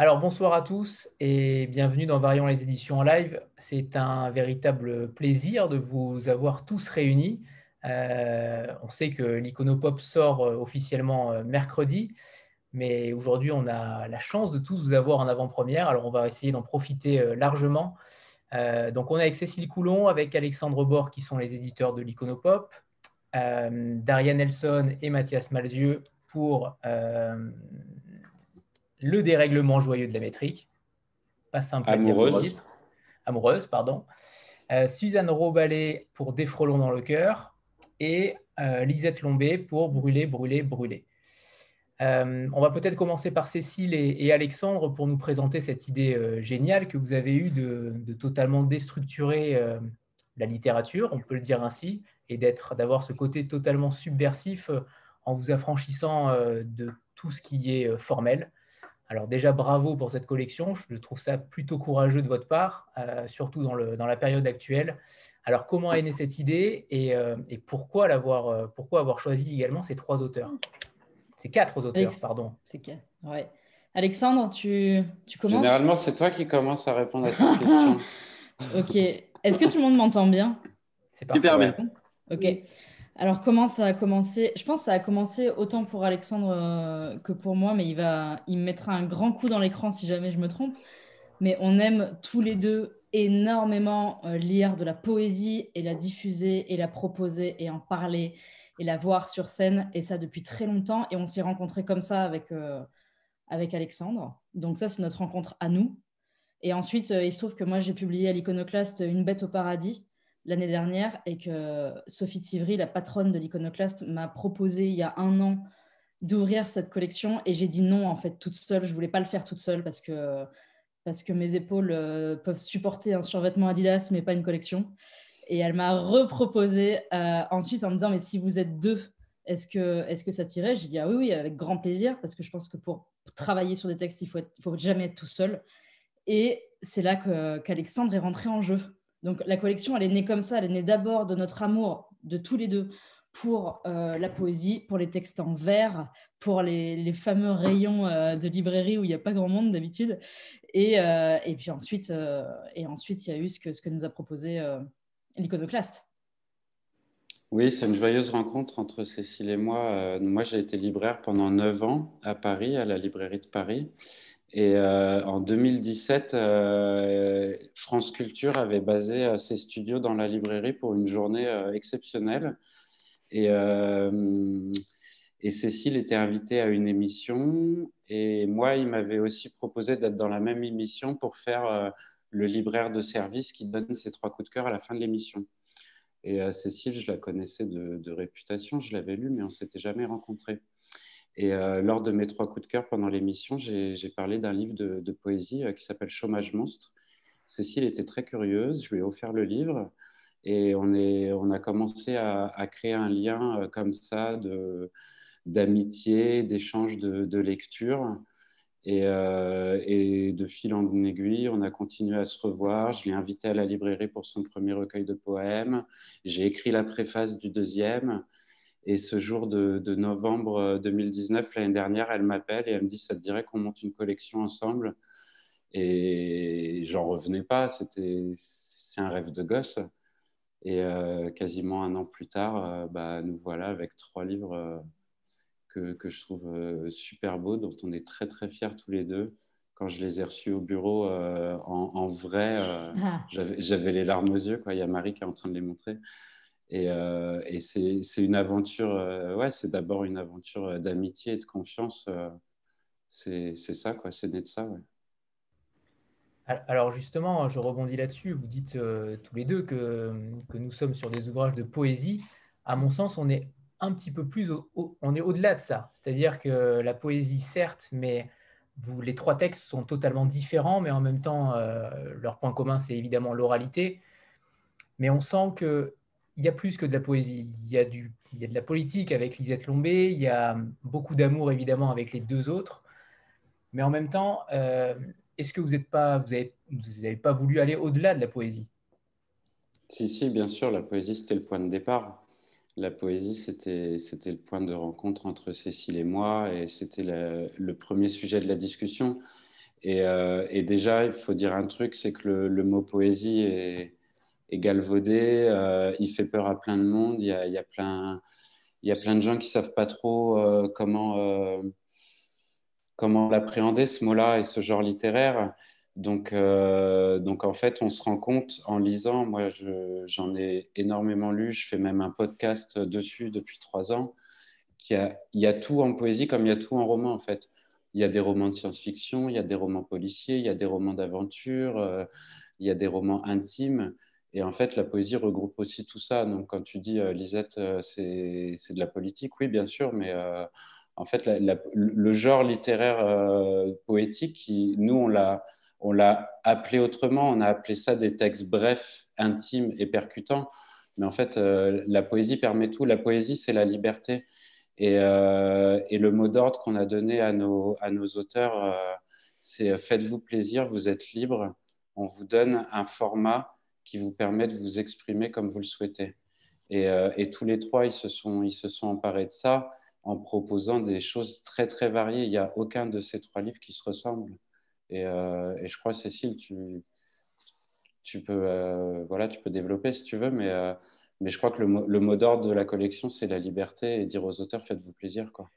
Alors bonsoir à tous et bienvenue dans Variant les éditions en live. C'est un véritable plaisir de vous avoir tous réunis. Euh, on sait que l'Iconopop sort euh, officiellement euh, mercredi, mais aujourd'hui on a la chance de tous vous avoir en avant-première, alors on va essayer d'en profiter largement. donc on est avec Cécile Coulon, avec Alexandre Bord qui sont les éditeurs de l'Iconopop, Daria Nelson et Mathias Malzieux pour le dérèglement joyeux de la métrique. Pas simple Amoureuse. à dire titre. Amoureuse, pardon. Euh, Suzanne Robalet pour Des frelons dans le cœur et euh, Lisette Lombé pour Brûler, brûler, brûler. Euh, on va peut-être commencer par Cécile et, Alexandre pour nous présenter cette idée géniale que vous avez eue de, totalement déstructurer la littérature, on peut le dire ainsi, et d'avoir ce côté totalement subversif en vous affranchissant de tout ce qui est formel. Alors déjà, bravo pour cette collection. Je trouve ça plutôt courageux de votre part, euh, surtout dans, le, dans, la période actuelle. Alors comment est née cette idée et, euh, pourquoi, l'avoir, euh, pourquoi avoir choisi également ces trois auteurs? Ces quatre auteurs, pardon. C'est ouais. Alexandre, tu, tu commences? Généralement, c'est toi qui commences à répondre à cette question. ok. Est-ce que tout le monde m'entend bien? C'est Super bien. Ok. Alors, comment ça a commencé? Je pense que ça a commencé autant pour Alexandre euh, que pour moi, mais il, va, il me mettra un grand coup dans l'écran si jamais je me trompe. Mais on aime tous les deux énormément euh, lire de la poésie et la diffuser et la proposer et en parler et la voir sur scène, et ça depuis très longtemps. Et on s'est rencontrés comme ça avec, euh, avec Alexandre. Donc ça, c'est notre rencontre à nous. Et ensuite, il se trouve que moi, j'ai publié à l'Iconoclaste Une bête au paradis, l'année dernière et que Sophie Tivry, la patronne de l'iconoclaste, m'a proposé il y a un an d'ouvrir cette collection et j'ai dit non en fait toute seule. Je voulais pas le faire toute seule parce que parce que mes épaules euh, peuvent supporter un survêtement Adidas mais pas une collection. Et elle m'a reproposé euh, ensuite en me disant mais si vous êtes deux, est-ce que est-ce que ça tirait? J'ai dit ah oui oui avec grand plaisir parce que je pense que pour travailler sur des textes il faut faut jamais être tout seul. Et c'est là qu'Alexandre est rentré en jeu donc la collection, elle est née comme ça. Elle est née d'abord de notre amour de tous les deux pour euh, la poésie, pour les textes en vers, pour les, fameux rayons euh, de librairie où il n'y a pas grand monde d'habitude. Et, euh, puis ensuite, et ensuite, il y a eu ce que, ce que nous a proposé l'iconoclaste. Oui, c'est une joyeuse rencontre entre Cécile et moi. moi, j'ai été libraire pendant neuf ans à Paris, à la librairie de Paris. Et euh, en 2017, euh, France Culture avait basé euh, ses studios dans la librairie pour une journée exceptionnelle. Et, Cécile était invitée à une émission. Et moi, il m'avait aussi proposé d'être dans la même émission pour faire le libraire de service qui donne ses trois coups de cœur à la fin de l'émission. Et Cécile, je la connaissais de réputation, je l'avais lue, mais on ne s'était jamais rencontrés. Et euh, lors de mes trois coups de cœur pendant l'émission, j'ai parlé d'un livre de, poésie euh, qui s'appelle Chômage monstre. Cécile était très curieuse, je lui ai offert le livre et on, a commencé à, créer un lien euh, comme ça d'amitié, d'échange de, lecture. Et, et, de fil en aiguille, on a continué à se revoir. Je l'ai invité à la librairie pour son premier recueil de poèmes. J'ai écrit la préface du deuxième. Et ce jour de, novembre 2019, euh, l'année dernière, elle m'appelle et elle me dit Ça te dirait qu'on monte une collection ensemble? Et j'en revenais pas, c'était, c'est un rêve de gosse. Et euh, quasiment un an plus tard, euh, bah, nous voilà avec trois livres que, que, je trouve super beaux, dont on est très très fiers tous les deux. Quand je les ai reçus au bureau en, en, vrai, ah. j'avais, les larmes aux yeux. Quoi. Il y a Marie qui est en train de les montrer. Et, euh, c'est une aventure, euh, ouais, c'est d'abord une aventure euh, d'amitié et de confiance. c'est ça, quoi, c'est né de ça. Alors justement, je rebondis là-dessus. Vous dites tous les deux que, nous sommes sur des ouvrages de poésie. À mon sens, on est un petit peu plus, on est au-delà de ça. C'est-à-dire que la poésie, certes, mais les trois textes sont totalement différents, mais en même temps, leur point commun, c'est évidemment l'oralité. Mais on sent que il y a plus que de la poésie. Il y a, du, il y a de la politique avec Lisette Lombé, il y a beaucoup d'amour évidemment avec les deux autres. Mais en même temps, euh, est-ce que vous n'avez pas, vous vous pas voulu aller au-delà de la poésie? Si, bien sûr, la poésie, c'était le point de départ. La poésie, c'était, le point de rencontre entre Cécile et moi, et c'était le premier sujet de la discussion. Et, et, déjà, il faut dire un truc, c'est que le, mot poésie est, est galvaudé, il fait peur à plein de monde, il y a, plein de gens qui savent pas trop euh, comment, euh, comment l'appréhender, ce mot-là et ce genre littéraire. Donc, euh, en fait, on se rend compte en lisant, moi j'en ai énormément lu, je fais même un podcast dessus depuis trois ans, qu'il y il y a tout en poésie comme il y a tout en roman en fait. Il y a des romans de science-fiction, il y a des romans policiers, il y a des romans d'aventure, il y a des romans intimes. Et en fait, la poésie regroupe aussi tout ça. Donc, quand tu dis, euh, Lisette, euh, c'est de la politique, oui, bien sûr, mais euh, en fait, le genre littéraire poétique, nous, on l'a, appelé autrement, on a appelé ça des textes brefs, intimes et percutants. Mais en fait, la poésie permet tout. La poésie, c'est la liberté. Et, et, le mot d'ordre qu'on a donné à nos, à nos auteurs, c'est faites-vous plaisir, vous êtes libre. On vous donne un format qui vous permet de vous exprimer comme vous le souhaitez. Et, euh, et, tous les trois, ils se, sont, ils se sont emparés de ça en proposant des choses très, très variées. Il n'y a aucun de ces trois livres qui se ressemblent. Et, euh, je crois, Cécile, tu, tu, peux, euh, voilà, tu peux développer si tu veux, mais, mais je crois que le, le mot d'ordre de la collection, c'est la liberté et dire aux auteurs, faites-vous plaisir. Quoi.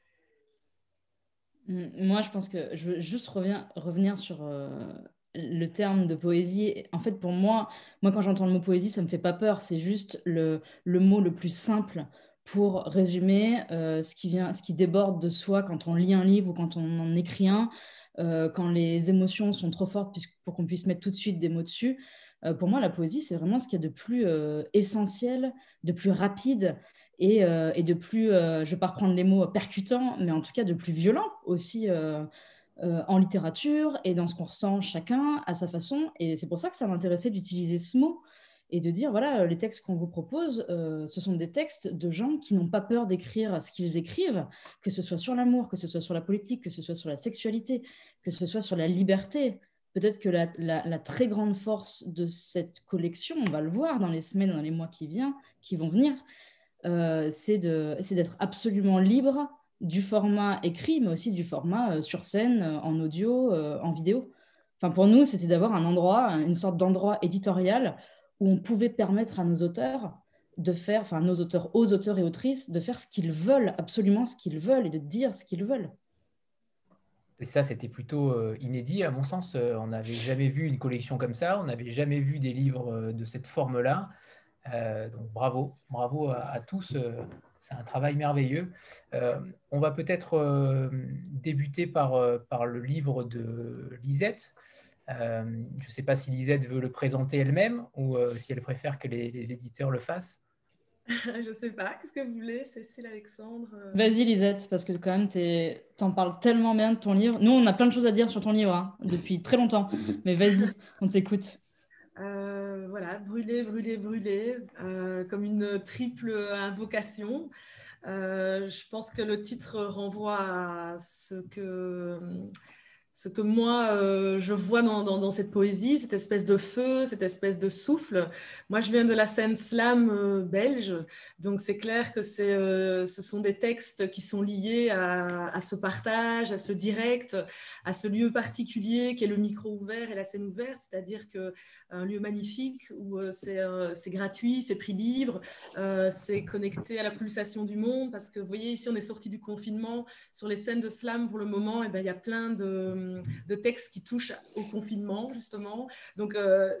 Moi, je pense que je veux juste revenir, revenir sur le terme de poésie, en fait, pour moi, moi, quand j'entends le mot poésie, ça me fait pas peur. C'est juste le, le, mot le plus simple pour résumer euh, ce, qui vient, ce qui déborde de soi quand on lit un livre ou quand on en écrit un, euh, quand les émotions sont trop fortes pour qu'on puisse mettre tout de suite des mots dessus. Euh, pour moi, la poésie, c'est vraiment ce qu'il y a de plus essentiel, de plus rapide et, et de plus, je ne vais pas reprendre les mots percutants, mais en tout cas de plus violent aussi euh, en littérature et dans ce qu'on ressent chacun à sa façon. Et c'est pour ça que ça m'intéressait d'utiliser ce mot et de dire, voilà, les textes qu'on vous propose, euh, ce sont des textes de gens qui n'ont pas peur d'écrire ce qu'ils écrivent, que ce soit sur l'amour, que ce soit sur la politique, que ce soit sur la sexualité, que ce soit sur la liberté. Peut-être que la, très grande force de cette collection, on va le voir dans les semaines, dans les mois qui, viennent, qui vont venir, euh, c'est d'être absolument libre du format écrit, mais aussi du format euh, sur scène, euh, en audio, euh, en vidéo. Enfin, pour nous, c'était d'avoir un endroit, une sorte d'endroit éditorial où on pouvait permettre à nos auteurs de faire, enfin nos auteurs, aux auteurs et autrices, de faire ce qu'ils veulent, absolument ce qu'ils veulent, et de dire ce qu'ils veulent. Et ça, c'était plutôt inédit, à mon sens. On n'avait jamais vu une collection comme ça, on n'avait jamais vu des livres de cette forme-là. donc bravo, bravo à tous c'est un travail merveilleux. Euh, on va peut-être euh, débuter par, euh, par le livre de Lisette. je ne sais pas si Lisette veut le présenter elle-même ou si elle préfère que les, éditeurs le fassent. je ne sais pas. Qu'est-ce que vous voulez, Cécile Alexandre Vas-y, Lisette, parce que quand même, tu en parles tellement bien de ton livre. Nous, on a plein de choses à dire sur ton livre hein, depuis très longtemps. Mais vas-y, on t'écoute. Euh, voilà, brûler, brûler, brûler, euh, comme une triple invocation. Euh, je pense que le titre renvoie à ce que ce que moi euh, je vois dans, cette poésie, cette espèce de feu, cette espèce de souffle. Moi, je viens de la scène slam euh, belge, donc c'est clair que euh, ce sont des textes qui sont liés à, ce partage, à ce direct, à ce lieu particulier qui est le micro ouvert et la scène ouverte, c'est-à-dire que un lieu magnifique où c'est gratuit, c'est prix libre, c'est connecté à la pulsation du monde, parce que vous voyez ici on est sorti du confinement. Sur les scènes de slam pour le moment, et ben il y a plein de de textes qui touchent au confinement, justement. Donc, euh,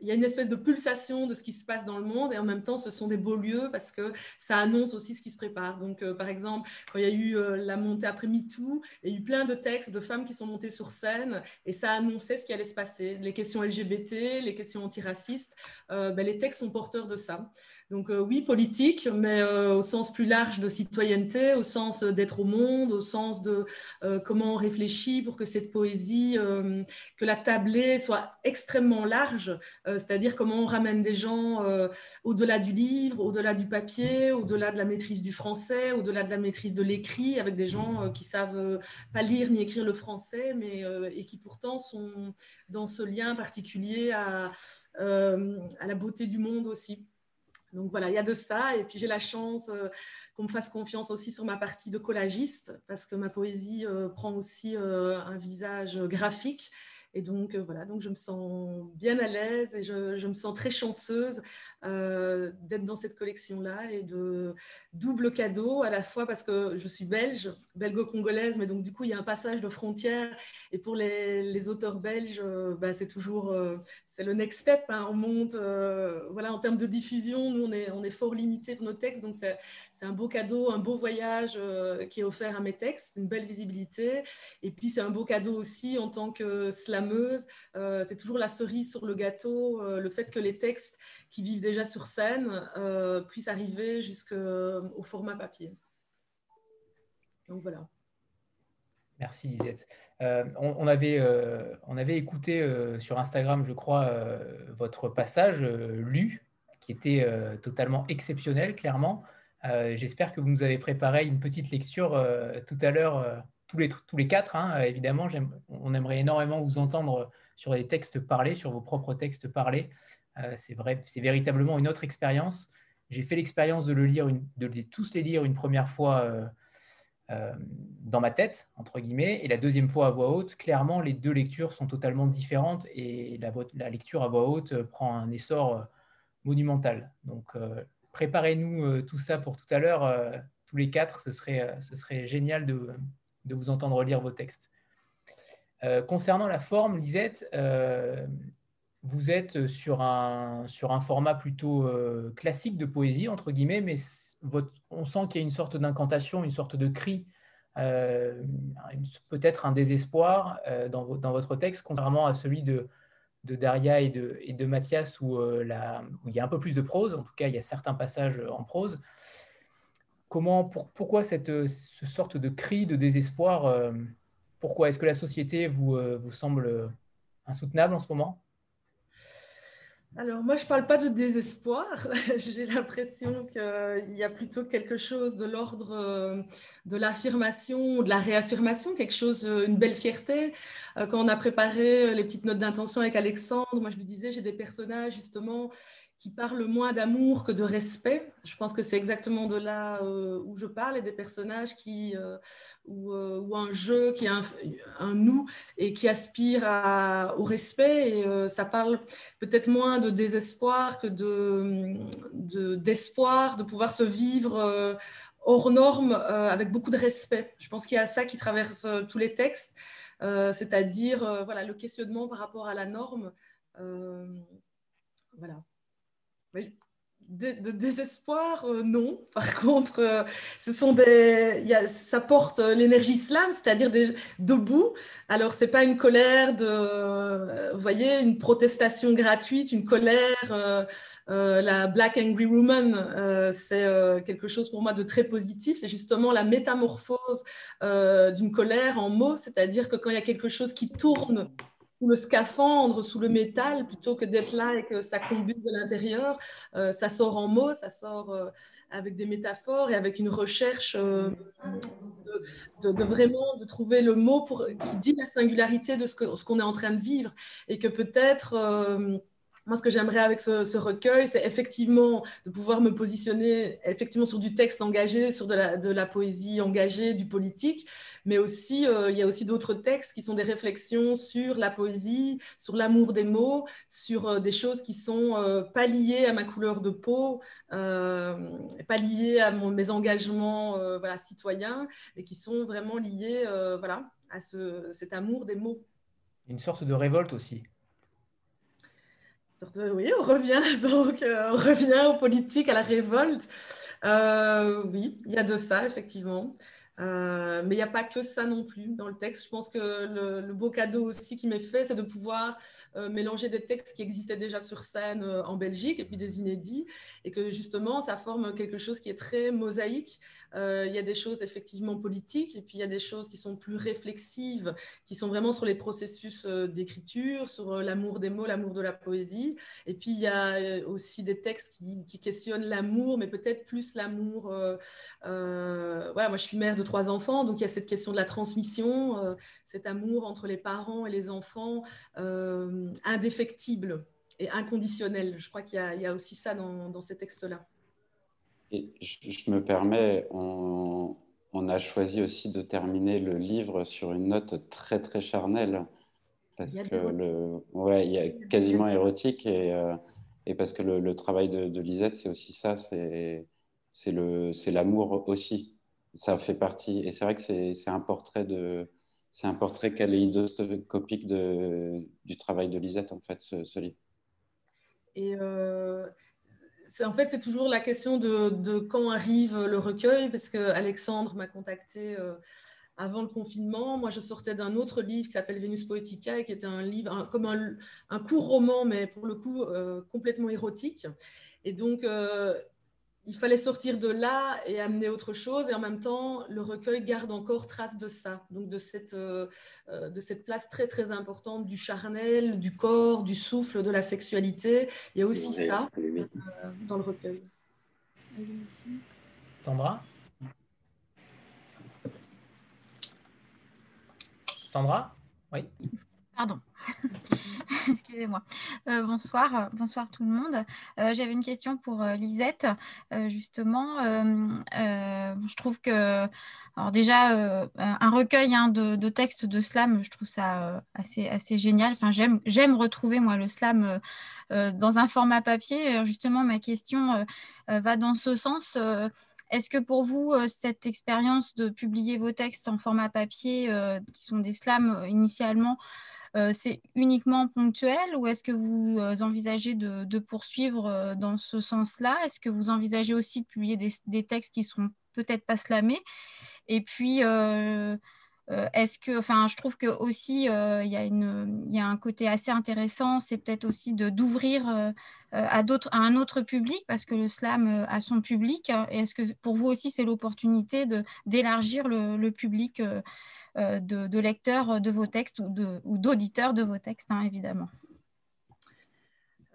il y a une espèce de pulsation de ce qui se passe dans le monde et en même temps, ce sont des beaux lieux parce que ça annonce aussi ce qui se prépare. Donc, euh, par exemple, quand il y a eu euh, la montée après MeToo, il y a eu plein de textes de femmes qui sont montées sur scène et ça annonçait ce qui allait se passer. Les questions LGBT, les questions antiracistes, ben, les textes sont porteurs de ça. Donc euh, oui, politique, mais euh, au sens plus large de citoyenneté, au sens d'être au monde, au sens de euh, comment on réfléchit pour que cette poésie, que la tablée soit extrêmement large, c'est-à-dire comment on ramène des gens au-delà du livre, au-delà du papier, au-delà de la maîtrise du français, au-delà de la maîtrise de l'écrit, avec des gens qui savent pas lire ni écrire le français, mais et qui pourtant sont dans ce lien particulier à la beauté du monde aussi. Donc voilà, il y a de ça. Et puis j'ai la chance qu'on me fasse confiance aussi sur ma partie de collagiste, parce que ma poésie prend aussi un visage graphique. Et donc, voilà, donc je me sens bien à l'aise et je, me sens très chanceuse euh, d'être dans cette collection-là et de double cadeau à la fois parce que je suis belge, belgo-congolaise, mais donc du coup il y a un passage de frontière et pour les, auteurs belges, euh, bah, c'est toujours euh, c'est le next step, hein. on monte, voilà en termes de diffusion, nous on est, on est fort limité pour nos textes, donc c'est un beau cadeau, un beau voyage qui est offert à mes textes, une belle visibilité et puis c'est un beau cadeau aussi en tant que slameuse, c'est toujours la cerise sur le gâteau, le fait que les textes qui vivent déjà sur scène euh, puissent arriver jusqu'au format papier. Donc voilà. Merci Lisette. Euh, on, avait, euh, on avait écouté euh, sur Instagram, je crois, votre passage lu, qui était totalement exceptionnel, clairement. J'espère que vous nous avez préparé une petite lecture tout à l'heure, tous, les, quatre, hein, évidemment. On aimerait énormément vous entendre sur les textes parlés, sur vos propres textes parlés. Euh, c'est véritablement une autre expérience. J'ai fait l'expérience de tous les lire une première fois euh, euh, dans ma tête, entre guillemets, et la deuxième fois à voix haute. Clairement, les deux lectures sont totalement différentes et la, lecture à voix haute prend un essor monumental. Donc, préparez-nous tout ça pour tout à l'heure, tous les quatre. Ce serait génial de, de, vous entendre lire vos textes. concernant la forme, Lisette, vous êtes sur un, sur un format plutôt euh, classique de poésie, entre guillemets, mais on sent qu'il y a une sorte d'incantation, une sorte de cri, euh, peut-être un désespoir euh, dans, dans, votre texte, contrairement à celui de, de Daria et de, et de Mathias, où, il y a un peu plus de prose, en tout cas, il y a certains passages en prose. Comment, pour, pourquoi cette, ce sorte de cri de désespoir Pourquoi Est-ce que la société vous, vous semble insoutenable en ce moment? Alors moi, je ne parle pas de désespoir. J'ai l'impression qu'il y a plutôt quelque chose de l'ordre euh, de l'affirmation, de la réaffirmation, quelque chose, euh, une belle fierté. Euh, quand on a préparé les petites notes d'intention avec Alexandre, moi je lui disais, j'ai des personnages justement qui parlent moins d'amour que de respect. Je pense que c'est exactement de là où je parle et des personnages qui euh, ou, un jeu qui est un, nous et qui aspire au respect. Et euh, ça parle peut-être moins de désespoir que de, d'espoir de, pouvoir se vivre euh, hors norme avec beaucoup de respect. Je pense qu'il y a ça qui traverse tous les textes, c'est-à-dire voilà, le questionnement par rapport à la norme. voilà de, désespoir, euh, non. Par contre, euh, ce sont des, y a, ça porte l'énergie slam, c'est-à-dire debout. Alors, c'est pas une colère de, vous voyez, une protestation gratuite, une colère. la Black Angry Woman, c'est quelque chose pour moi de très positif. C'est justement la métamorphose d'une colère en mots, c'est-à-dire que quand il y a quelque chose qui tourne le scaphandre, sous le métal, plutôt que d'être là et que ça combute de l'intérieur. Euh, ça sort en mots, ça sort euh, avec des métaphores et avec une recherche euh, de, vraiment de trouver le mot pour, qui dit la singularité de ce qu'on ce qu'on est en train de vivre et que peut-être moi, ce que j'aimerais avec ce, recueil, c'est effectivement de pouvoir me positionner effectivement sur du texte engagé, sur de la, poésie engagée, du politique, mais aussi, euh, il y a aussi d'autres textes qui sont des réflexions sur la poésie, sur l'amour des mots, sur euh, des choses qui sont euh, pas liées à ma couleur de peau, pas liées à mes engagements citoyens, mais qui sont vraiment liées voilà, à ce, cet amour des mots. Une sorte de révolte aussi oui, on revient donc, euh, on revient aux politiques, à la révolte. Euh, oui, il y a de ça, effectivement. Euh, mais il n'y a pas que ça non plus dans le texte. Je pense que le, beau cadeau aussi qui m'est fait, c'est de pouvoir mélanger des textes qui existaient déjà sur scène en Belgique et puis des inédits, et que justement, ça forme quelque chose qui est très mosaïque, il y a des choses effectivement politiques et puis il y a des choses qui sont plus réflexives, qui sont vraiment sur les processus euh, d'écriture, sur euh, l'amour des mots, l'amour de la poésie. Et puis il y a aussi des textes qui, questionnent l'amour, mais peut-être plus l'amour. voilà, moi je suis mère de trois enfants, donc il y a cette question de la transmission, cet amour entre les parents et les enfants indéfectible. et inconditionnel. Je crois qu'il y, a aussi ça dans, ces textes-là. Et je, me permets, on, a choisi aussi de terminer le livre sur une note très très charnelle. Parce que le, ouais, il y a quasiment érotique et, euh, et parce que le, travail de, Lisette, c'est aussi ça, c'est l'amour aussi. Ça fait partie. Et c'est vrai que c'est un portrait de, c'est un portrait kaléidoscopique de, du travail de Lisette, en fait, ce, livre. Et euh, en fait, c'est toujours la question de, quand arrive le recueil, parce que Alexandre m'a contacté euh, avant le confinement. Moi, je sortais d'un autre livre qui s'appelle Vénus Poetica, et qui était un livre comme un, un, court roman, mais pour le coup euh, complètement érotique. Et donc, euh, il fallait sortir de là et amener autre chose. Et en même temps, le recueil garde encore trace de ça, donc de cette, euh, euh, de cette place très très importante du charnel, du corps, du souffle, de la sexualité. Il y a aussi ça euh, dans le recueil. Sandra? Sandra? Oui. Pardon. Excusez-moi. Euh, bonsoir, bonsoir tout le monde. Euh, j'avais une question pour euh, Lisette. justement, je trouve que, alors déjà, un recueil hein, de, textes de slam, je trouve ça assez, assez génial. Enfin, j'aime retrouver, moi, le slam dans un format papier. justement, ma question va dans ce sens. Est-ce que pour vous, cette expérience de publier vos textes en format papier, qui sont des slams initialement, c'est uniquement ponctuel ou est-ce que vous euh, envisagez de, poursuivre euh, dans ce sens-là? Est-ce que vous envisagez aussi de publier des, textes qui seront peut-être pas slamés? Et puis, est-ce que, enfin, je trouve que aussi il y, a un côté assez intéressant, c'est peut-être aussi d'ouvrir à un autre public parce que le slam a son public. Est-ce que pour vous aussi c'est l'opportunité d'élargir le, public euh, de, lecteurs de vos textes ou d'auditeurs de, vos textes, hein, évidemment.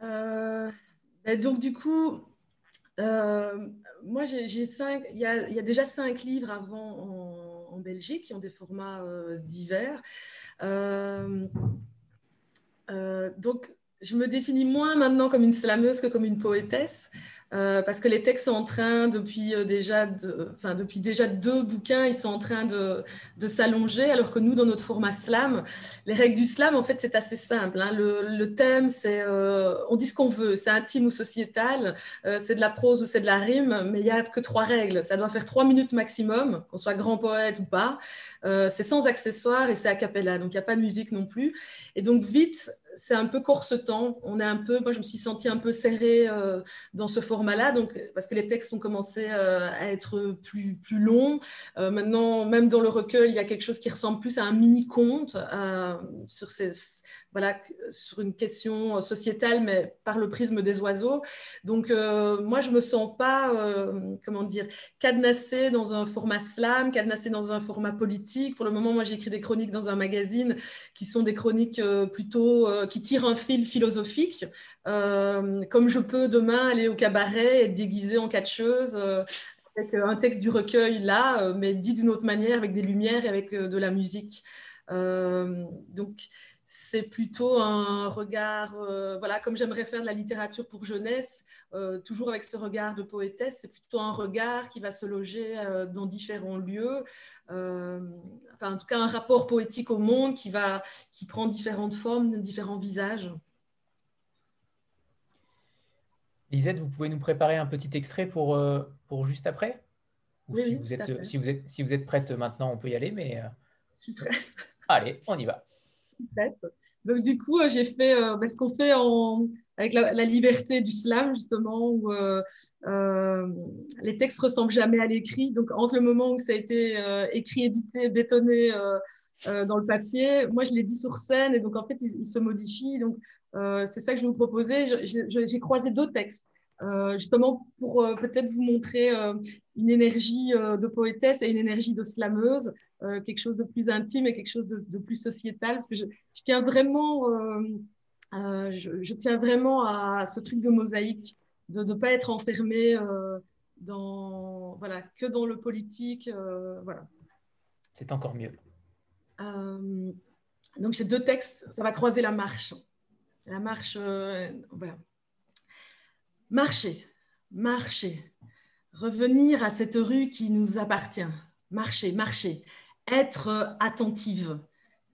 Euh, ben donc du coup, euh, moi j'ai cinq, il y, a, déjà cinq livres avant en, Belgique qui ont des formats divers. donc je me définis moins maintenant comme une slameuse que comme une poétesse. Euh, parce que les textes sont en train, depuis, euh, déjà enfin, depuis déjà deux bouquins, ils sont en train de, de s'allonger, alors que nous, dans notre format slam, les règles du slam, en fait, c'est assez simple. Hein. Le, le, thème, c'est, euh, on dit ce qu'on veut, c'est intime ou sociétal, c'est de la prose ou c'est de la rime, mais il n'y a que trois règles. Ça doit faire trois minutes maximum, qu'on soit grand poète ou pas. c'est sans accessoires et c'est a cappella, donc il n'y a pas de musique non plus. Et donc, vite, c'est un peu corsetant. On est un peu, moi, je me suis sentie un peu serrée euh, dans ce format-là, donc parce que les textes ont commencé euh, à être plus plus longs. Euh, maintenant, même dans le recueil, il y a quelque chose qui ressemble plus à un mini conte sur ces voilà, sur une question sociétale, mais par le prisme des oiseaux. Donc, euh, moi, je me sens pas, euh, comment dire, cadenassée dans un format slam, cadenassée dans un format politique. Pour le moment, moi, j'écris des chroniques dans un magazine qui sont des chroniques euh, plutôt qui tirent un fil philosophique. comme je peux demain aller au cabaret et être déguisée en catcheuse avec un texte du recueil là, mais dit d'une autre manière, avec des lumières et avec de la musique. donc, c'est plutôt un regard, euh, voilà, comme j'aimerais faire de la littérature pour jeunesse, euh, toujours avec ce regard de poétesse, c'est plutôt un regard qui va se loger euh, dans différents lieux, enfin, en tout cas un rapport poétique au monde qui, va, qui prend différentes formes, différents visages. Lisette, vous pouvez nous préparer un petit extrait pour, pour juste après? Oui, si, vous êtes, si, vous êtes, si vous êtes prête maintenant, on peut y aller, mais... Je suis prête. Allez, on y va. Donc, du coup, euh, j'ai fait euh, bah, ce qu'on fait avec la, liberté du slam, justement, où euh, les textes ressemblent jamais à l'écrit. Donc, entre le moment où ça a été écrit, édité, bétonné dans le papier, moi, je l'ai dit sur scène, et donc, en fait, ils, se modifient. Donc, c'est ça que je vous proposais. J'ai croisé deux textes. justement pour peut-être vous montrer une énergie de poétesse et une énergie de slameuse. Euh, quelque chose de plus intime et quelque chose de, plus sociétal. Parce que je, tiens vraiment, euh, euh, je, tiens vraiment à ce truc de mosaïque, de ne pas être enfermé dans, voilà, que dans le politique. voilà. C'est encore mieux. donc, j'ai deux textes, ça va croiser la marche. La marche, voilà. Marcher, marcher, revenir à cette rue qui nous appartient. Marcher, marcher, être attentive,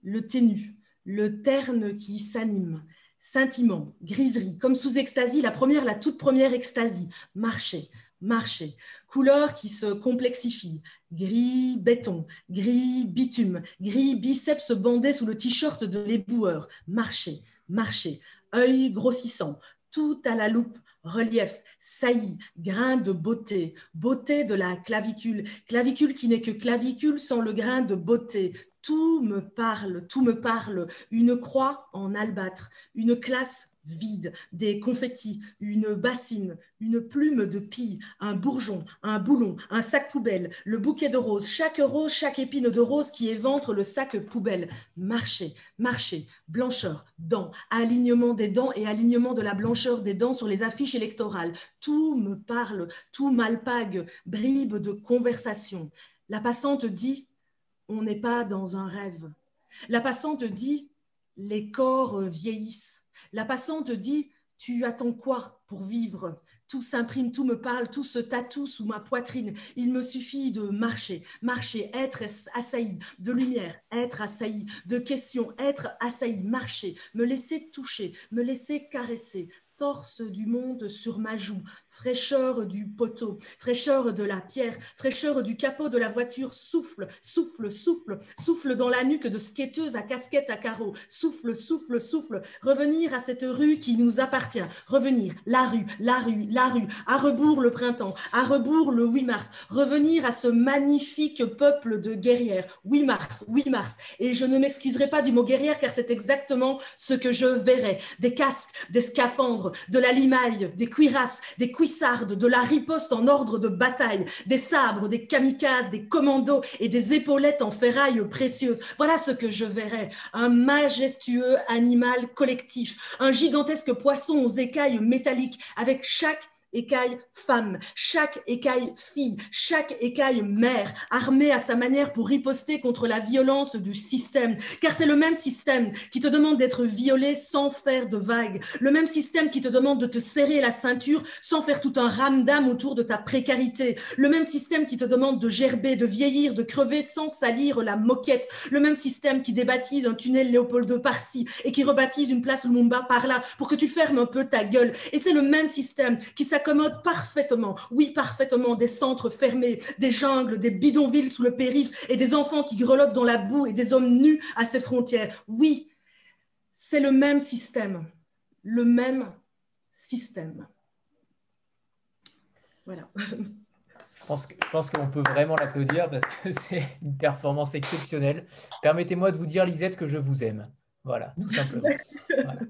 le ténu, le terne qui s'anime, scintillement, griserie, comme sous extasie, la première, la toute première extasie, marcher, marcher, couleur qui se complexifie, gris béton, gris bitume, gris biceps bandé sous le t-shirt de l'éboueur, marcher, marcher, œil grossissant, tout à la loupe, relief, saillie, grain de beauté, beauté de la clavicule, clavicule qui n'est que clavicule sans le grain de beauté, tout me parle, tout me parle. Une croix en albâtre, une classe vide, des confettis, une bassine, une plume de pie, un bourgeon, un boulon, un sac poubelle, le bouquet de roses, chaque rose, chaque épine de rose qui éventre le sac poubelle. Marcher, marcher, blancheur, dents, alignement des dents et alignement de la blancheur des dents sur les affiches électorales. Tout me parle, tout m'alpague, bribe de conversation. La passante dit on n'est pas dans un rêve. La passante dit, les corps vieillissent. La passante dit, tu attends quoi pour vivre? Tout s'imprime, tout me parle, tout se tatoue sous ma poitrine. Il me suffit de marcher, marcher, être assailli, de lumière, être assailli, de questions, être assailli, marcher, me laisser toucher, me laisser caresser, torse du monde sur ma joue, fraîcheur du poteau, fraîcheur de la pierre, fraîcheur du capot de la voiture, souffle, souffle, souffle, souffle dans la nuque de skateuse à casquette à carreaux, souffle, souffle, souffle, revenir à cette rue qui nous appartient, revenir, la rue, la rue, la rue, à rebours le printemps, à rebours le 8 mars, revenir à ce magnifique peuple de guerrières, 8 mars, 8 mars, et je ne m'excuserai pas du mot guerrière car c'est exactement ce que je verrai, des casques, des scaphandres, de la limaille, des cuirasses, des cuissardes, de la riposte en ordre de bataille, des sabres, des kamikazes, des commandos et des épaulettes en ferraille précieuses. Voilà ce que je verrais. Un majestueux animal collectif, un gigantesque poisson aux écailles métalliques avec chaque écaille femme, chaque écaille fille, chaque écaille mère, armée à sa manière pour riposter contre la violence du système. Car c'est le même système qui te demande d'être violé sans faire de vagues, le même système qui te demande de te serrer la ceinture sans faire tout un ramdam autour de ta précarité, le même système qui te demande de gerber, de vieillir, de crever sans salir la moquette, le même système qui débaptise un tunnel Léopold II par-ci et qui rebaptise une place Lumumba par-là pour que tu fermes un peu ta gueule. Et c'est le même système qui s'accorde accommode parfaitement, oui, parfaitement, des centres fermés, des jungles, des bidonvilles sous le périph' et des enfants qui grelottent dans la boue et des hommes nus à ses frontières. Oui, c'est le même système, le même système. Voilà. Je pense qu'on peut vraiment l'applaudir parce que c'est une performance exceptionnelle. Permettez-moi de vous dire, Lisette, que je vous aime. Voilà, tout simplement.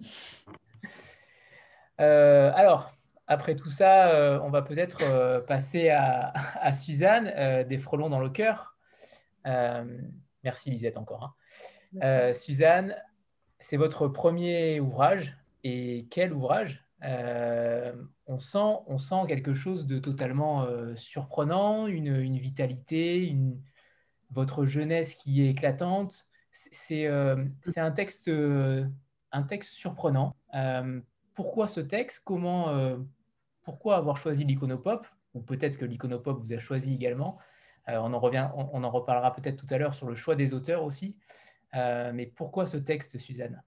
Euh, alors, après tout ça, euh, on va peut-être euh, passer à, Suzanne, euh, des frelons dans le cœur. merci Lisette encore. Hein. Suzanne, c'est votre premier ouvrage. Et quel ouvrage? On, sent, on sent quelque chose de totalement surprenant, une, vitalité, une, votre jeunesse qui est éclatante. C'est un, texte, un texte surprenant. pourquoi ce texte? Comment pourquoi avoir choisi l'iconopop? Ou peut-être que l'iconopop vous a choisi également. Euh, on, en revient, on, en reparlera peut-être tout à l'heure sur le choix des auteurs aussi. Euh, mais pourquoi ce texte, Suzanne?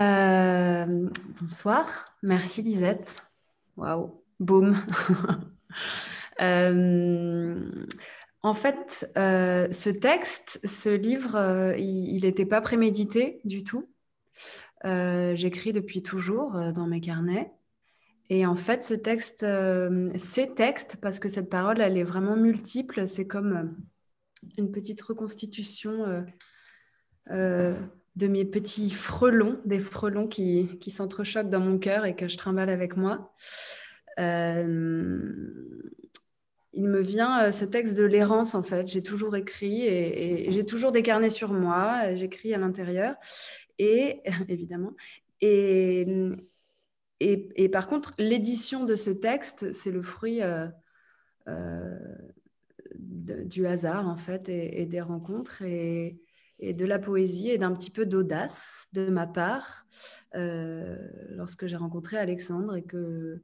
Euh, Bonsoir, merci Lisette. Waouh, boum. en fait, ce texte, ce livre, il n'était pas prémédité du tout. J'écris depuis toujours dans mes carnets. Et en fait, ce texte, euh, ces textes, parce que cette parole, elle est vraiment multiple, c'est comme euh, une petite reconstitution euh, de mes petits frelons, des frelons qui, qui s'entrechoquent dans mon cœur et que je trimballe avec moi. il me vient ce texte de l'errance, en fait. J'ai toujours écrit et, j'ai toujours des carnets sur moi, j'écris à l'intérieur, et évidemment. Et, par contre, l'édition de ce texte, c'est le fruit euh, euh, du hasard, en fait, et, des rencontres. Et, de la poésie et d'un petit peu d'audace de ma part euh, lorsque j'ai rencontré Alexandre et que,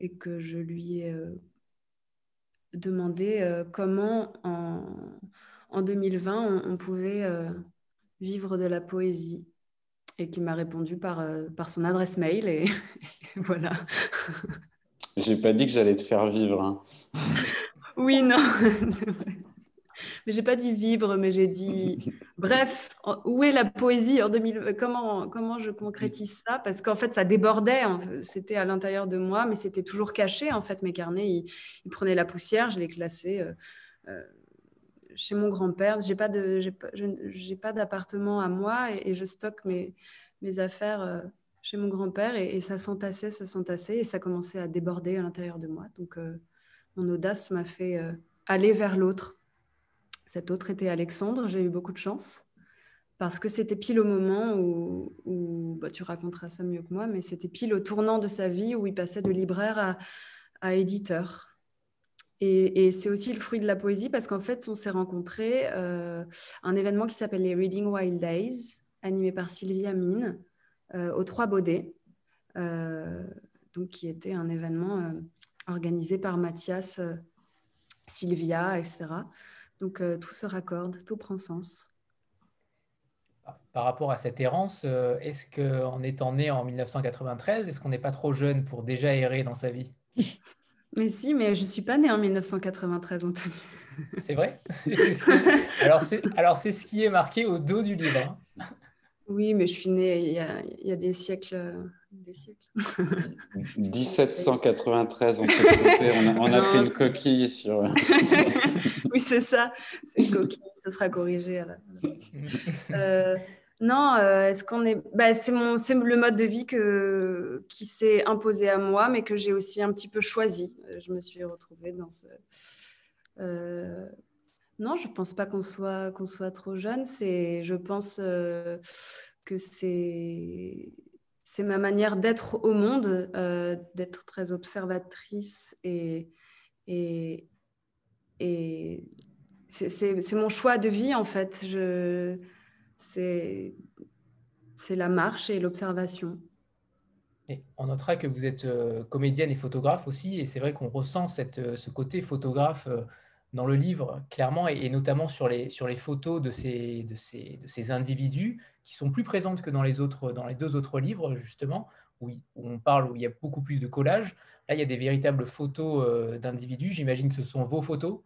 et que je lui ai demandé comment en, en 2020 on, pouvait vivre de la poésie et qui m'a répondu par, par son adresse mail et, voilà. J'ai pas dit que j'allais te faire vivre. Hein. Oui, non. mais j'ai pas dit vivre, mais j'ai dit bref, où est la poésie en 2000 comment comment je concrétise ça? Parce qu'en fait ça débordait, c'était à l'intérieur de moi, mais c'était toujours caché en fait mes carnets, ils, prenaient la poussière, je les classais euh, euh, chez mon grand-père, j'ai pas de j'ai pas, d'appartement à moi et, je stocke mes mes affaires euh, chez mon grand-père et, ça s'entassait, ça s'entassait et ça commençait à déborder à l'intérieur de moi. Donc mon audace m'a fait aller vers l'autre cet autre était Alexandre. J'ai eu beaucoup de chance parce que c'était pile au moment où, bah, tu raconteras ça mieux que moi, mais c'était pile au tournant de sa vie où il passait de libraire à, éditeur. Et, c'est aussi le fruit de la poésie parce qu'en fait, on s'est rencontrés euh, un événement qui s'appelle les Reading Wild Days, animé par Sylvia Mine, euh, aux Trois Baudets, euh, donc qui était un événement organisé par Mathias, Sylvia, etc. Donc euh, tout se raccorde, tout prend sens. Par rapport à cette errance, euh, est-ce qu'en étant né en 1993, est-ce qu'on n'est pas trop jeune pour déjà errer dans sa vie? Mais si, mais je ne suis pas née en 1993, Anthony. C'est vrai? Alors c'est ce qui est marqué au dos du livre. Hein. Oui, mais je suis née il y a, il y a des siècles. Des siècles. 1793, on s'est trompé, on a, on a fait une coquille sur. oui, c'est ça, c'est une coquille, ce sera corrigé. Euh, non, euh, est-ce qu'on est. Bah, c'est, mon, le mode de vie qui s'est imposé à moi, mais que j'ai aussi un petit peu choisi. Je me suis retrouvée dans ce. Euh, non, je pense pas qu'on soit, qu'on soit trop jeune. C'est, je pense euh, que c'est, c'est ma manière d'être au monde, euh, d'être très observatrice et, et, et c'est, c'est, mon choix de vie en fait. C'est, la marche et l'observation. On notera que vous êtes euh, comédienne et photographe aussi, et c'est vrai qu'on ressent cette, ce côté photographe dans le livre, clairement, et, notamment sur les, photos de ces, individus qui sont plus présentes que dans les, deux autres livres, justement, où, on parle, où il y a beaucoup plus de collages. Là, il y a des véritables photos euh, d'individus. J'imagine que ce sont vos photos.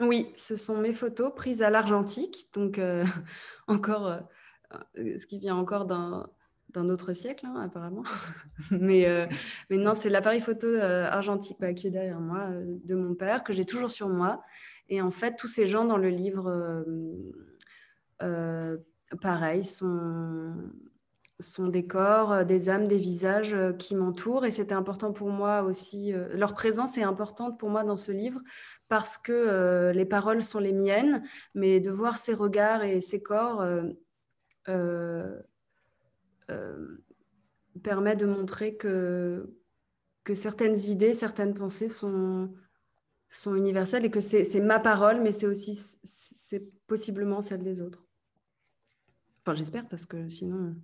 Oui, ce sont mes photos prises à l'argentique, donc euh, encore, euh, ce qui vient encore d'un autre siècle, hein, apparemment. mais, euh, non, c'est l'appareil photo euh, argentique qui est derrière moi, euh, de mon père, que j'ai toujours sur moi. Et en fait, tous ces gens dans le livre, pareil, sont, sont des corps, des âmes, des visages qui m'entourent. Et c'était important pour moi aussi, leur présence est importante pour moi dans ce livre parce que les paroles sont les miennes, mais de voir ces regards et ces corps euh, permet de montrer que, que certaines idées, certaines pensées sont, sont universelles et que c'est ma parole, mais c'est aussi c'est possiblement celle des autres. Enfin, j'espère parce que sinon.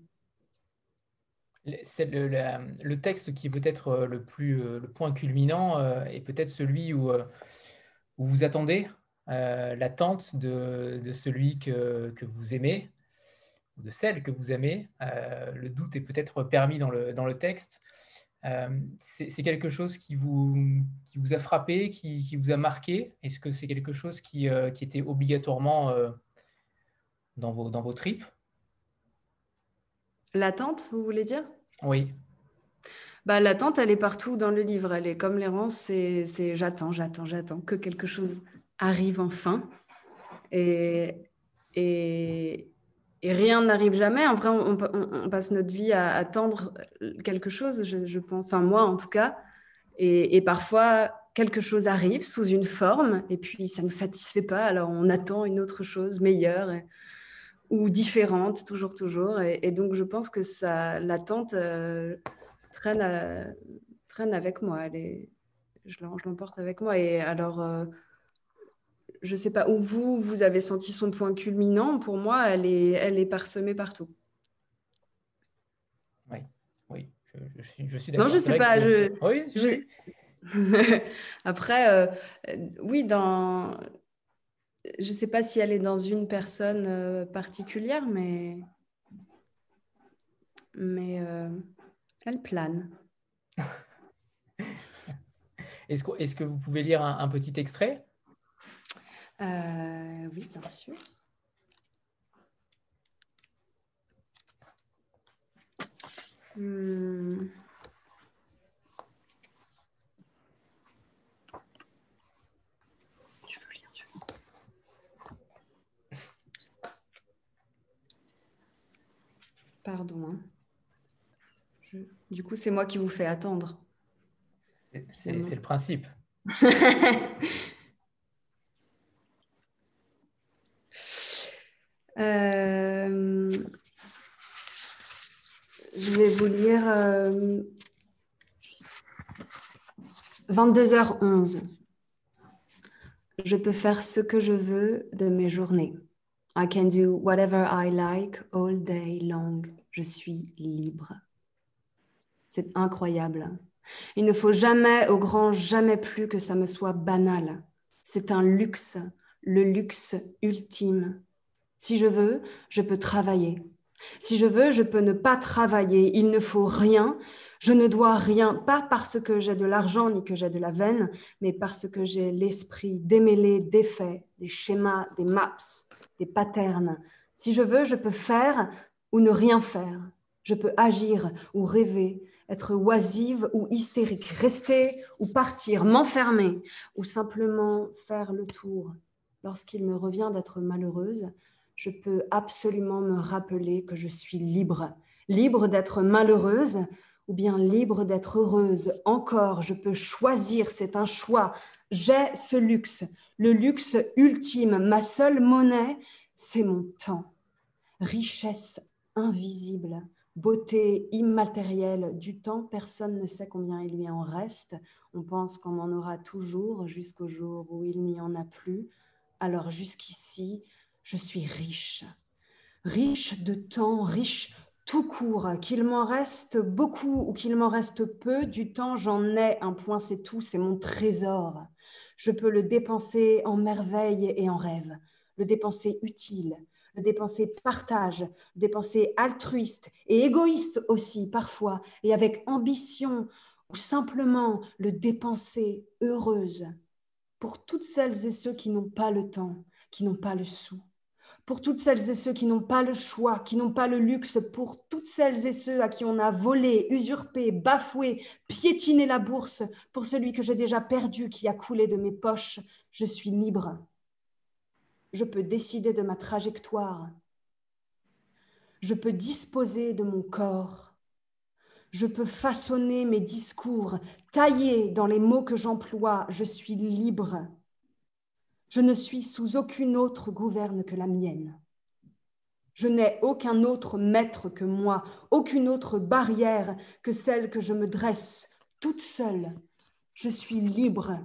C'est le, texte qui est peut-être euh, le plus euh, le point culminant est peut-être celui où, où, vous attendez l'attente de, de, celui que, que vous aimez, de celle que vous aimez. Euh, le doute est peut-être permis dans le, dans le texte. Euh, c'est quelque chose qui vous, qui vous a frappé, qui, qui vous a marqué Est-ce que c'est quelque chose qui, euh, qui était obligatoirement dans, vos, dans vos tripes? L'attente, vous voulez dire? Oui. Bah, L'attente, elle est partout dans le livre. Elle est comme l'errance, c'est j'attends, j'attends, j'attends que quelque chose arrive enfin. Et, et, et rien n'arrive jamais. En vrai, on, passe notre vie à attendre quelque chose, je, pense, enfin moi en tout cas. Et, parfois, quelque chose arrive sous une forme, et puis ça ne nous satisfait pas, alors on attend une autre chose meilleure ou différente, toujours, toujours. Et, donc, je pense que ça, l'attente euh, traîne, traîne avec moi. Elle est, je l'emporte avec moi. Et alors, euh, je ne sais pas où vous, vous avez senti son point culminant. Pour moi, elle est, elle est parsemée partout. Oui, oui, je, suis, je suis d'accord. Non, je ne sais pas. Je, oui, je... Après, euh, oui, dans... je ne sais pas si elle est dans une personne euh, particulière, mais, mais euh, elle plane. Est-ce que, est que, vous pouvez lire un petit extrait? Euh, oui, bien sûr. Hmm. Tu veux lire, tu Pardon. Hein. Du coup, c'est moi qui vous fais attendre. C'est le principe. Euh, je vais vous lire 22h11. Euh, je peux faire ce que je veux de mes journées. I can do whatever I like all day long. Je suis libre. C'est incroyable. Il ne faut jamais, au grand jamais plus, que ça me soit banal. C'est un luxe, le luxe ultime si je veux, je peux travailler. Si je veux, je peux ne pas travailler. Il ne faut rien. Je ne dois rien, pas parce que j'ai de l'argent ni que j'ai de la veine, mais parce que j'ai l'esprit démêlé des faits, des schémas, des maps, des patterns. Si je veux, je peux faire ou ne rien faire. Je peux agir ou rêver, être oisive ou hystérique, rester ou partir, m'enfermer ou simplement faire le tour. Lorsqu'il me revient d'être malheureuse, je peux absolument me rappeler que je suis libre, libre d'être malheureuse ou bien libre d'être heureuse. Encore, je peux choisir, c'est un choix. J'ai ce luxe, le luxe ultime. Ma seule monnaie, c'est mon temps. Richesse invisible, beauté immatérielle du temps, personne ne sait combien il lui en reste. On pense qu'on en aura toujours jusqu'au jour où il n'y en a plus. Alors jusqu'ici, je suis riche, riche de temps, riche tout court, qu'il m'en reste beaucoup ou qu'il m'en reste peu, du temps j'en ai, un point c'est tout, c'est mon trésor. Je peux le dépenser en merveille et en rêve, le dépenser utile, le dépenser partage, le dépenser altruiste et égoïste aussi parfois, et avec ambition, ou simplement le dépenser heureuse pour toutes celles et ceux qui n'ont pas le temps, qui n'ont pas le sou, pour toutes celles et ceux qui n'ont pas le choix, qui n'ont pas le luxe, pour toutes celles et ceux à qui on a volé, usurpé, bafoué, piétiné la bourse, pour celui que j'ai déjà perdu, qui a coulé de mes poches, je suis libre. Je peux décider de ma trajectoire. Je peux disposer de mon corps. Je peux façonner mes discours, tailler dans les mots que j'emploie. Je suis libre. Je ne suis sous aucune autre gouverne que la mienne. Je n'ai aucun autre maître que moi, aucune autre barrière que celle que je me dresse toute seule. Je suis libre.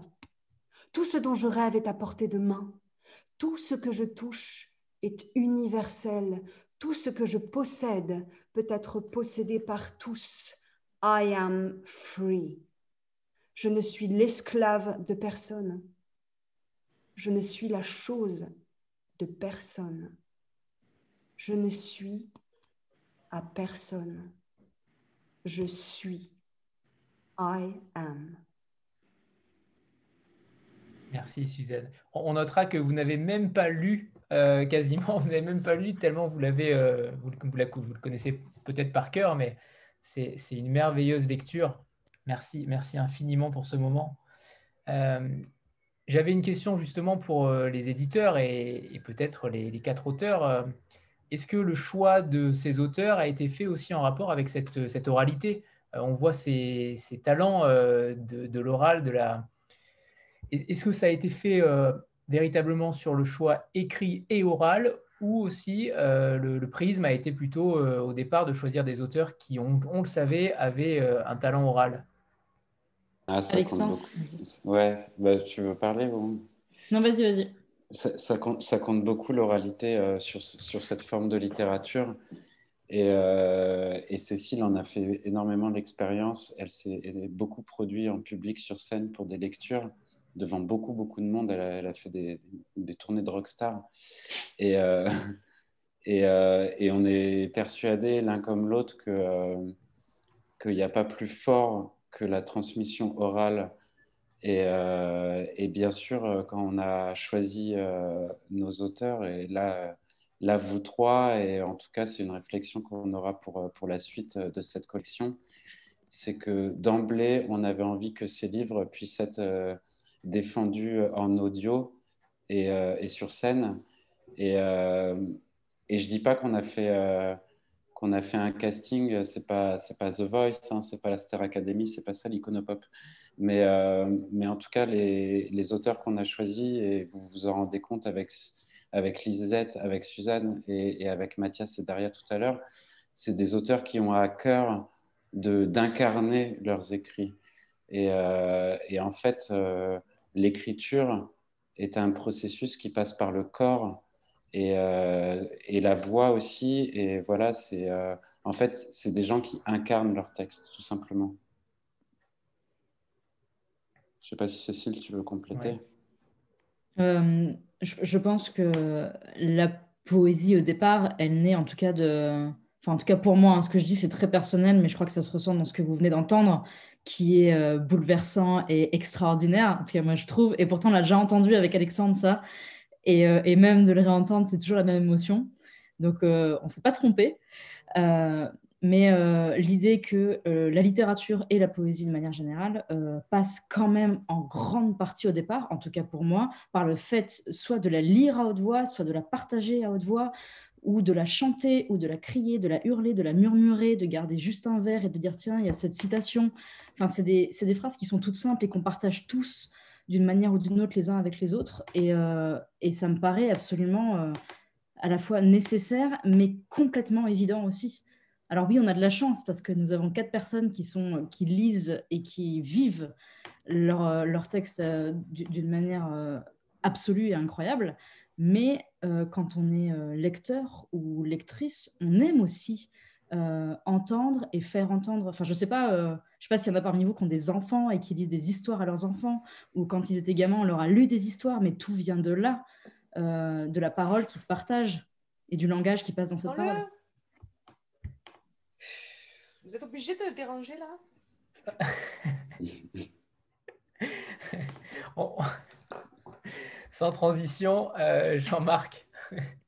Tout ce dont je rêve est à portée de main. Tout ce que je touche est universel. Tout ce que je possède peut être possédé par tous. I am free. Je ne suis l'esclave de personne. Je ne suis la chose de personne. Je ne suis à personne. Je suis. I am. Merci Suzanne. On notera que vous n'avez même pas lu euh, quasiment, vous n'avez même pas lu tellement vous l'avez, euh, vous, vous, le connaissez peut-être par cœur, mais c'est une merveilleuse lecture. Merci, merci infiniment pour ce moment. Euh, j'avais une question justement pour euh, les éditeurs et, peut-être les, quatre auteurs. Euh, est-ce que le choix de ces auteurs a été fait aussi en rapport avec cette, oralité? Euh, On voit ces, talents de, l'oral, de la. Est-ce que ça a été fait véritablement sur le choix écrit et oral ou aussi le, prisme a été plutôt au départ de choisir des auteurs qui, on le savait, avaient un talent oral? Ah, Alexandre Ouais, bah, tu veux parler Non, vas-y, vas-y. ça, compte, ça, compte, beaucoup l'oralité sur, sur, cette forme de littérature. Et, et, Cécile en a fait énormément l'expérience. Elle s'est beaucoup produit en public sur scène pour des lectures devant beaucoup, beaucoup de monde. Elle a, fait des, des, tournées de rockstar. Et, euh, et, euh, et, on est persuadé l'un comme l'autre que euh, qu'il n'y a pas plus fort que la transmission orale. Et, et bien sûr, quand on a choisi nos auteurs, et là, là, vous trois, et en tout cas, c'est une réflexion qu'on aura pour, pour la suite de cette collection, c'est que d'emblée, on avait envie que ces livres puissent être défendu euh, en audio et, euh, et sur scène. Et, euh, et je dis pas qu'on a fait qu'on a fait un casting, c'est pas c'est pas The Voice, hein, c'est pas la Star Academy, c'est pas ça l'iconopop. Mais mais en tout cas les, les auteurs qu'on a choisis et vous vous en rendez compte avec avec Lisette, avec Suzanne et, et avec Mathias et Daria tout à l'heure, c'est des auteurs qui ont à cœur de d'incarner leurs écrits. Et, et en fait, l'écriture est un processus qui passe par le corps et, euh, et la voix aussi. Et voilà, c'est euh, en fait, c'est des gens qui incarnent leur texte, tout simplement. Je ne sais pas si Cécile, tu veux compléter. Euh, je, pense que la poésie au départ, elle naît en tout cas de. Enfin, en tout cas pour moi, hein, ce que je dis, c'est très personnel, mais je crois que ça se ressent dans ce que vous venez d'entendre qui est bouleversant et extraordinaire, en tout cas moi je trouve, et pourtant on l'a déjà entendu avec Alexandre ça, et, euh, et même de le réentendre, c'est toujours la même émotion. Donc euh, on ne s'est pas trompé. mais l'idée que la littérature et la poésie de manière générale passent quand même en grande partie au départ, en tout cas pour moi, par le fait soit de la lire à haute voix, soit de la partager à haute voix, ou de la chanter, ou de la crier, de la hurler, de la murmurer, de garder juste un vers et de dire tiens, il y a cette citation. Enfin, c'est des, phrases qui sont toutes simples et qu'on partage tous d'une manière ou d'une autre les uns avec les autres. Et, euh, et ça me paraît absolument euh, à la fois nécessaire, mais complètement évident aussi. Alors oui, on a de la chance parce que nous avons quatre personnes qui, sont, qui lisent et qui vivent leur, leur texte euh, d'une manière absolue et incroyable. Mais quand on est lecteur ou lectrice, on aime aussi euh, entendre et faire entendre. Enfin, je ne sais pas, je sais pas s'il y en a parmi vous qui ont des enfants et qui lisent des histoires à leurs enfants, ou quand ils étaient gamins, on leur a lu des histoires, mais tout vient de là, de la parole qui se partage et du langage qui passe dans cette parole. Vous êtes obligé de déranger là Sans transition, euh, Jean-Marc.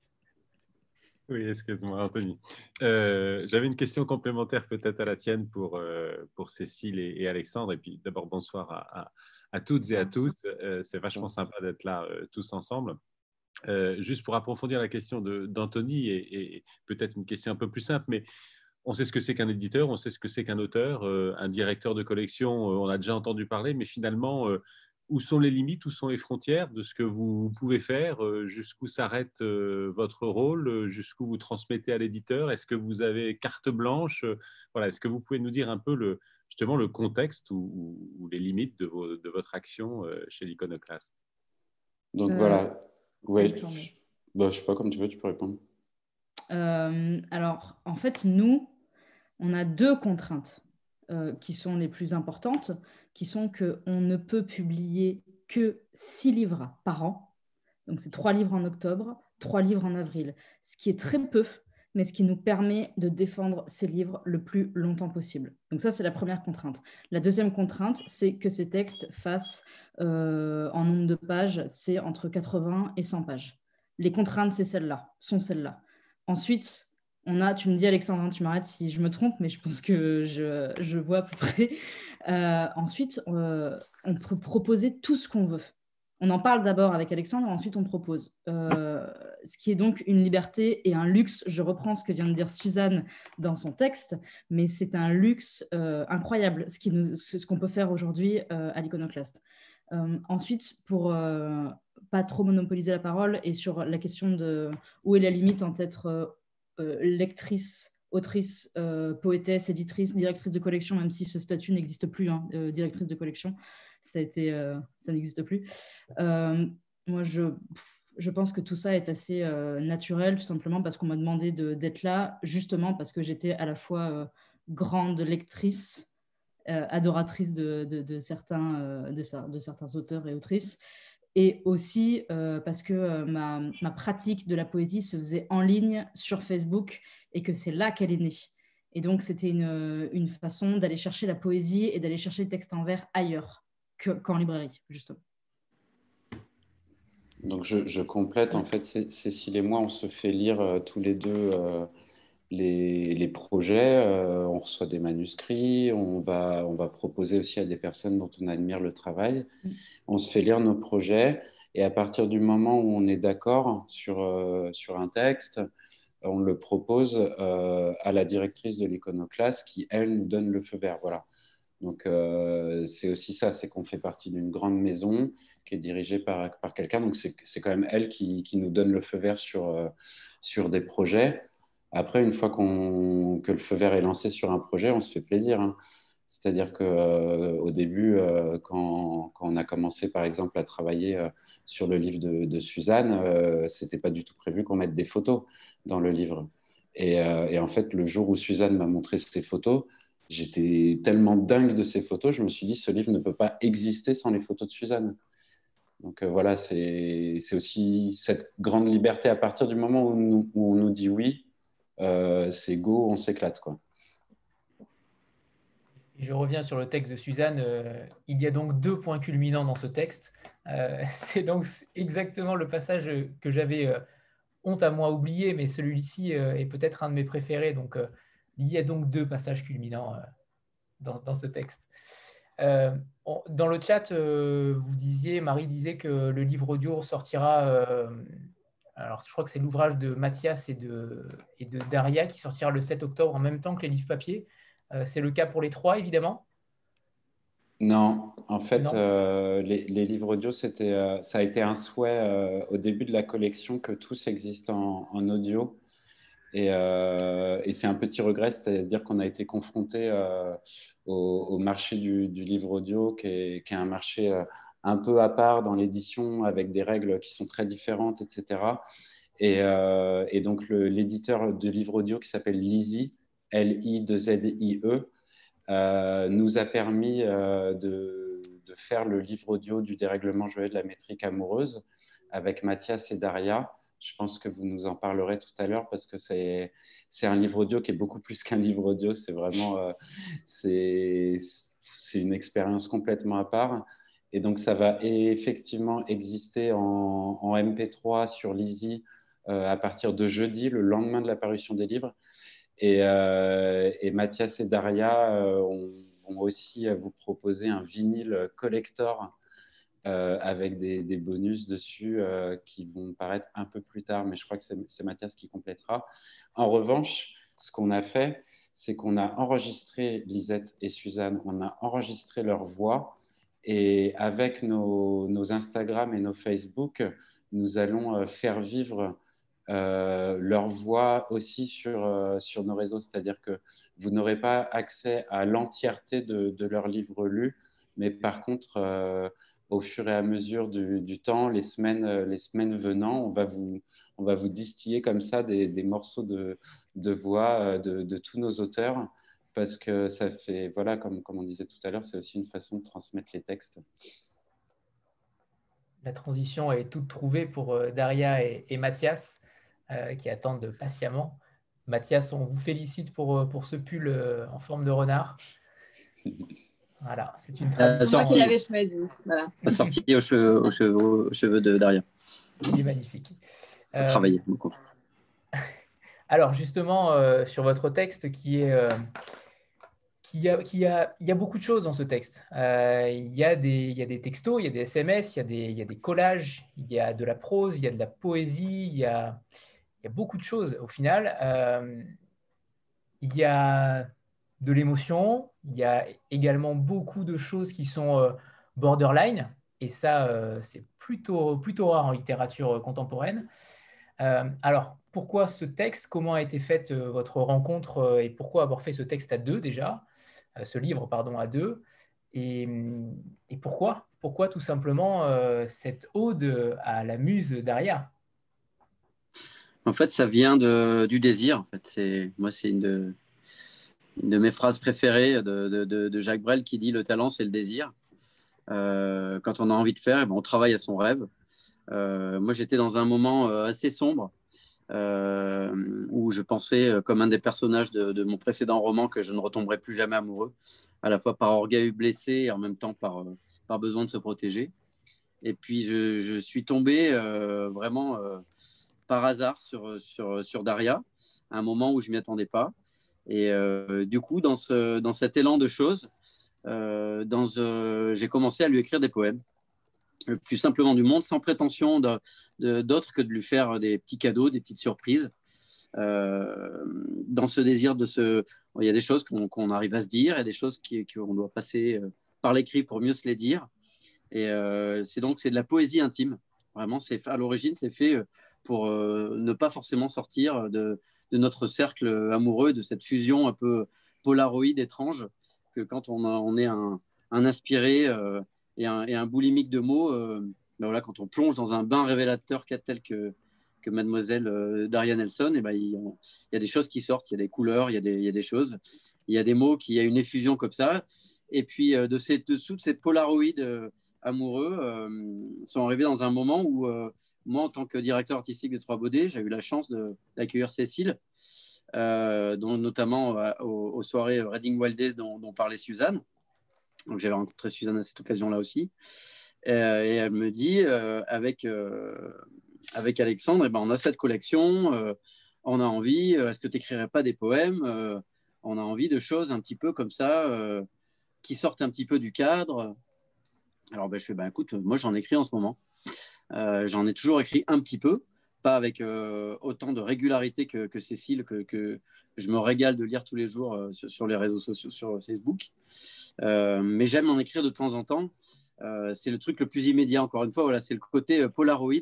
Oui, excuse-moi, Anthony. Euh, j'avais une question complémentaire peut-être à la tienne pour, euh, pour Cécile et, Alexandre. Et puis d'abord, bonsoir à, à, toutes et à tous. C'est vachement sympa d'être là tous ensemble. juste pour approfondir la question d'Anthony et, et peut-être une question un peu plus simple, mais on sait ce que c'est qu'un éditeur, on sait ce que c'est qu'un auteur, un directeur de collection, on a déjà entendu parler, mais finalement, où sont les limites, où sont les frontières de ce que vous pouvez faire, euh, jusqu'où s'arrête euh, votre rôle, euh, jusqu'où vous transmettez à l'éditeur, est-ce que vous avez carte blanche? Voilà, est-ce que vous pouvez nous dire un peu le, justement le contexte ou, les limites de, votre action chez l'Iconoclast Donc voilà, oui. Je, bah, je sais pas, comme tu veux, tu peux répondre. alors, en fait, nous, on a deux contraintes qui sont les plus importantes qui sont qu'on ne peut publier que six livres par an. Donc c'est trois livres en octobre, trois livres en avril, ce qui est très peu, mais ce qui nous permet de défendre ces livres le plus longtemps possible. Donc ça, c'est la première contrainte. La deuxième contrainte, c'est que ces textes fassent, euh, en nombre de pages, c'est entre 80 et 100 pages. Les contraintes, c'est celles-là, sont celles-là. Ensuite, on a, tu me dis Alexandre, hein, tu m'arrêtes si je me trompe, mais je pense que je, je vois à peu près. Euh, ensuite, euh, on peut proposer tout ce qu'on veut. On en parle d'abord avec Alexandre, ensuite on propose. Euh, ce qui est donc une liberté et un luxe. Je reprends ce que vient de dire Suzanne dans son texte, mais c'est un luxe incroyable ce qu'on peut faire aujourd'hui à l'Iconoclast. ensuite, pour pas trop monopoliser la parole et sur la question de où est la limite entre être lectrice, autrice, euh, poétesse, éditrice, directrice de collection, même si ce statut n'existe plus, hein, euh, directrice de collection, ça, a été, ça n'existe plus. moi, je, je pense que tout ça est assez naturel, tout simplement parce qu'on m'a demandé d'être là, justement parce que j'étais à la fois grande lectrice, adoratrice de, de, certains, de, certains auteurs et autrices, et aussi parce que ma, ma, pratique de la poésie se faisait en ligne sur Facebook et que c'est là qu'elle est née. Et donc, c'était une, une, façon d'aller chercher la poésie et d'aller chercher le texte en vers ailleurs qu'en librairie, justement. Donc, je, je, complète. En fait, Cécile et moi, on se fait lire euh, tous les deux euh, les, les, projets. Euh, on reçoit des manuscrits. On va, on va proposer aussi à des personnes dont on admire le travail. Mm. On se fait lire nos projets. Et à partir du moment où on est d'accord sur, sur un texte, on le propose euh, à la directrice de l'iconoclaste qui, elle, nous donne le feu vert. Voilà. Donc, euh, c'est aussi ça, c'est qu'on fait partie d'une grande maison qui est dirigée par, par quelqu'un. Donc, c'est quand même elle qui, qui, nous donne le feu vert sur, euh, sur des projets. Après, une fois qu'on que le feu vert est lancé sur un projet, on se fait plaisir. Hein. C'est-à-dire qu'au début, quand, quand, on a commencé, par exemple, à travailler sur le livre de, de Suzanne, c'était pas du tout prévu qu'on mette des photos dans le livre. Euh, et, en fait, le jour où Suzanne m'a montré ces photos, j'étais tellement dingue de ces photos, je me suis dit, ce livre ne peut pas exister sans les photos de Suzanne. Donc euh, voilà, c'est aussi cette grande liberté à partir du moment où, on nous dit oui, euh, c'est go, on s'éclate. Je reviens sur le texte de Suzanne. il y a donc deux points culminants dans ce texte. c'est donc exactement le passage que j'avais honte à moi oublié, mais celui-ci euh, est peut-être un de mes préférés. Donc, euh, il y a donc deux passages culminants euh, dans, ce texte. dans le chat, vous disiez, Marie disait que le livre audio sortira. Alors, je crois que c'est l'ouvrage de Mathias et de, et de Daria qui sortira le 7 octobre en même temps que les livres papier. c'est le cas pour les trois, évidemment? Non, en fait, euh, les, livres audio, c'était, euh, ça a été un souhait euh, au début de la collection que tous existent en, audio. Et, c'est un petit regret, c'est-à-dire qu'on a été confronté au, marché du, livre audio, qui est, un marché un peu à part dans l'édition, avec des règles qui sont très différentes, etc. Et, et donc, l'éditeur de livre audio qui s'appelle Lizzie, L-I-2-Z-I-E, euh, nous a permis euh, de, faire le livre audio du dérèglement joyeux de la métrique amoureuse avec Mathias et Daria. Je pense que vous nous en parlerez tout à l'heure parce que c'est un livre audio qui est beaucoup plus qu'un livre audio. C'est vraiment euh, c'est une expérience complètement à part. Et donc, ça va effectivement exister en, MP3 sur Lizzie à partir de jeudi, le lendemain de la parution des livres. Euh, et, Mathias et Daria euh, ont, aussi à vous proposer un vinyle collector euh, avec des, bonus dessus qui vont paraître un peu plus tard, mais je crois que c'est Mathias qui complétera. En revanche, ce qu'on a fait, c'est qu'on a enregistré Lisette et Suzanne, on a enregistré leur voix, et avec nos, nos Instagram et nos Facebook, nous allons faire vivre euh, leur voix aussi sur, euh, sur nos réseaux, c'est-à-dire que vous n'aurez pas accès à l'entièreté de, de leurs livres lus, mais par contre, euh, au fur et à mesure du, temps, les semaines, les semaines venant, on va vous, on va vous distiller comme ça des, morceaux de, voix de, tous nos auteurs, parce que ça fait, voilà, comme, comme on disait tout à l'heure, c'est aussi une façon de transmettre les textes. La transition est toute trouvée pour Daria et, et Mathias. Euh, qui attendent patiemment. Mathias, on vous félicite pour, euh, pour ce pull euh, en forme de renard. Voilà, c'est une tradition. C'est moi qui l'avais choisi. Voilà. Sorti aux cheveux, aux, cheveux, aux cheveux de Daria. Il est magnifique. Travailler beaucoup. Alors justement, sur votre texte qui est... a, qui a, il y a beaucoup de choses dans ce texte. il, y a des, textos, il y a des SMS, il y a des, collages, il y a de la prose, il y a de la poésie, il y a, beaucoup de choses au final. Euh, il y a de l'émotion, il y a également beaucoup de choses qui sont euh, borderline, et ça, euh, c'est plutôt rare en littérature contemporaine. alors, pourquoi ce texte Comment a été faite votre rencontre et pourquoi avoir fait ce texte à deux déjà Ce livre, pardon, à deux Et, et pourquoi? Pourquoi tout simplement euh, cette ode à la muse d'Aria? En fait, ça vient de, du désir. En fait, c'est moi, c'est une de, mes phrases préférées de, de, de, Jacques Brel qui dit le talent, c'est le désir. Euh, quand on a envie de faire, eh ben, on travaille à son rêve. Euh, moi, j'étais dans un moment euh, assez sombre euh, où je pensais, euh, comme un des personnages de, mon précédent roman, que je ne retomberais plus jamais amoureux, à la fois par orgueil blessé et en même temps par, par besoin de se protéger. Et puis, je, suis tombé vraiment par hasard sur, sur, sur Daria, à un moment où je ne m'y attendais pas. Et euh, du coup, dans, ce, dans cet élan de choses, euh, euh, j'ai commencé à lui écrire des poèmes, le plus simplement du monde, sans prétention d'autre que de lui faire des petits cadeaux, des petites surprises. dans ce désir de se... Il y a des choses qu'on arrive à se dire et des choses qu'on doit passer par l'écrit pour mieux se les dire. Et c'est donc c'est de la poésie intime. Vraiment, à l'origine, c'est fait pour ne pas forcément sortir de, notre cercle amoureux, de cette fusion un peu polaroïde étrange, que quand on, est un, inspiré euh, et, un, et, un, boulimique de mots, euh, ben voilà, quand on plonge dans un bain révélateur tel que, que mademoiselle euh, Daria Nelson, et ben, il, y a des choses qui sortent, il y a des couleurs, il y a des, il y a des choses, il y a des mots, qui, il y a une effusion comme ça. Et puis, de ces, dessous de ces polaroïdes amoureux sont arrivés dans un moment où moi, en tant que directeur artistique de Trois Baudets, j'ai eu la chance d'accueillir Cécile, euh, dont, notamment euh, aux, soirées Reading Wild dont, dont, parlait Suzanne. Donc j'avais rencontré Suzanne à cette occasion-là aussi. Euh, et elle me dit, avec, avec Alexandre, eh ben, on a cette collection, on a envie, est-ce que tu n'écrirais pas des poèmes On a envie de choses un petit peu comme ça, qui sortent un petit peu du cadre. Alors ben, je fais, ben, écoute, moi j'en écris en ce moment. Euh, j'en ai toujours écrit un petit peu, pas avec euh, autant de régularité que, Cécile, que, je me régale de lire tous les jours euh, sur, les réseaux sociaux, sur Facebook. mais j'aime en écrire de temps en temps. C'est le truc le plus immédiat, encore une fois, voilà, c'est le côté polaroid.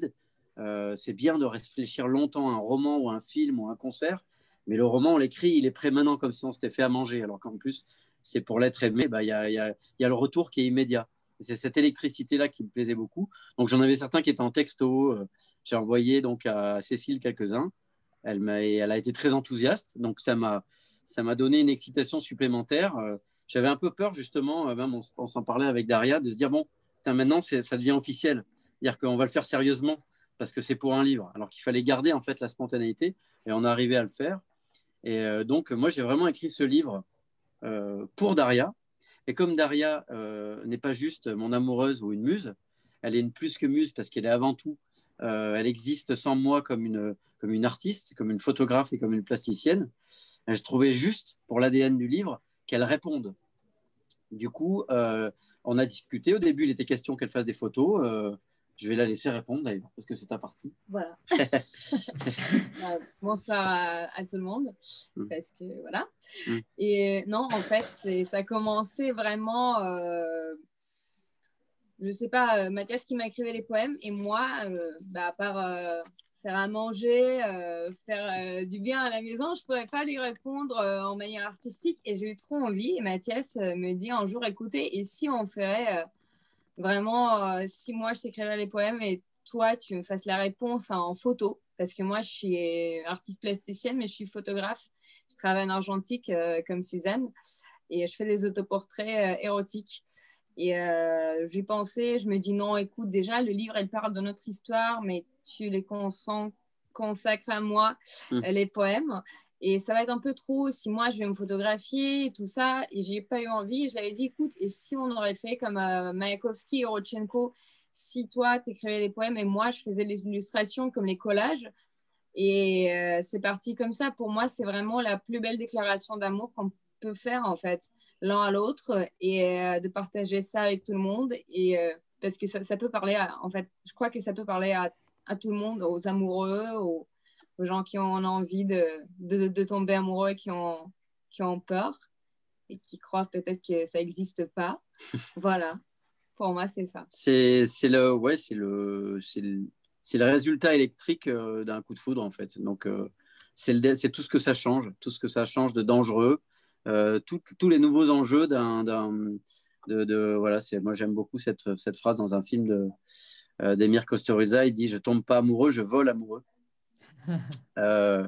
c'est bien de réfléchir longtemps à un roman ou un film ou un concert, mais le roman, on l'écrit, il est prêt maintenant comme si on s'était fait à manger, alors qu'en plus, c'est pour l'être aimé, bah, il y, a, le retour qui est immédiat c'est cette électricité-là qui me plaisait beaucoup. Donc j'en avais certains qui étaient en texto. Euh, j'ai envoyé donc à Cécile quelques-uns. Elle, a, elle a été très enthousiaste. Donc ça m'a donné une excitation supplémentaire. Euh, j'avais un peu peur justement, euh, même on, s'en parlait avec Daria, de se dire bon, maintenant ça devient officiel. C'est-à-dire qu'on va le faire sérieusement parce que c'est pour un livre. Alors qu'il fallait garder en fait la spontanéité et on arrivé à le faire. Et donc moi j'ai vraiment écrit ce livre pour Daria et comme Daria euh, n'est pas juste mon amoureuse ou une muse, elle est une plus que muse parce qu'elle est avant tout, euh, elle existe sans moi comme une, comme une artiste, comme une photographe et comme une plasticienne. Je trouvais juste pour l'ADN du livre qu'elle réponde. Du coup, euh, on a discuté. Au début, il était question qu'elle fasse des photos. Je vais la laisser répondre d'ailleurs, parce que c'est ta partie. Voilà. Euh, bonsoir à, tout le monde, mm. parce que voilà. Mm. Et non, en fait, ça a commencé vraiment. Euh, je sais pas, euh, Mathias qui m'a écrit les poèmes, et moi, euh, bah, à part faire à manger, faire du bien à la maison, je ne pourrais pas lui répondre en manière artistique. Et j'ai eu trop envie. Et Mathias me dit un jour écoutez, et si on ferait Vraiment, euh, si moi je t'écrirais les poèmes et toi tu me fasses la réponse en photo, parce que moi je suis artiste plasticienne, mais je suis photographe. Je travaille en argentique euh, comme Suzanne et je fais des autoportraits euh, érotiques. Et j'y pensais, je me dis non, écoute, déjà le livre il parle de notre histoire, mais tu les consacres à moi, mmh. les poèmes. Et ça va être un peu trop si moi je vais me photographier et tout ça. Et j'ai pas eu envie. Je l'avais dit, écoute, et si on aurait fait comme euh, Mayakovsky et Rodchenko, si toi tu écrivais les poèmes et moi je faisais les illustrations comme les collages. Et euh, c'est parti comme ça. Pour moi, c'est vraiment la plus belle déclaration d'amour qu'on peut faire en fait, l'un à l'autre et euh, de partager ça avec tout le monde. Et parce que ça, ça, peut parler, à, en fait, je crois que ça peut parler à, à tout le monde, aux amoureux, aux aux gens qui ont envie de, de, de tomber amoureux et qui ont, qui ont peur et qui croient peut-être que ça n'existe pas. voilà, pour moi, c'est ça. C'est le, ouais, le, le, le résultat électrique euh, d'un coup de foudre, en fait. Donc, euh, c'est tout ce que ça change, tout ce que ça change de dangereux, euh, tous les nouveaux enjeux d'un de, voilà, c'est moi j'aime beaucoup cette, cette, phrase dans un film de euh, d'Emir Kusturica. Il dit Je tombe pas amoureux, je vole amoureux. Euh,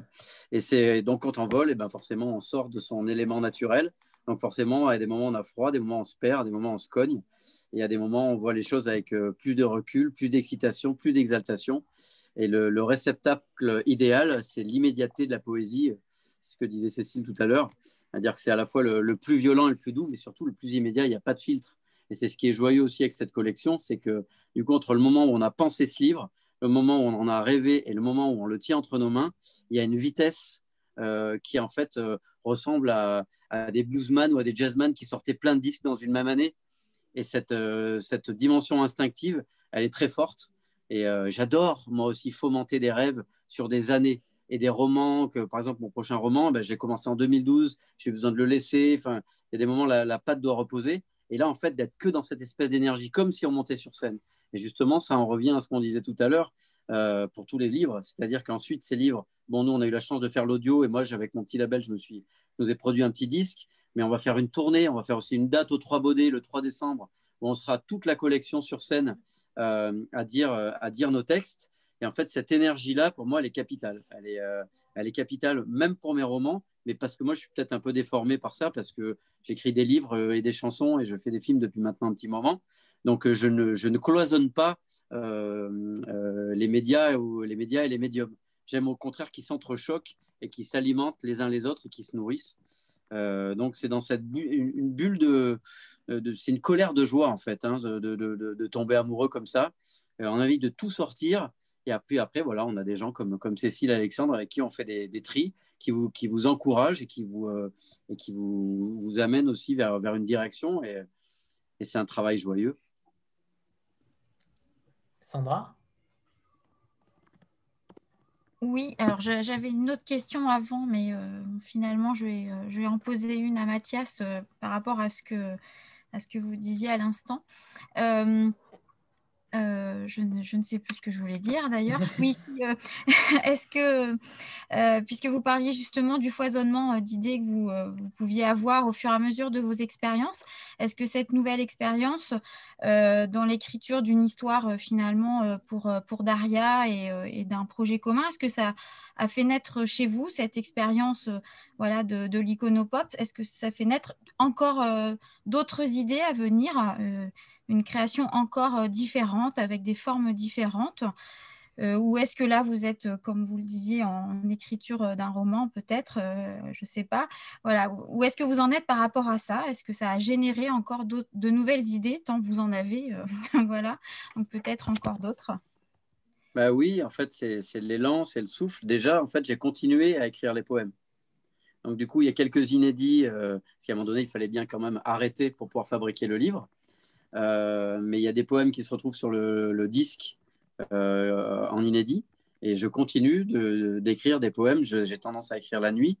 et c'est donc quand on vole, et ben forcément on sort de son élément naturel. Donc forcément, à des moments on a froid, des moments on se perd, des moments on se cogne. Et à des moments on voit les choses avec euh, plus de recul, plus d'excitation, plus d'exaltation. Et le, réceptacle idéal, c'est l'immédiateté de la poésie. Ce que disait Cécile tout à l'heure, c'est-à-dire que c'est à la fois le, le, plus violent et le plus doux, mais surtout le plus immédiat. Il n'y a pas de filtre. Et c'est ce qui est joyeux aussi avec cette collection, c'est que du coup entre le moment où on a pensé ce livre le moment où on en a rêvé et le moment où on le tient entre nos mains, il y a une vitesse euh, qui en fait euh, ressemble à, des bluesman ou à des jazzman qui sortaient plein de disques dans une même année. Et cette, euh, cette dimension instinctive, elle est très forte. Et j'adore moi aussi fomenter des rêves sur des années et des romans que, par exemple, mon prochain roman, ben, j'ai commencé en 2012, j'ai besoin de le laisser. Enfin, il y a des moments la, la patte doit reposer. Et là, en fait, d'être que dans cette espèce d'énergie, comme si on montait sur scène. Et justement, ça en revient à ce qu'on disait tout à l'heure euh, pour tous les livres. C'est-à-dire qu'ensuite, ces livres, bon, nous, on a eu la chance de faire l'audio et moi, avec mon petit label, je me suis, nous ai produit un petit disque. Mais on va faire une tournée, on va faire aussi une date au 3 Baudets le 3 décembre où on sera toute la collection sur scène euh, à, dire, à dire nos textes. Et en fait, cette énergie-là, pour moi, elle est capitale. Elle est, euh, elle est capitale même pour mes romans, mais parce que moi, je suis peut-être un peu déformé par ça, parce que j'écris des livres et des chansons et je fais des films depuis maintenant un petit moment. Donc, euh, je ne, je ne cloisonne pas euh, euh, les, médias ou, les médias et les médiums. J'aime au contraire qu'ils s'entrechoquent et qu'ils s'alimentent les uns les autres et qu'ils se nourrissent. donc, c'est dans cette une, bulle de, c'est une colère de joie en fait, hein, de, de, de, tomber amoureux comme ça. on a envie de tout sortir. Et après, après, voilà, on a des gens comme, comme Cécile Alexandre avec qui on fait des, des tris, qui vous, qui vous encouragent et qui vous, et qui vous, vous amènent aussi vers, vers une direction. Et, et c'est un travail joyeux. Sandra? Oui, alors j'avais une autre question avant, mais euh, finalement, je vais, euh, je vais en poser une à Mathias euh, par rapport à ce, que, à ce que vous disiez à l'instant. Euh, je, ne, je, ne, sais plus ce que je voulais dire d'ailleurs. Oui, euh, est-ce que, euh, puisque vous parliez justement du foisonnement d'idées que vous, vous, pouviez avoir au fur et à mesure de vos expériences, est-ce que cette nouvelle expérience dans l'écriture d'une histoire finalement pour, pour Daria et, et d'un projet commun, est-ce que ça a fait naître chez vous cette expérience voilà, de, de l'iconopop? Est-ce que ça fait naître encore d'autres idées à venir une création encore euh, différente, avec des formes différentes euh, Ou est-ce que là, vous êtes, euh, comme vous le disiez, en écriture d'un roman, peut-être, je ne sais pas. Voilà. Où est-ce que vous en êtes par rapport à ça? Est-ce que ça a généré encore de nouvelles idées, tant vous en avez Voilà. Donc peut-être encore d'autres. Bah oui, en fait, c'est l'élan, c'est le souffle. Déjà, en fait, j'ai continué à écrire les poèmes. Donc, du coup, il y a quelques inédits, parce qu'à un moment donné, il fallait bien quand même arrêter pour pouvoir fabriquer le livre. Euh, mais il y a des poèmes qui se retrouvent sur le, disque euh, en inédit. Et je continue d'écrire des poèmes. J'ai tendance à écrire la nuit.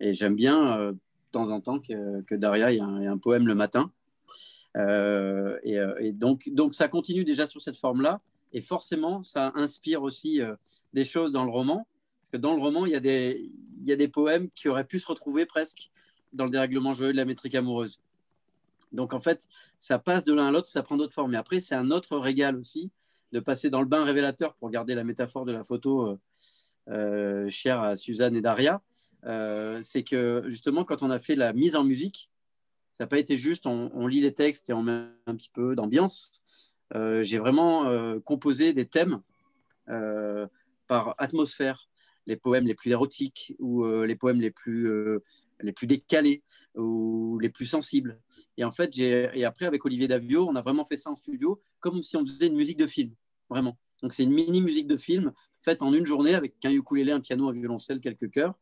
Et j'aime bien euh, de temps en temps que, Daria ait un, poème le matin. et, donc, donc, ça continue déjà sur cette forme-là. Et forcément, ça inspire aussi des choses dans le roman. Parce que dans le roman, il y, a des, y a des poèmes qui auraient pu se retrouver presque dans le dérèglement joyeux de la métrique amoureuse. Donc en fait, ça passe de l'un à l'autre, ça prend d'autres formes. Mais après, c'est un autre régal aussi de passer dans le bain révélateur pour garder la métaphore de la photo euh, euh, chère à Suzanne et Daria. Euh, c'est que justement, quand on a fait la mise en musique, ça n'a pas été juste on, lit les textes et on met un petit peu d'ambiance. J'ai vraiment composé des thèmes par atmosphère les poèmes les plus érotiques ou les poèmes les plus les plus décalés ou les plus sensibles. Et en fait, j'ai et après avec Olivier Davio, on a vraiment fait ça en studio comme si on faisait une musique de film, vraiment. Donc c'est une mini musique de film faite en une journée avec un ukulélé, un piano, un violoncelle, quelques chœurs.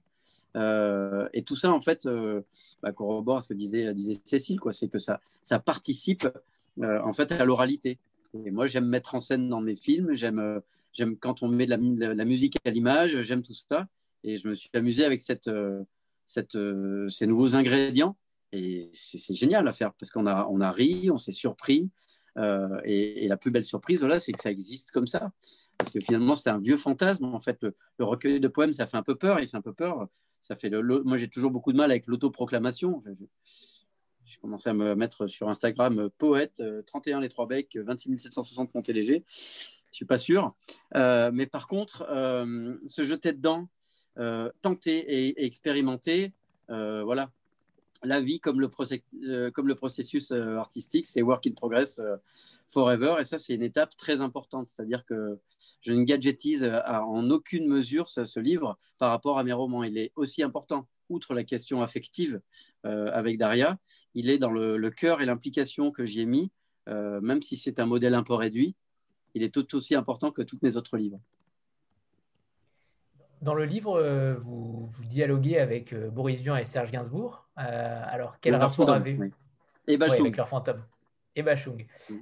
Euh, et tout ça, en fait, euh, bah, corrobore ce que disait, disait Cécile, quoi, c'est que ça, ça participe euh, en fait à l'oralité. Et moi, j'aime mettre en scène dans mes films, j'aime, j'aime quand on met de la, la musique à l'image, j'aime tout ça. Et je me suis amusé avec cette, euh, ces nouveaux ingrédients. Et c'est génial à faire parce qu'on a, on a ri, on s'est surpris. Euh, et, la plus belle surprise, c'est que ça existe comme ça. Parce que finalement, c'est un vieux fantasme. En fait, le, recueil de poèmes, ça fait un peu peur. Il fait un peu peur. Ça fait le, moi, j'ai toujours beaucoup de mal avec l'autoproclamation. J'ai commencé à me mettre sur Instagram poète, 31 les trois becs, 26 760 Montéléger. Je suis pas sûr. mais par contre, se jeter dedans, tenter et, expérimenter, voilà, la vie comme le, comme le processus artistique, c'est work in progress forever. Et ça, c'est une étape très importante. C'est-à-dire que je ne gadgetise en aucune mesure ce, livre par rapport à mes romans. Il est aussi important, outre la question affective avec Daria, il est dans le, cœur et l'implication que j'y ai mis, même si c'est un modèle un peu réduit il est tout aussi important que tous mes autres livres. Dans le livre, euh, vous, dialoguez avec euh, Boris Vian et Serge Gainsbourg. Euh, alors, quel rapport avez-vous Et Bachung. avec leur fantôme. Et Bachung. Mm.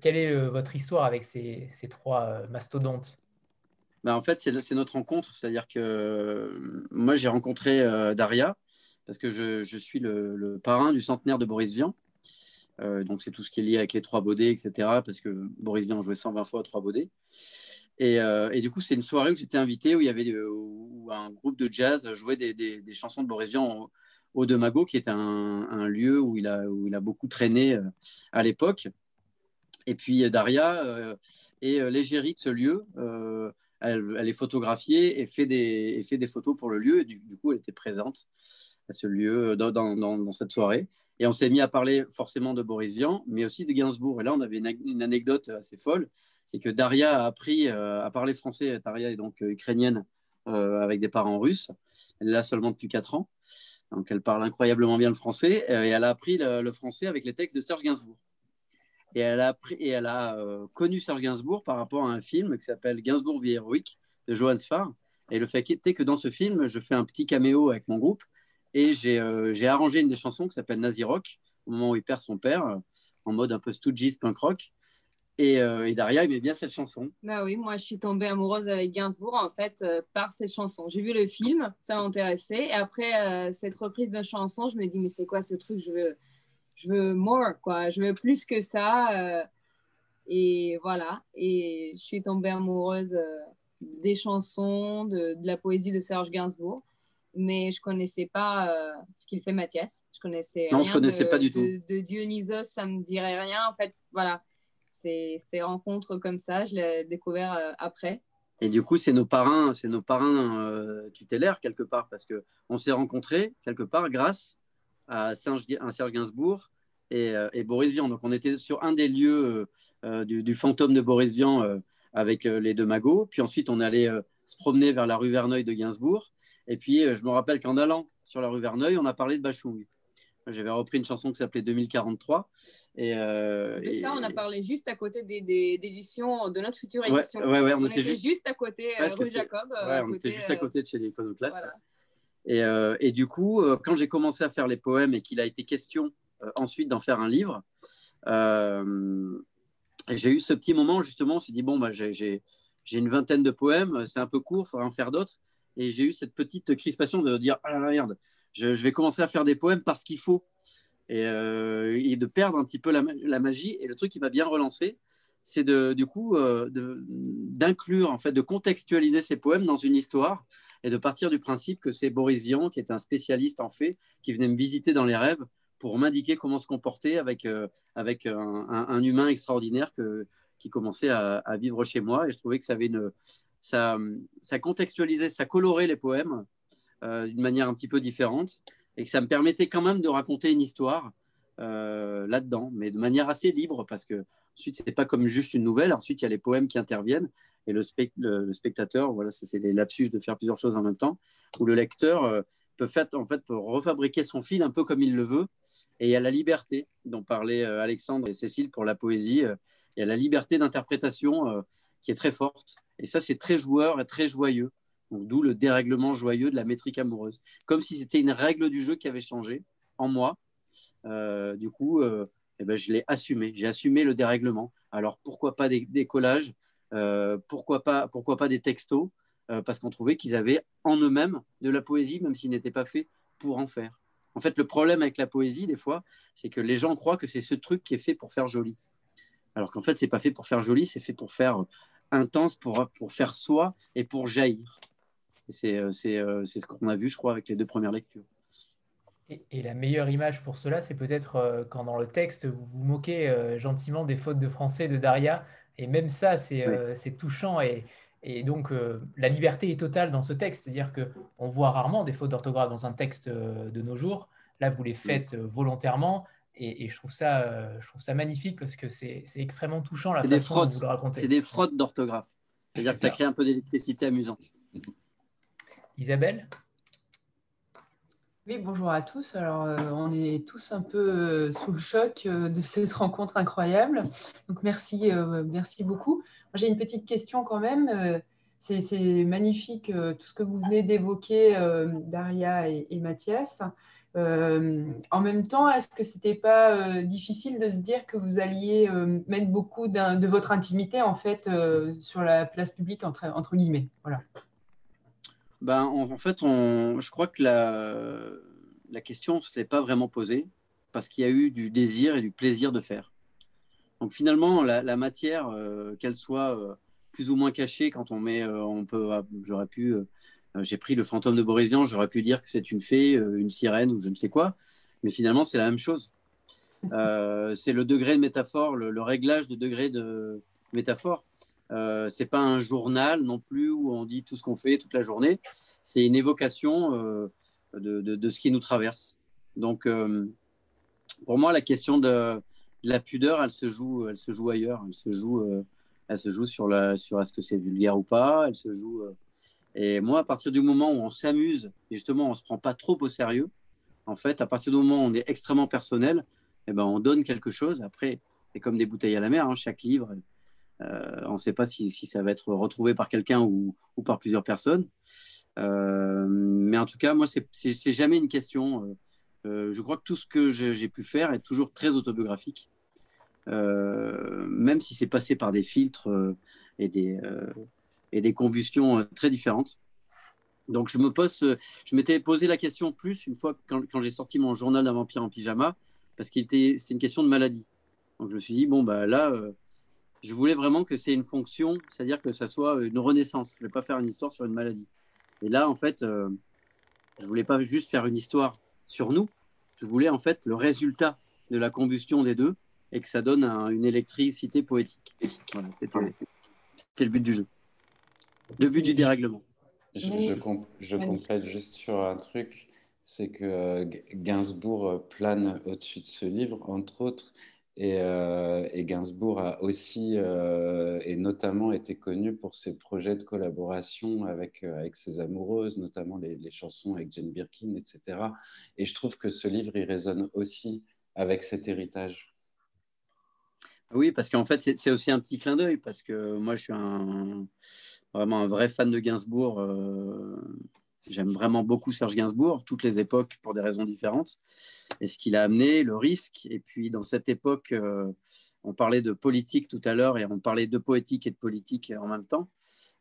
quelle est votre histoire avec ces, trois mastodontes? Ben, En fait, c'est notre rencontre. C'est-à-dire que moi, j'ai rencontré Daria parce que je, suis le, le, parrain du centenaire de Boris Vian. Euh, donc, c'est tout ce qui est lié avec les trois baudets, etc. Parce que Boris Vian jouait 120 fois trois baudets. Et, euh, et, du coup, c'est une soirée où j'étais invité, où il y avait où un groupe de jazz jouait des, chansons de Boris Vian au, De Mago, qui est un, lieu où il, a, beaucoup traîné euh, à l'époque. Et puis Daria est l'égérie de ce lieu. Elle, est photographiée et fait, des, photos pour le lieu. Et du, coup, elle était présente à ce lieu dans cette soirée. Et on s'est mis à parler forcément de Boris Vian, mais aussi de Gainsbourg. Et là, on avait une, anecdote assez folle, c'est que Daria a appris euh, à parler français. Daria est donc euh, ukrainienne euh, avec des parents russes. Elle là seulement depuis 4 ans. Donc elle parle incroyablement bien le français. et elle a appris le, français avec les textes de Serge Gainsbourg. Et elle a, connu Serge Gainsbourg par rapport à un film qui s'appelle Gainsbourg vie héroïque de Johannes Farr. Et le fait était que dans ce film, je fais un petit caméo avec mon groupe et euh, j'ai arrangé une des chansons qui s'appelle Nazi Rock, au moment où il perd son père, euh, en mode un peu Stooges punk rock. Et, euh, et, Daria aimait bien cette chanson. Bah oui, moi je suis tombée amoureuse avec Gainsbourg en fait par cette chanson. J'ai vu le film, ça m'intéressait. Et après cette reprise de chanson, je me dis mais c'est quoi ce truc? Je veux, je veux more quoi. Je veux plus que ça. et voilà. Et je suis tombée amoureuse des chansons, de, de, la poésie de Serge Gainsbourg mais je connaissais pas euh, ce qu'il fait Mathias. Je connaissais non, je connaissais de, pas du tout. De, Dionysos, ça me dirait rien. En fait, voilà, ces rencontres comme ça, je l'ai découvert euh, après. Et du coup, c'est nos parrains, c'est nos parrains euh, tutélaires quelque part, parce que on s'est rencontrés quelque part grâce à, Serge, Gainsbourg et, et, Boris Vian. Donc, on était sur un des lieux du, fantôme de Boris Vian avec les deux magots. Puis ensuite, on allait se promener vers la rue Verneuil de Gainsbourg. Et puis, euh, je me rappelle qu'en allant sur la rue Verneuil, on a parlé de Bachung. J'avais repris une chanson qui s'appelait 2043. Et, euh, de ça, on a parlé juste à côté des, éditions, de notre future édition. Ouais, ouais, on, était, juste... à côté, euh, rue Jacob. on était juste à côté de chez les iconoclastes. Et, et, du coup, quand j'ai commencé à faire les poèmes et qu'il a été question ensuite d'en faire un livre, j'ai eu ce petit moment justement, on s'est dit, bon, bah, j'ai une vingtaine de poèmes, c'est un peu court, il faudra en faire d'autres et j'ai eu cette petite crispation de dire ah la merde, je, vais commencer à faire des poèmes parce qu'il faut euh, et, de perdre un petit peu la, magie. Et le truc qui m'a bien relancé, c'est du coup euh, d'inclure en fait, de contextualiser ces poèmes dans une histoire et de partir du principe que c'est Boris Vian qui est un spécialiste en fait qui venait me visiter dans les rêves pour m'indiquer comment se comporter avec, euh, avec un, humain extraordinaire qui commençait à, à, vivre chez moi. Et je trouvais que ça avait une, ça, ça contextualisait, ça colorait les poèmes euh, d'une manière un petit peu différente et que ça me permettait quand même de raconter une histoire euh, là-dedans, mais de manière assez libre parce que ensuite c'est pas comme juste une nouvelle. Ensuite il y a les poèmes qui interviennent et le, spectateur, voilà, c'est les lapsus de faire plusieurs choses en même temps, où le lecteur euh, peut en fait refabriquer son fil un peu comme il le veut et il y a la liberté dont parlaient Alexandre et Cécile pour la poésie. Il y a la liberté d'interprétation qui est très forte. Et ça, c'est très joueur et très joyeux. D'où le dérèglement joyeux de la métrique amoureuse. Comme si c'était une règle du jeu qui avait changé en moi. Euh, du coup, euh, eh ben, je l'ai assumé. J'ai assumé le dérèglement. Alors pourquoi pas des, collages euh, pourquoi, pas, pourquoi pas des textos Parce qu'on trouvait qu'ils avaient en eux-mêmes de la poésie, même s'ils n'étaient pas faits pour en faire. En fait, le problème avec la poésie, des fois, c'est que les gens croient que c'est ce truc qui est fait pour faire joli. Alors qu'en fait, c'est pas fait pour faire joli, c'est fait pour faire intense pour, pour faire soi et pour jaillir. C'est euh, euh, ce qu'on a vu, je crois, avec les deux premières lectures. Et, la meilleure image pour cela, c'est peut-être euh, quand dans le texte, vous vous moquez gentiment des fautes de français de Daria. Et même ça, c'est touchant. Et, et donc, la liberté est totale dans ce texte. C'est-à-dire qu'on voit rarement des fautes d'orthographe dans un texte de nos jours. Là, vous les faites volontairement. Et, je, trouve ça, je trouve ça magnifique parce que c'est extrêmement touchant la façon dont vous le racontez. C'est des fraudes d'orthographe. C'est-à-dire que ça crée un peu d'électricité amusante. Isabelle? Oui, bonjour à tous. Alors, euh, on est tous un peu euh, sous le choc euh, de cette rencontre incroyable. Donc, merci, merci beaucoup. J'ai une petite question quand même. C'est magnifique tout ce que vous venez d'évoquer, Daria et, Mathias. en même temps, est-ce que ce n'était pas difficile de se dire que vous alliez mettre beaucoup de votre intimité en fait sur la place publique entre, entre guillemets? Voilà. Ben, en, fait, je crois que la, la question ne se pas vraiment posée parce qu'il y a eu du désir et du plaisir de faire. Donc finalement, la, matière, euh, qu'elle soit euh, plus ou moins cachée, quand on met, euh, on peut, ah, j'aurais pu, j'ai pris le fantôme de Boris Vian, j'aurais pu dire que c'est une fée, une sirène ou je ne sais quoi, mais finalement c'est la même chose. c'est le degré de métaphore, le, réglage de degré de métaphore. Euh, c'est pas un journal non plus où on dit tout ce qu'on fait toute la journée. C'est une évocation euh, de, ce qui nous traverse. Donc, euh, pour moi, la question de, la pudeur, elle se joue, elle se joue ailleurs. Elle se joue, elle se joue sur la, sur est-ce que c'est vulgaire ou pas. Elle se joue. et moi, à partir du moment où on s'amuse et justement on se prend pas trop au sérieux, en fait, à partir du moment où on est extrêmement personnel, eh ben, on donne quelque chose. Après, c'est comme des bouteilles à la mer. Hein, chaque livre euh, on ne sait pas si, ça va être retrouvé par quelqu'un ou, par plusieurs personnes. Euh, mais en tout cas, moi, c'est jamais une question. Euh, je crois que tout ce que j'ai pu faire est toujours très autobiographique. même si c'est passé par des filtres et des, combustions très différentes. Donc je me m'étais posé la question plus une fois quand, j'ai sorti mon journal d'un vampire en pyjama, parce était, c'est une question de maladie. Donc je me suis dit bon bah là, je voulais vraiment que c'est une fonction, c'est-à-dire que ça soit une renaissance. Je ne vais pas faire une histoire sur une maladie. Et là, en fait, euh, je ne voulais pas juste faire une histoire sur nous. Je voulais en fait le résultat de la combustion des deux et que ça donne une électricité poétique. Voilà, c'était le but du jeu. Le but du dérèglement. Je, je, complète juste sur un truc, c'est que Gainsbourg plane au-dessus de ce livre, entre autres, euh, et, Gainsbourg a aussi euh, et notamment été connu pour ses projets de collaboration avec, euh, avec ses amoureuses, notamment les, chansons avec Jane Birkin, etc. Et je trouve que ce livre, il résonne aussi avec cet héritage. Oui, parce qu'en fait, c'est aussi un petit clin d'œil, parce que moi, je suis vraiment un vrai fan de Gainsbourg. J'aime vraiment beaucoup Serge Gainsbourg, toutes les époques pour des raisons différentes. Et ce qu'il a amené, le risque. Et puis dans cette époque, euh, on parlait de politique tout à l'heure et on parlait de poétique et de politique en même temps.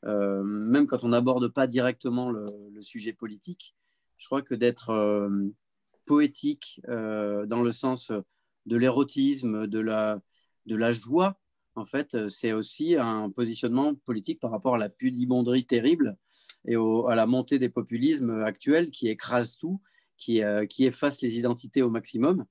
Euh, même quand on n'aborde pas directement le, sujet politique, je crois que d'être euh, poétique dans le sens de l'érotisme, de la, de la joie, en fait, euh, c'est aussi un positionnement politique par rapport à la pudibonderie terrible et à la montée des populismes actuels qui écrasent tout, qui, euh, qui efface les identités au maximum.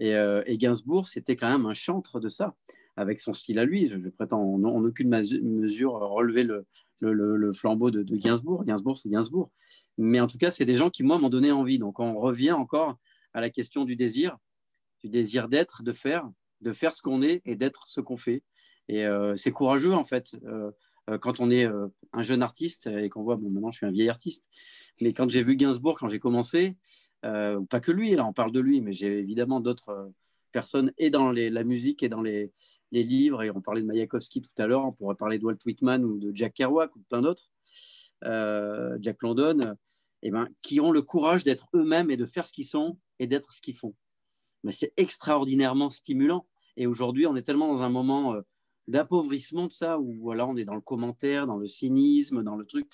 Euh, et, Gainsbourg, c'était quand même un chantre de ça, avec son style à lui. Je, prétends en, aucune mesure relever le, le, flambeau de, de, Gainsbourg. Gainsbourg, c'est Gainsbourg. Mais en tout cas, c'est des gens qui, moi, m'ont donné envie. Donc, on revient encore à la question du désir, du désir d'être, de faire, de faire ce qu'on est et d'être ce qu'on fait. Et euh, c'est courageux, en fait, euh, euh, quand on est un jeune artiste et qu'on voit, bon, maintenant je suis un vieil artiste, mais quand j'ai vu Gainsbourg, quand j'ai commencé, pas que lui, là on parle de lui, mais j'ai évidemment d'autres personnes et dans la musique et dans les, livres, et on parlait de Mayakovsky tout à l'heure, on pourrait parler de Walt Whitman ou de Jack Kerouac ou de plein d'autres, Jack London, eh ben, qui ont le courage d'être eux-mêmes et de faire ce qu'ils sont et d'être ce qu'ils font. Mais c'est extraordinairement stimulant. Et aujourd'hui, on est tellement dans un moment d'appauvrissement de ça, où voilà, on est dans le commentaire, dans le cynisme, dans le truc.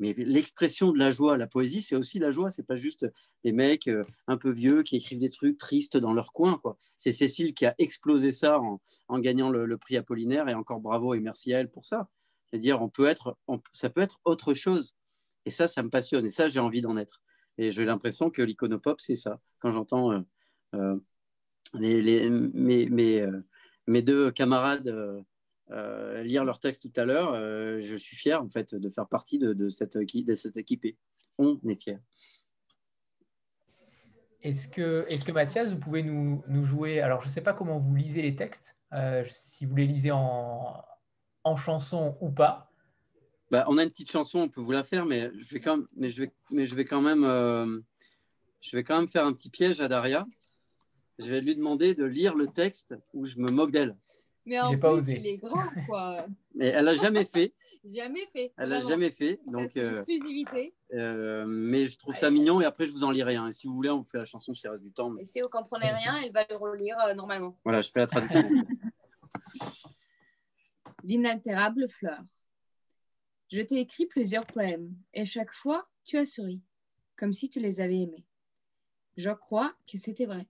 Mais l'expression de la joie, la poésie, c'est aussi la joie. C'est pas juste des mecs euh, un peu vieux qui écrivent des trucs tristes dans leur coin. C'est Cécile qui a explosé ça en, gagnant le, prix Apollinaire. Et encore bravo et merci à elle pour ça. C'est-à-dire, on peut être, ça peut être autre chose. Et ça, ça me passionne. Et ça, j'ai envie d'en être. Et j'ai l'impression que l'iconopop, c'est ça. Quand j'entends les, mes, mes, mes, deux camarades lire leur texte tout à l'heure, je suis fier en fait de faire partie de, de cette, de cette équipée. On est fier. Est-ce que, est que Mathias, vous pouvez nous, nous jouer Alors, je ne sais pas comment vous lisez les textes, euh, si vous les lisez en, en chanson ou pas. Bah, on a une petite chanson, on peut vous la faire, mais je vais quand même, mais je vais, mais je vais quand même, euh, je vais quand même faire un petit piège à Daria. Je vais lui demander de lire le texte où je me moque d'elle. Mais en plus, pas osé. il est grand, quoi. Mais elle n'a jamais fait. jamais fait. Elle n'a jamais fait. Donc, euh, exclusivité. Euh, mais je trouve ça mignon et après, je vous en lirai un. Et si vous voulez, on vous fait la chanson s'il reste du temps. Et si vous ne comprenez rien, elle va le relire euh, normalement. Voilà, je fais la traduction. L'inaltérable fleur. Je t'ai écrit plusieurs poèmes et chaque fois, tu as souri, comme si tu les avais aimés. Je crois que c'était vrai.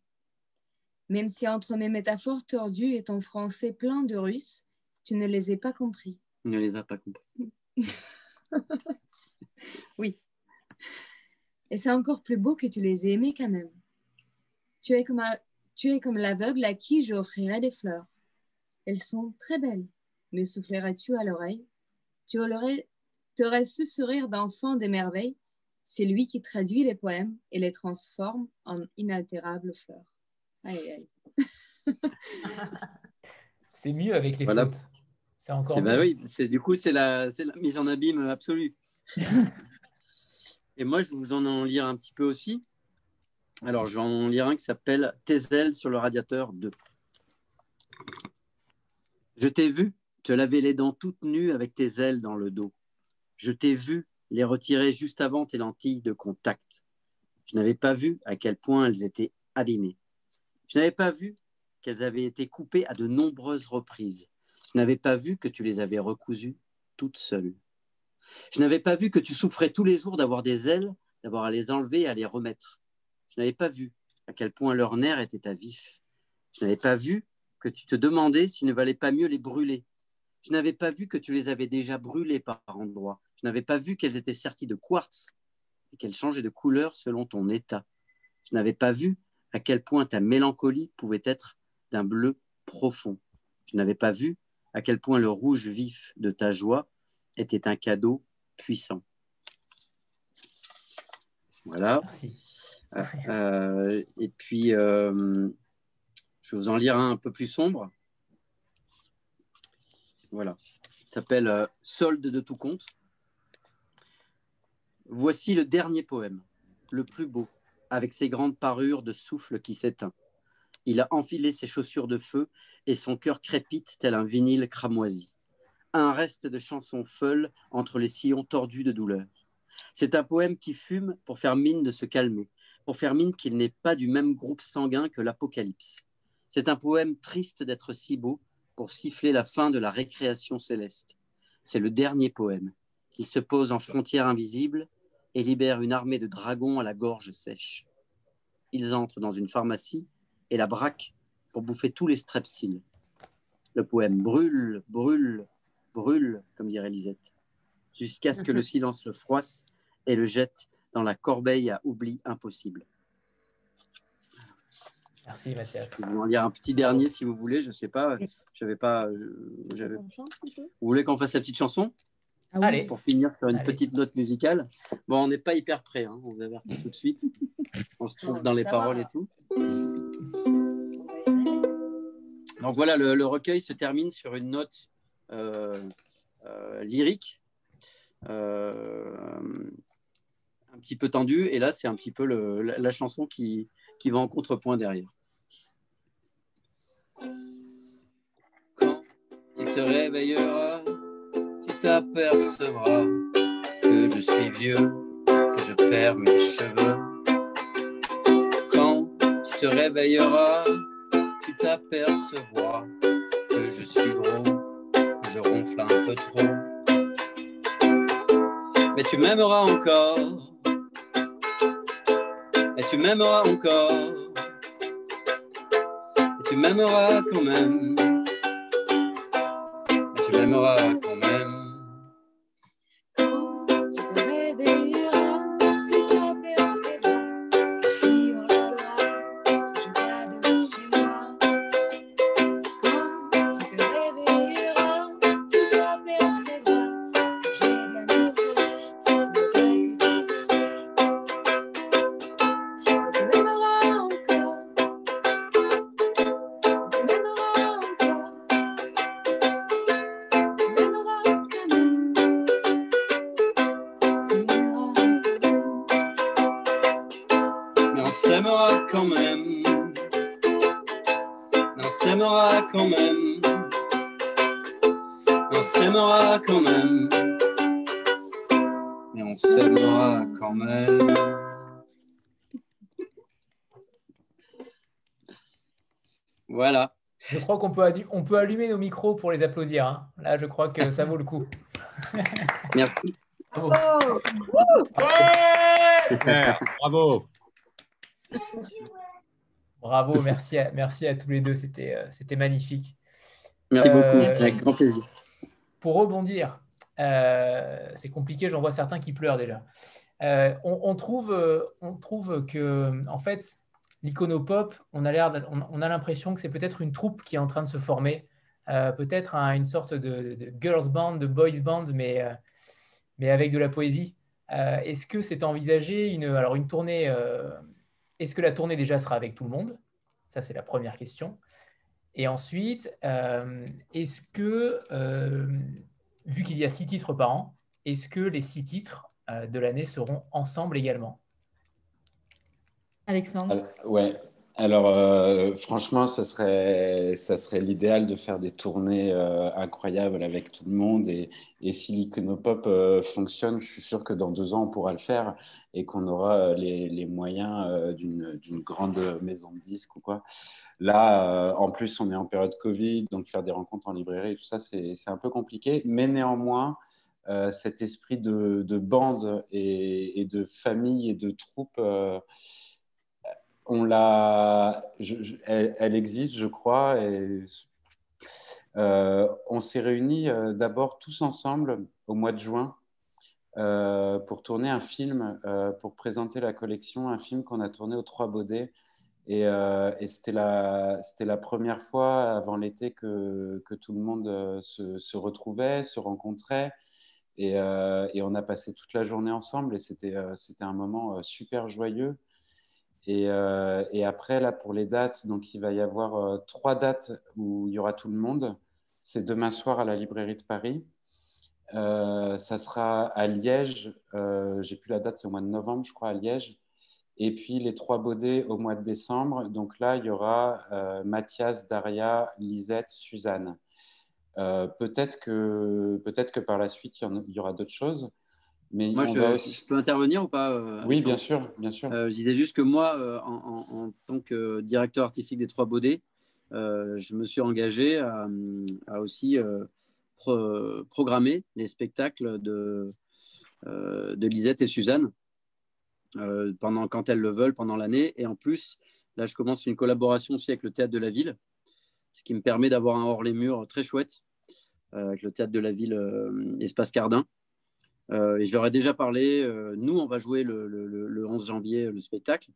Même si entre mes métaphores tordues et ton français plein de russes, tu ne les as pas compris. Ne les as pas compris. oui. Et c'est encore plus beau que tu les aies aimés quand même. Tu es comme, tu es comme l'aveugle à qui j'offrirai des fleurs. Elles sont très belles. Me soufflerais-tu à l'oreille? Tu aurais, aurais ce sourire d'enfant des merveilles. C'est lui qui traduit les poèmes et les transforme en inaltérables fleurs. c'est mieux avec les voilà. fautes. C'est encore. Bah oui, c'est du coup c'est la, la, mise en abîme absolue. Et moi je vais vous en lire un petit peu aussi. Alors je vais en lire un qui s'appelle Tes ailes sur le radiateur 2. Je t'ai vu te laver les dents toutes nues avec tes ailes dans le dos. Je t'ai vu les retirer juste avant tes lentilles de contact. Je n'avais pas vu à quel point elles étaient abîmées. Je n'avais pas vu qu'elles avaient été coupées à de nombreuses reprises. Je n'avais pas vu que tu les avais recousues toutes seules. Je n'avais pas vu que tu souffrais tous les jours d'avoir des ailes, d'avoir à les enlever et à les remettre. Je n'avais pas vu à quel point leur nerf était à vif. Je n'avais pas vu que tu te demandais s'il ne valait pas mieux les brûler. Je n'avais pas vu que tu les avais déjà brûlées par endroits. Je n'avais pas vu qu'elles étaient serties de quartz et qu'elles changeaient de couleur selon ton état. Je n'avais pas vu à quel point ta mélancolie pouvait être d'un bleu profond. Je n'avais pas vu à quel point le rouge vif de ta joie était un cadeau puissant. Voilà. Euh, euh, et puis, euh, je vais vous en lire un un peu plus sombre. Voilà. Il s'appelle Solde de tout compte. Voici le dernier poème, le plus beau, avec ses grandes parures de souffle qui s'éteint. Il a enfilé ses chaussures de feu et son cœur crépite tel un vinyle cramoisi. Un reste de chanson folle entre les sillons tordus de douleur. C'est un poème qui fume pour faire mine de se calmer, pour faire mine qu'il n'est pas du même groupe sanguin que l'Apocalypse. C'est un poème triste d'être si beau pour siffler la fin de la récréation céleste. C'est le dernier poème. Il se pose en frontière invisible et libère une armée de dragons à la gorge sèche. Ils entrent dans une pharmacie et la braquent pour bouffer tous les strepsils. Le poème brûle, brûle, brûle, comme dirait Lisette, jusqu'à ce que le silence le froisse et le jette dans la corbeille à oubli impossible. Merci Mathias. Je vais vous en lire un petit dernier si vous voulez, je ne sais pas. J'avais pas. Vous voulez qu'on fasse la petite chanson? Ah Allez. Pour finir sur une petite note musicale. Bon, on n'est pas hyper prêt, hein, on vous avertit tout de suite. On se trouve dans les paroles et tout. Donc voilà, le, recueil se termine sur une note euh, euh, lyrique, euh, un petit peu tendue, et là c'est un petit peu la, chanson qui, qui va en contrepoint derrière. Quand tu te réveilleras, t'apercevras que je suis vieux, que je perds mes cheveux. Quand tu te réveilleras, tu t'apercevras que je suis gros, que je ronfle un peu trop. Mais tu m'aimeras encore, et tu m'aimeras encore, et tu m'aimeras quand même, et tu m'aimeras quand même. Qu'on peut, on peut allumer nos micros pour les applaudir. Hein. Là, je crois que ça vaut le coup. Merci. Bravo. Bravo. Bravo, merci à, merci à tous les deux, c'était euh, magnifique. Merci beaucoup, euh, avec grand plaisir. Pour rebondir, euh, c'est compliqué, j'en vois certains qui pleurent déjà. On, trouve, on trouve que, en fait, l'iconopop, on a on, a l'impression que c'est peut-être une troupe qui est en train de se former, peut-être une sorte de, girls band, de boys band, mais, mais avec de la poésie. Est-ce que c'est envisagé une, alors une tournée est-ce que la tournée déjà sera avec tout le monde? Ça, c'est la première question. Et ensuite, euh, est-ce que, euh, vu qu'il y a six titres par an, est-ce que les six titres euh, de l'année seront ensemble également? Alexandre Ouais, alors, euh, franchement, ça serait, ça serait l'idéal de faire des tournées euh, incroyables avec tout le monde. Et, si l'iconopop euh, fonctionne, je suis sûr que dans deux ans, on pourra le faire et qu'on aura les, les moyens d'une grande maison de disques ou quoi. Là, en plus, on est en période Covid, donc faire des rencontres en librairie, tout ça, c'est un peu compliqué. Mais néanmoins, cet esprit de, de bande et, de famille et de troupe on l'a, elle, existe, je crois. Et, euh, on s'est réunis euh, d'abord tous ensemble au mois de juin euh, pour tourner un film, pour présenter la collection, un film qu'on a tourné aux Trois Baudets. Et, c'était la, la, première fois avant l'été que, que, tout le monde se, retrouvait, se rencontrait. Et, et, on a passé toute la journée ensemble et c'était un moment super joyeux. Euh, et, après, là, pour les dates, donc il va y avoir euh, trois dates où il y aura tout le monde. C'est demain soir à la librairie de Paris. Euh, ça sera à Liège. J'ai plus la date, c'est au mois de novembre, je crois, à Liège. Et puis les trois Baudets au mois de décembre. Donc là, il y aura Mathias, Daria, Lisette, Suzanne. peut-être que, peut que par la suite, il y aura d'autres choses. Moi, je, peux intervenir ou pas Oui, bien sûr, bien sûr. je disais juste que moi, en, tant que directeur artistique des Trois Baudets, je me suis engagé à, aussi programmer les spectacles de, de Lisette et Suzanne pendant, quand elles le veulent pendant l'année. Et en plus, là, je commence une collaboration aussi avec le Théâtre de la Ville, ce qui me permet d'avoir un hors-les-murs très chouette avec le Théâtre de la Ville Espace Cardin. Euh, et je leur ai déjà parlé, euh, nous, on va jouer le, 11 janvier le spectacle,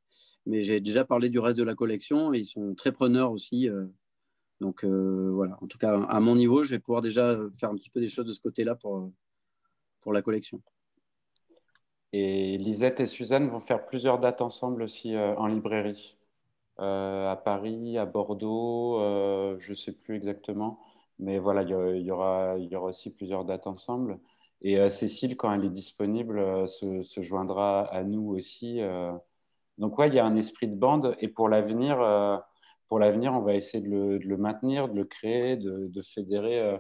mais j'ai déjà parlé du reste de la collection et ils sont très preneurs aussi. Euh. donc voilà, en tout cas, à mon niveau, je vais pouvoir déjà faire un petit peu des choses de ce côté-là pour, pour la collection. Et Lisette et Suzanne vont faire plusieurs dates ensemble aussi en librairie. à Paris, à Bordeaux, je ne sais plus exactement. Mais voilà, il y, aura, il y aura aussi plusieurs dates ensemble. Et euh, Cécile, quand elle est disponible, euh, se, joindra à nous aussi. Euh. Donc, ouais, il y a un esprit de bande. Et pour l'avenir, pour l'avenir, on va essayer de le, maintenir, de le créer, de, fédérer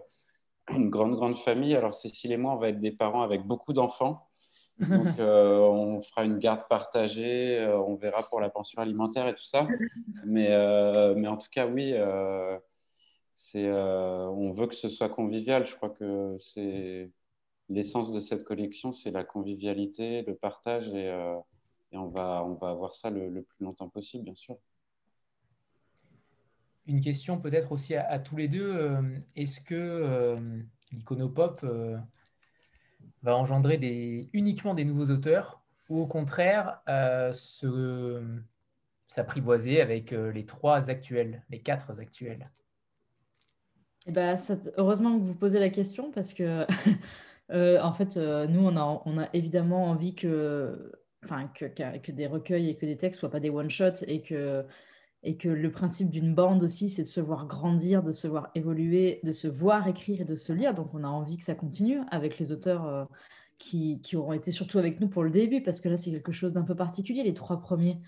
une grande, grande famille. Alors, Cécile et moi, on va être des parents avec beaucoup d'enfants. Donc, on fera une garde partagée, on verra pour la pension alimentaire et tout ça. Mais, mais en tout cas, oui, c'est, on veut que ce soit convivial. Je crois que c'est l'essence de cette collection, c'est la convivialité, le partage, et, euh, on, va, on va avoir ça le, plus longtemps possible, bien sûr. Une question peut-être aussi à, tous les deux. Euh, est-ce que euh, l'iconopop va engendrer des, uniquement des nouveaux auteurs ou au contraire s'apprivoiser avec les trois actuels, les quatre actuels? Eh ben, heureusement que vous posez la question parce que Euh, en fait, euh, nous, on a, évidemment envie que, que, des recueils et que des textes soient pas des one-shots et que, et que le principe d'une bande aussi, c'est de se voir grandir, de se voir évoluer, de se voir écrire et de se lire. Donc, on a envie que ça continue avec les auteurs euh, qui, auront été surtout avec nous pour le début, parce que là, c'est quelque chose d'un peu particulier, les trois premiers.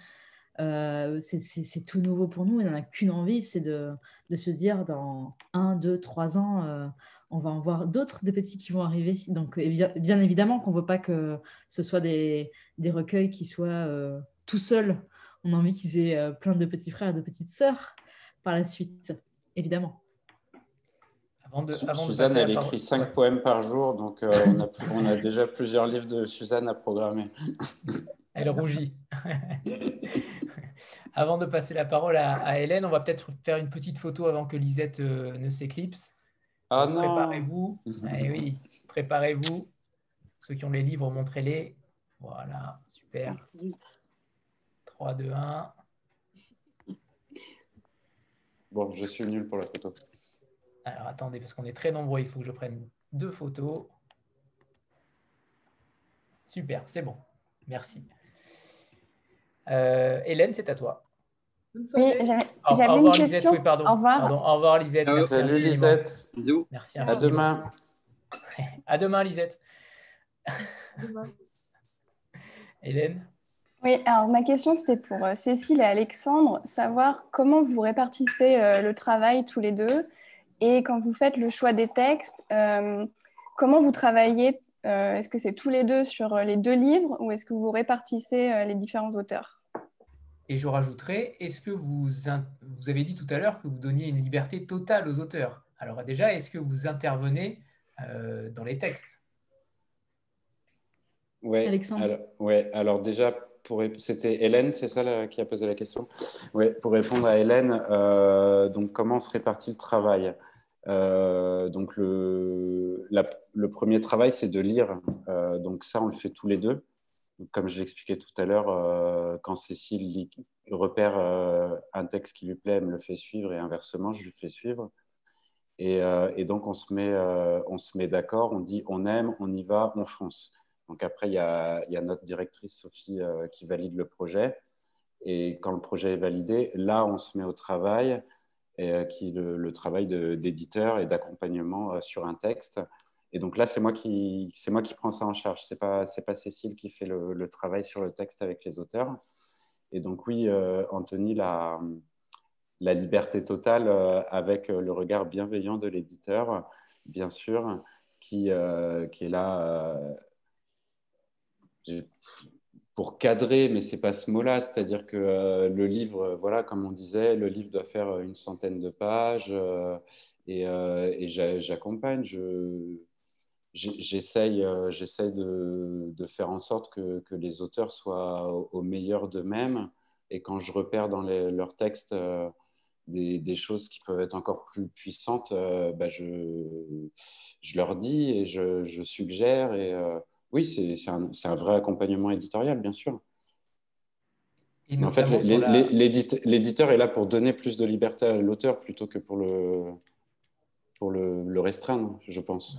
C'est tout nouveau pour nous. On n'a qu'une envie, c'est de, se dire dans un, deux, trois ans, on va en voir d'autres des petits qui vont arriver. Donc, bien évidemment qu'on ne veut pas que ce soit des, des recueils qui soient euh, tout seuls. On a envie qu'ils aient plein de petits frères et de petites sœurs par la suite, évidemment. Avant de, Suzanne, elle écrit cinq poèmes par jour, donc on, a, on, a, déjà plusieurs livres de Suzanne à programmer. Elle rougit. avant de passer la parole à, Hélène, on va peut-être faire une petite photo avant que Lisette euh, ne s'éclipse. Ah préparez-vous. Eh oui, préparez-vous. Ceux qui ont les livres, montrez-les. Voilà, super. 3, 2, 1. Bon, je suis nul pour la photo. Alors attendez, parce qu'on est très nombreux, il faut que je prenne deux photos. Super, c'est bon. Merci. Euh, Hélène, c'est à toi. Oui, j'avais une question. oui, pardon. Au revoir. Au revoir, Lisette. Merci Salut, Lisette. Bisous. Merci à demain. à demain, Lisette. Hélène Oui, alors ma question, c'était pour euh, Cécile et Alexandre, savoir comment vous répartissez euh, le travail tous les deux et quand vous faites le choix des textes, comment vous travaillez Est-ce que c'est tous les deux sur les deux livres ou est-ce que vous répartissez les différents auteurs? Et je rajouterai, est-ce que vous, vous avez dit tout à l'heure que vous donniez une liberté totale aux auteurs. Alors déjà, est-ce que vous intervenez euh, dans les textes? Oui, alors, ouais, alors déjà, c'était Hélène, c'est ça qui a posé la question? Oui, pour répondre à Hélène, euh, donc comment se répartit le travail? Euh, donc le, le, premier travail, c'est de lire. donc ça, on le fait tous les deux comme je l'expliquais tout à l'heure, euh, quand Cécile repère euh, un texte qui lui plaît, elle me le fait suivre et inversement, je lui fais suivre. Et, euh, donc, on se met, met d'accord, on dit on aime, on y va, on fonce. Donc après, il y a, notre directrice Sophie qui valide le projet. Et quand le projet est validé, là, on se met au travail, et, qui le, le travail d'éditeur et d'accompagnement sur un texte. Et donc là, c'est moi qui, c'est moi qui prends ça en charge. C'est pas, c'est pas Cécile qui fait le, travail sur le texte avec les auteurs. Et donc oui, euh, Anthony, la, la liberté totale euh, avec le regard bienveillant de l'éditeur, bien sûr, qui, euh, qui est là pour cadrer, mais c'est pas ce mot-là. C'est-à-dire que le livre, voilà, comme on disait, le livre doit faire une centaine de pages. et, et j'accompagne, je, j'essaye euh, de, de, faire en sorte que, que les auteurs soient au, meilleur d'eux-mêmes. Et quand je repère dans leurs textes euh, des, des, choses qui peuvent être encore plus puissantes, euh, bah je, je, leur dis et je, je suggère. Et oui, c'est un, un, vrai accompagnement éditorial, bien sûr. en fait, l'éditeur est là pour donner plus de liberté à l'auteur plutôt que pour le, pour le, le restreindre, je pense.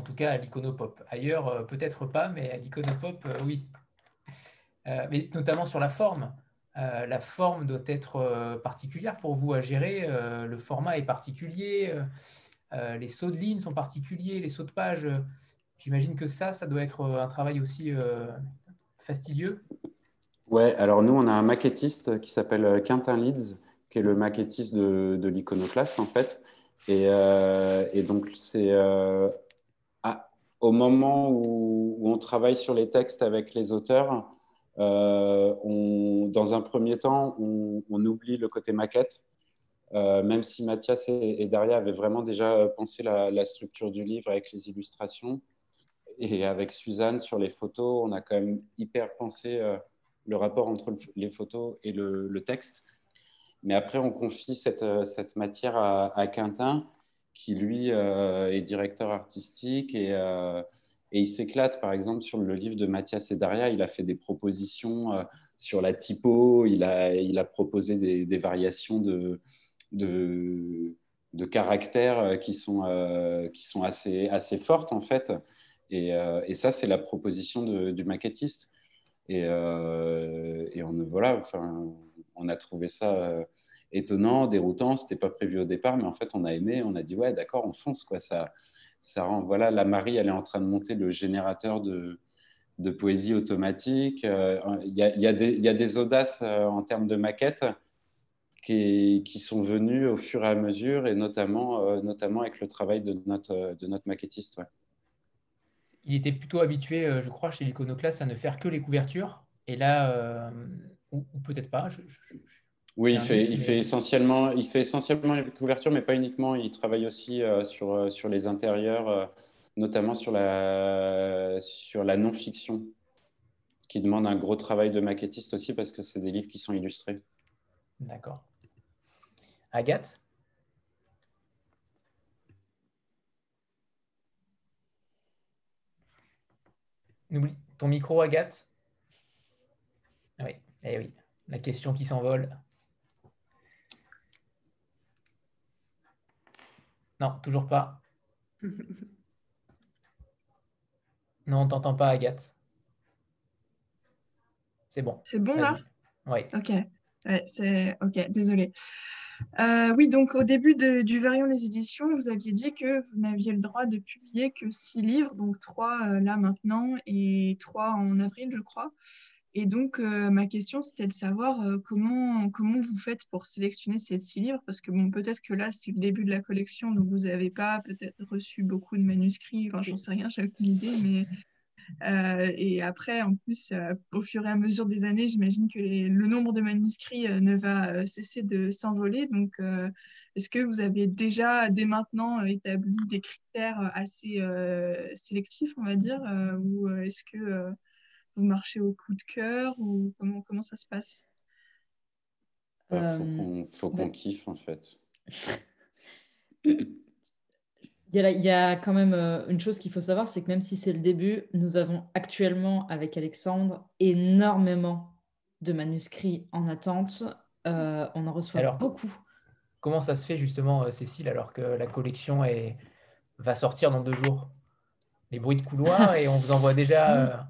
En tout cas, à l'iconopop. Ailleurs, euh, peut-être pas, mais à l'iconopop, euh, oui. Euh, mais notamment sur la forme. la forme doit être particulière pour vous à gérer. le format est particulier. les sauts de ligne sont particuliers. Les sauts de page, j'imagine que ça, ça doit être un travail aussi fastidieux. Ouais, alors nous, on a un maquettiste qui s'appelle Quentin Leeds, qui est le maquettiste de, de l'iconoclaste, en fait. Et, et donc, c'est au moment où, on travaille sur les textes avec les auteurs, euh, dans un premier temps, on, oublie le côté maquette, euh, même si Mathias et, Daria avaient vraiment déjà pensé la, structure du livre avec les illustrations. Et avec Suzanne sur les photos, on a quand même hyper pensé euh, le rapport entre les photos et le, texte. Mais après, on confie cette, cette matière à, à Quintin qui lui euh, est directeur artistique et, euh, et il s'éclate par exemple sur le livre de Mathias et Daria. Il a fait des propositions euh, sur la typo, il a, il a proposé des, des variations de, de, de, caractères qui sont, qui sont assez, assez fortes en fait. Et, et ça, c'est la proposition du maquettiste. Et, et on, voilà, enfin, on a trouvé ça étonnant, déroutant. C'était pas prévu au départ, mais en fait, on a aimé. On a dit ouais, d'accord, on fonce quoi. Ça, ça rend. Voilà, la Marie, elle est en train de monter le générateur de de poésie automatique. Il y, a, y, y, a, des audaces en termes de maquettes qui, qui, sont venues au fur et à mesure, et notamment, notamment avec le travail de notre, de notre maquettiste. Il était plutôt habitué, je crois, chez l'Iconoclaste à ne faire que les couvertures. Et là, ou, peut-être pas. Je, je, oui, il fait, il, fait essentiellement, il fait essentiellement les couvertures, mais pas uniquement. Il travaille aussi euh, sur, euh, sur les intérieurs, euh, notamment sur la, sur la non-fiction, qui demande un gros travail de maquettiste aussi parce que c'est des livres qui sont illustrés. D'accord. Agathe? N'oublie ton micro, Agathe? Ah oui, eh oui, la question qui s'envole. Non, toujours pas. non, on t'entend pas, Agathe. C'est bon. C'est bon là? Oui. Ok. c'est ok. Désolé. Euh, oui, donc au début du Variant des éditions, vous aviez dit que vous n'aviez le droit de publier que six livres, donc trois euh, là maintenant et trois en avril, je crois. Et donc, euh, ma question, c'était de savoir euh, comment, comment vous faites pour sélectionner ces six livres, parce que peut-être que là, c'est le début de la collection, donc vous n'avez pas peut-être reçu beaucoup de manuscrits, enfin, j'en sais rien, j'ai aucune idée, mais... Euh, et après, en plus, au fur et à mesure des années, j'imagine que le nombre de manuscrits ne va cesser de s'envoler. Donc, est-ce que vous avez déjà, dès maintenant, établi des critères assez sélectifs, on va dire, ou est-ce que vous marchez au coup de cœur ou comment, comment ça se passe? Il euh, faut qu'on kiffe en fait. Il y, a, il y, a, quand même euh, une chose qu'il faut savoir, c'est que même si c'est le début, nous avons actuellement avec Alexandre énormément de manuscrits en attente. Euh, on en reçoit alors, beaucoup. Comment ça se fait justement, Cécile, alors que la collection est... va sortir dans deux jours? Les bruits de couloir et on vous envoie déjà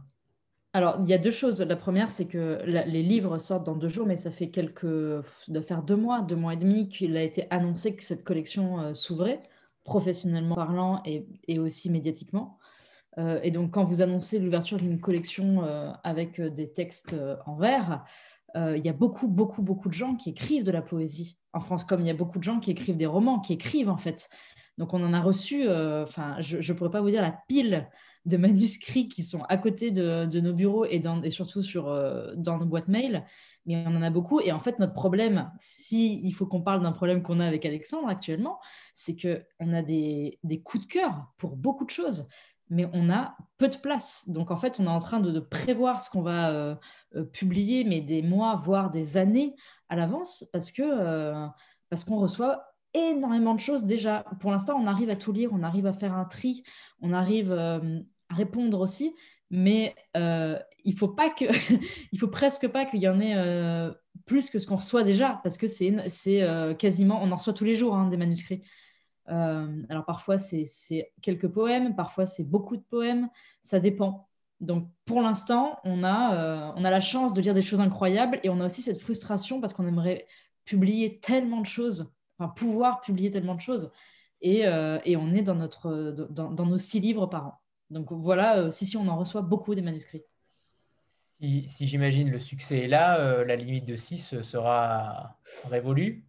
alors, il y a deux choses. La première, c'est que les livres sortent dans deux jours, mais ça fait quelques, de faire deux mois, deux mois et demi qu'il a été annoncé que cette collection euh, s'ouvrait, professionnellement parlant et, aussi médiatiquement. Euh, et donc, quand vous annoncez l'ouverture d'une collection euh, avec des textes en vers, il y a beaucoup, beaucoup, beaucoup de gens qui écrivent de la poésie en France, comme il y a beaucoup de gens qui écrivent des romans, qui écrivent en fait. Donc, on en a reçu, enfin, je ne pourrais pas vous dire la pile de manuscrits qui sont à côté de, nos bureaux et, et surtout sur, euh, dans nos boîtes mail, mais on en a beaucoup. Et en fait, notre problème, si il faut qu'on parle d'un problème qu'on a avec Alexandre actuellement, c'est qu'on a des, coups de cœur pour beaucoup de choses, mais on a peu de place. Donc en fait, on est en train de, prévoir ce qu'on va euh, euh, publier, mais des mois, voire des années à l'avance, parce que parce qu'on reçoit énormément de choses déjà. Pour l'instant, on arrive à tout lire, on arrive à faire un tri, on arrive euh, à répondre aussi, mais euh, il faut pas que, il faut presque pas qu'il y en ait euh, plus que ce qu'on reçoit déjà, parce que c'est, c'est quasiment, on en reçoit tous les jours hein, des manuscrits. alors parfois c'est, quelques poèmes, parfois c'est beaucoup de poèmes, ça dépend. Donc pour l'instant, on a, on a la chance de lire des choses incroyables et on a aussi cette frustration parce qu'on aimerait publier tellement de choses pouvoir publier tellement de choses. Et, euh, et on est dans, notre, dans, dans, nos six livres par an. Donc voilà, euh, si, si, on en reçoit beaucoup des manuscrits. Si, si j'imagine le succès est là, euh, la limite de 6 sera révolue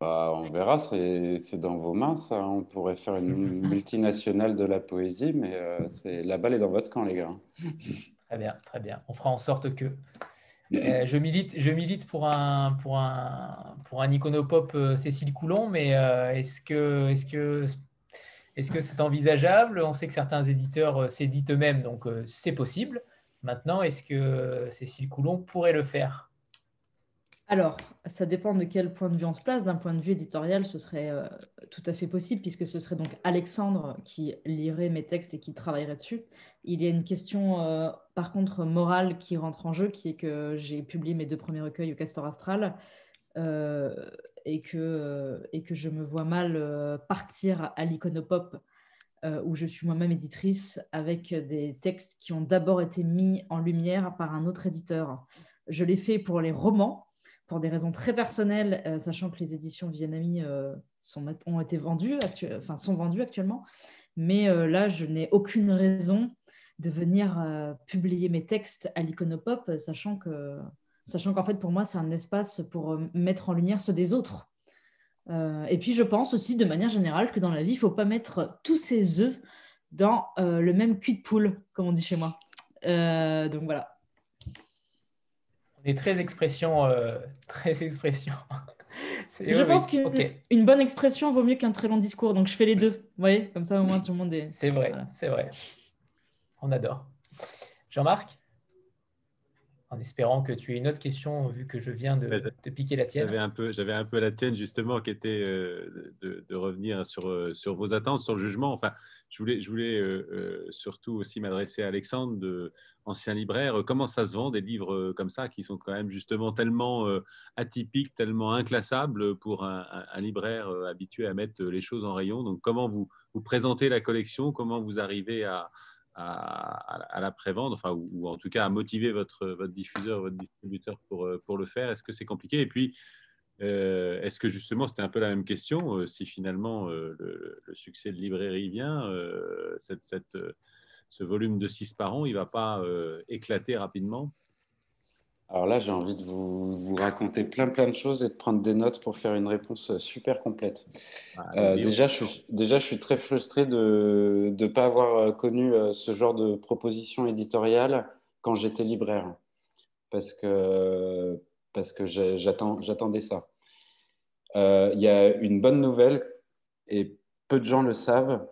bah, on verra, c'est dans vos mains, ça. On pourrait faire une multinationale de la poésie, mais c'est la balle est dans votre camp, les gars. Très bien, très bien. On fera en sorte que. Euh, je, milite, pour un, pour un, pour un iconopop euh, Cécile Coulon, mais euh, est-ce que est-ce que est-ce que c'est envisageable? On sait que certains éditeurs s'éditent eux-mêmes, donc c'est possible. Maintenant, est-ce que Cécile Coulon pourrait le faire? Alors, ça dépend de quel point de vue on se place. D'un point de vue éditorial, ce serait euh, tout à fait possible, puisque ce serait donc Alexandre qui lirait mes textes et qui travaillerait dessus. Il y a une question, euh, par contre, morale qui rentre en jeu, qui est que j'ai publié mes deux premiers recueils au Castor Astral euh, et, que, et que je me vois mal partir à l'iconopop où je suis moi-même éditrice avec des textes qui ont d'abord été mis en lumière par un autre éditeur. Je l'ai fait pour les romans, pour des raisons très personnelles, euh, sachant que les éditions Vienami euh, sont, ont été vendues, enfin, sont vendues actuellement. Mais euh, là, je n'ai aucune raison de venir euh, publier mes textes à l'iconopop, sachant que sachant qu'en fait pour moi c'est un espace pour mettre en lumière ceux des autres. Et puis je pense aussi de manière générale que dans la vie il faut pas mettre tous ses œufs dans le même cul de poule, comme on dit chez moi. donc voilà. On est très expression, très expression. Je pense qu'une bonne expression vaut mieux qu'un très long discours, donc je fais les deux. Vous voyez, comme ça au moins tout le monde est. C'est vrai, c'est vrai. On adore. Jean-Marc? En espérant que tu aies une autre question, vu que je viens de, te piquer la tienne. J'avais un, peu, un peu la tienne, justement, qui était euh, de, revenir sur, euh, sur vos attentes, sur le jugement. Enfin, je voulais, je voulais euh, surtout aussi m'adresser à Alexandre, de, ancien libraire. Comment ça se vend, des livres comme ça, qui sont quand même justement tellement atypiques, tellement inclassables pour un, libraire habitué à mettre les choses en rayon? Donc, comment vous, vous présentez la collection? Comment vous arrivez à à, la prévente, enfin, ou, en tout cas à motiver votre, votre diffuseur, votre distributeur pour, euh, pour le faire? Est-ce que c'est compliqué? Et puis, euh, est-ce que justement, c'était un peu la même question, euh, si finalement le, succès de librairie vient, cette, cette, ce volume de 6 par an, il ne va pas éclater rapidement? Alors là, j'ai envie de vous, raconter plein plein de choses et de prendre des notes pour faire une réponse super complète. Ah, euh, déjà, je suis, déjà, je suis très frustré de ne pas avoir euh, connu euh, ce genre de proposition éditoriale quand j'étais libraire, parce que, parce que j'attendais ça. Il y a une bonne nouvelle, et peu de gens le savent,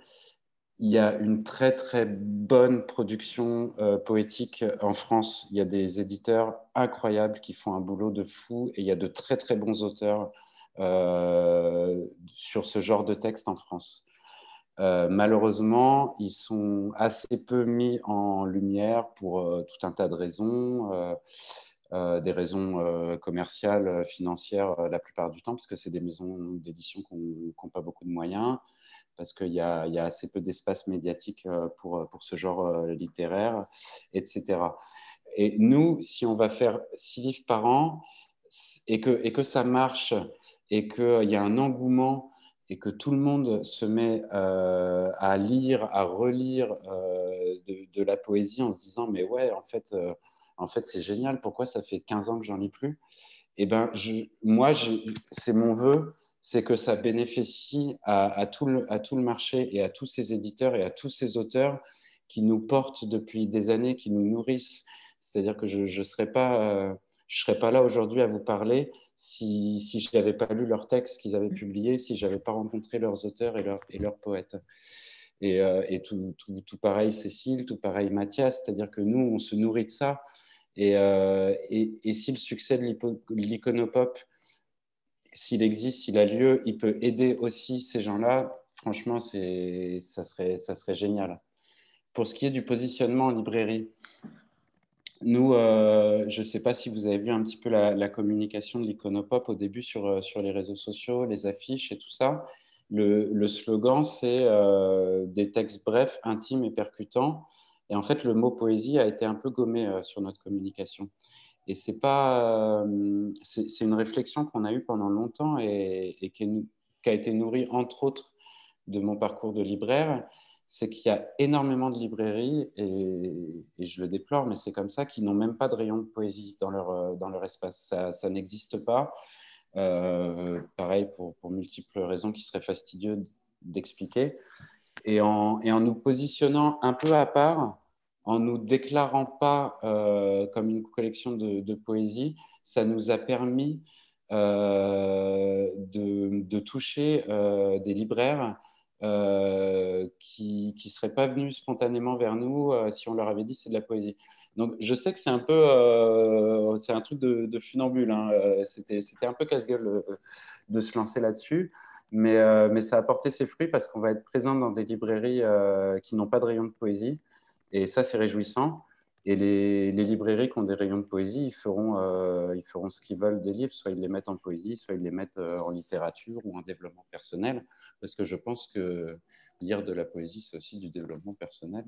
il y a une très très bonne production euh, poétique en France. Il y a des éditeurs incroyables qui font un boulot de fou et il y a de très très bons auteurs euh, sur ce genre de texte en France. Euh, malheureusement, ils sont assez peu mis en lumière pour tout un tas de raisons, des raisons commerciales, financières la plupart du temps, parce que c'est des maisons d'édition qui n'ont pas beaucoup de moyens parce qu'il y, a assez peu d'espace médiatique euh, pour, pour ce genre euh, littéraire, etc. Et nous, si on va faire six livres par an et que, et ça marche et qu'il y a un engouement et que tout le monde se met euh, à lire, à relire de, la poésie en se disant mais ouais, en fait, c'est génial, pourquoi ça fait 15 ans que j'en lis plus? Eh ben, moi, c'est mon vœu c'est que ça bénéficie à, tout le, marché et à tous ces éditeurs et à tous ces auteurs qui nous portent depuis des années, qui nous nourrissent. C'est-à-dire que je ne serais, pas, je serais pas là aujourd'hui à vous parler si, si je n'avais pas lu leurs textes qu'ils avaient publiés, si je n'avais pas rencontré leurs auteurs et, leurs, poètes. Et, euh, tout, pareil Cécile, tout pareil Mathias, c'est-à-dire que nous, on se nourrit de ça. Et, euh, et si le succès de l'iconopop s'il existe, s'il a lieu, il peut aider aussi ces gens-là. Franchement, ça serait, ça serait génial. Pour ce qui est du positionnement en librairie, nous, euh, je ne sais pas si vous avez vu un petit peu la, communication de l'Iconopop au début sur, euh, sur les réseaux sociaux, les affiches et tout ça. Le, slogan, c'est euh, des textes brefs, intimes et percutants. Et en fait, le mot poésie a été un peu gommé sur notre communication. Et c'est pas, euh, c'est une réflexion qu'on a eue pendant longtemps et, qui, a été nourrie entre autres de mon parcours de libraire. C'est qu'il y a énormément de librairies et, je le déplore, mais c'est comme ça qui n'ont même pas de rayon de poésie dans leur euh, dans leur espace. Ça, n'existe pas. Euh, pareil pour, pour, multiples raisons qui seraient fastidieuses d'expliquer. Et en, et en nous positionnant un peu à part, en nous déclarant pas euh, comme une collection de, poésie, ça nous a permis euh, de, toucher euh, des libraires qui ne seraient pas venus spontanément vers nous si on leur avait dit c'est de la poésie. Donc je sais que c'est un peu, c'est un truc de, funambule. Hein. C'était, un peu casse-gueule de se lancer là-dessus. Mais, mais ça a porté ses fruits parce qu'on va être présent dans des librairies qui n'ont pas de rayon de poésie. Et ça, c'est réjouissant. Et les, librairies qui ont des rayons de poésie, ils feront, euh, ils feront ce qu'ils veulent des livres. Soit ils les mettent en poésie, soit ils les mettent euh, en littérature ou en développement personnel. Parce que je pense que lire de la poésie, c'est aussi du développement personnel.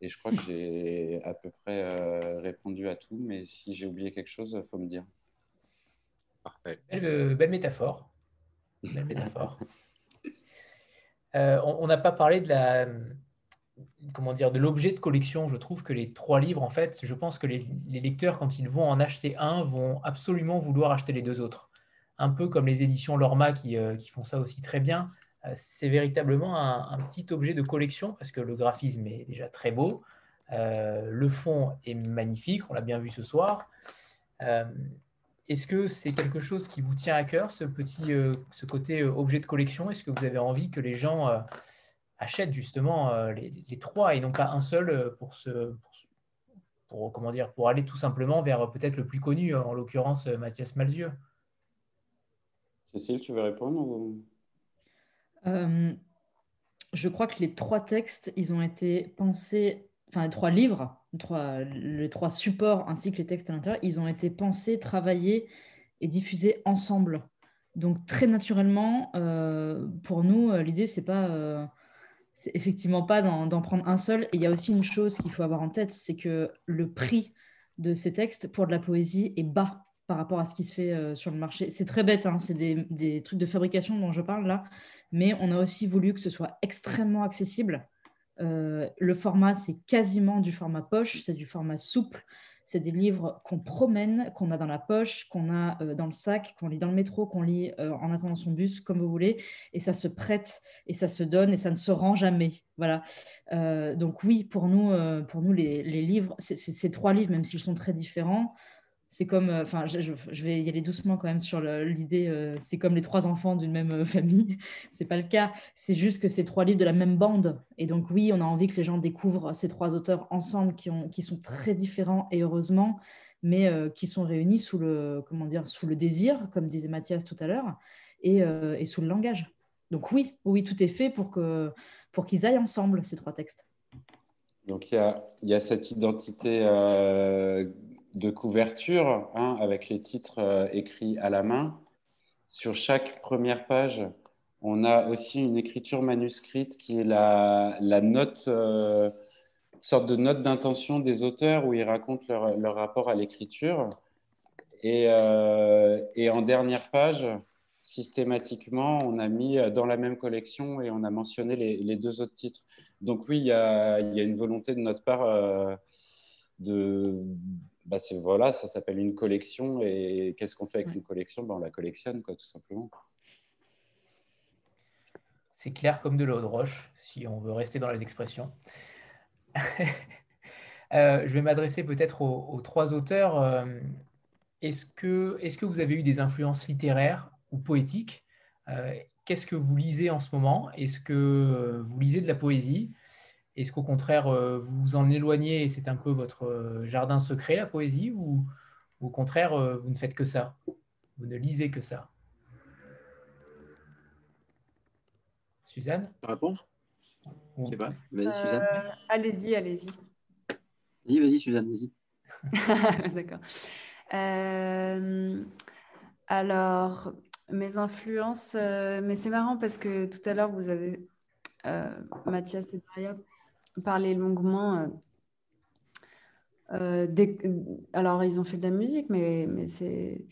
Et je crois que j'ai à peu près euh, répondu à tout. Mais si j'ai oublié quelque chose, il faut me dire. Parfait. Belle, métaphore. Belle métaphore. on n'a pas parlé de la comment dire, de l'objet de collection. Je trouve que les trois livres, en fait, je pense que les, lecteurs, quand ils vont en acheter un, vont absolument vouloir acheter les deux autres. Un peu comme les éditions Lorma qui, euh, font ça aussi très bien. Euh, c'est véritablement un, petit objet de collection parce que le graphisme est déjà très beau. Euh, le fond est magnifique, on l'a bien vu ce soir. Est-ce que c'est quelque chose qui vous tient à cœur, ce petit, ce côté objet de collection? Est-ce que vous avez envie que les gens achètent justement euh, les, trois et non pas un seul euh, pour, ce, pour, comment dire, pour aller tout simplement vers euh, peut-être le plus connu, en l'occurrence Mathias Malzieux. Cécile, tu veux répondre Je crois que les trois textes, ils ont été pensés, enfin les trois livres, les trois, les trois supports ainsi que les textes à l'intérieur, ils ont été pensés, travaillés et diffusés ensemble. Donc très naturellement, pour nous, l'idée c'est pas c'est effectivement pas d'en prendre un seul. Et il y a aussi une chose qu'il faut avoir en tête, c'est que le prix de ces textes pour de la poésie est bas par rapport à ce qui se fait euh, sur le marché. C'est très bête, hein, c'est des, trucs de fabrication dont je parle là, mais on a aussi voulu que ce soit extrêmement accessible. Euh, le format, c'est quasiment du format poche, c'est du format souple, c'est des livres qu'on promène, qu'on a dans la poche, qu'on a euh, dans le sac, qu'on lit dans le métro, qu'on lit euh, en attendant son bus, comme vous voulez. Et ça se prête et ça se donne et ça ne se rend jamais. Voilà. Euh, donc oui, pour nous, pour nous les, les livres, ces trois livres, même s'ils sont très différents, c'est comme, euh, enfin, je, vais y aller doucement quand même sur l'idée, euh, c'est comme les trois enfants d'une même euh, famille. c'est pas le cas. C'est juste que c'est trois livres de la même bande. Et donc, oui, on a envie que les gens découvrent ces trois auteurs ensemble qui, ont, qui sont très différents et heureusement, mais qui sont réunis sous le, comment dire, sous le désir, comme disait Mathias tout à l'heure, et, sous le langage. Donc, oui, oui, tout est fait pour qu'ils pour qu'ils aillent ensemble, ces trois textes. Donc, il y a, cette identité de couverture hein, avec les titres euh, écrits à la main. Sur chaque première page, on a aussi une écriture manuscrite qui est la, la note, euh, sorte de note d'intention des auteurs où ils racontent leur, rapport à l'écriture. Et, euh, et, en dernière page, systématiquement, on a mis dans la même collection et on a mentionné les, deux autres titres. Donc oui, il y a, il y a une volonté de notre part de bah voilà, ça s'appelle une collection. Et qu'est-ce qu'on fait avec une collection? Bah, On la collectionne, quoi, tout simplement. C'est clair comme de l'eau de roche, si on veut rester dans les expressions. Euh, je vais m'adresser peut-être aux, trois auteurs. Euh, est-ce que, est que vous avez eu des influences littéraires ou poétiques? Euh, Qu'est-ce que vous lisez en ce moment? Est-ce que vous lisez de la poésie? Est-ce qu'au contraire, euh, vous vous en éloignez et c'est un peu votre euh, jardin secret, la poésie, ou, au contraire, euh, vous ne faites que ça? Vous ne lisez que ça? Suzanne? Réponds? Je sais pas. Vas-y, Suzanne. allez-y, allez-y. Vas-y, vas-y, Suzanne, vas-y. D'accord. alors, mes influences, mais c'est marrant parce que tout à l'heure, vous avez, Mathias et Maria, parler longuement. Euh, euh, alors, ils ont fait de la musique, mais, mais c'est,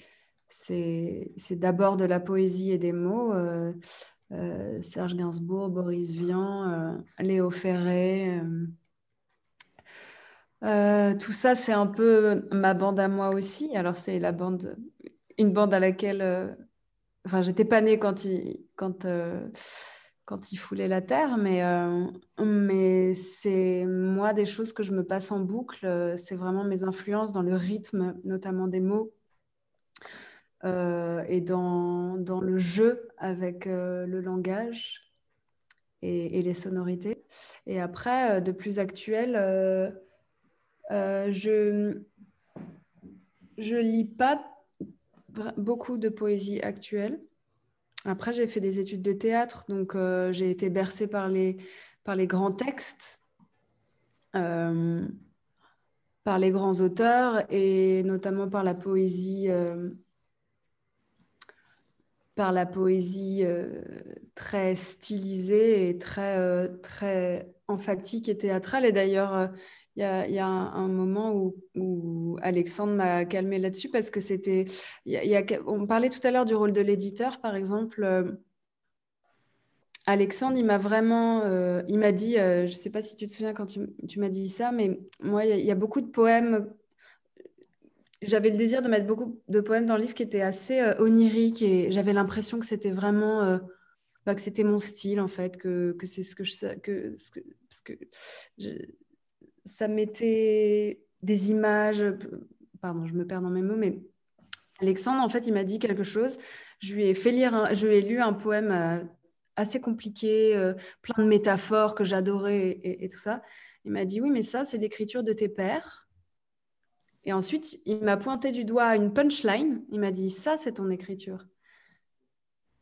c'est, d'abord de la poésie et des mots. Euh, Serge Gainsbourg, Boris Vian, Léo Ferré. tout ça, c'est un peu ma bande à moi aussi. Alors, c'est la bande, une bande à laquelle. enfin, j'étais pas née quand, il, quand quand il foulait la terre, mais, euh, mais c'est moi des choses que je me passe en boucle. Euh, c'est vraiment mes influences dans le rythme, notamment des mots, euh, et dans, dans, le jeu avec le langage et, les sonorités. Et après, de plus actuel, je je lis pas beaucoup de poésie actuelle. Après, j'ai fait des études de théâtre, donc euh, j'ai été bercée par les, par les grands textes, euh, par les grands auteurs et notamment par la poésie, euh, par la poésie très stylisée et très, très emphatique et théâtrale. Et d'ailleurs, il y a, un, moment où, Alexandre m'a calmé là-dessus parce que c'était. on parlait tout à l'heure du rôle de l'éditeur, par exemple. Euh, Alexandre, il m'a vraiment, euh, il m'a dit, je ne sais pas si tu te souviens quand tu, m'as dit ça, mais moi, il y, a beaucoup de poèmes. J'avais le désir de mettre beaucoup de poèmes dans le livre qui étaient assez oniriques et j'avais l'impression que c'était vraiment, bah, que c'était mon style en fait, que, c'est ce que je, que, ce que, parce que ça mettait des images. Pardon, je me perds dans mes mots, mais Alexandre, en fait, il m'a dit quelque chose. Je lui ai fait lire, je lui ai lu un poème euh, assez compliqué, euh, plein de métaphores que j'adorais et, tout ça. Il m'a dit oui, mais ça, c'est l'écriture de tes pères. Et ensuite, il m'a pointé du doigt une punchline. Il m'a dit ça, c'est ton écriture.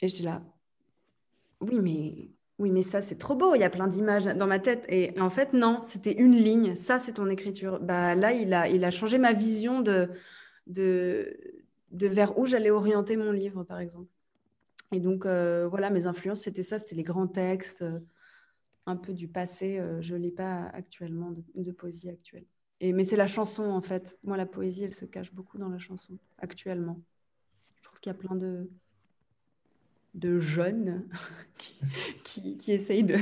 Et j'étais là, oui, mais oui, mais ça, c'est trop beau. Il y a plein d'images dans ma tête. Et en fait, non, c'était une ligne. Ça, c'est ton écriture. Bah, là, il a, il a changé ma vision de, de, de vers où j'allais orienter mon livre, par exemple. Et donc, euh, voilà, mes influences, c'était ça. C'était les grands textes, euh, un peu du passé. Euh, je ne lis pas actuellement de, poésie actuelle. Et, mais c'est la chanson, en fait. Moi, la poésie, elle se cache beaucoup dans la chanson, actuellement. Je trouve qu'il y a plein de, de jeunes qui, qui, essayent de,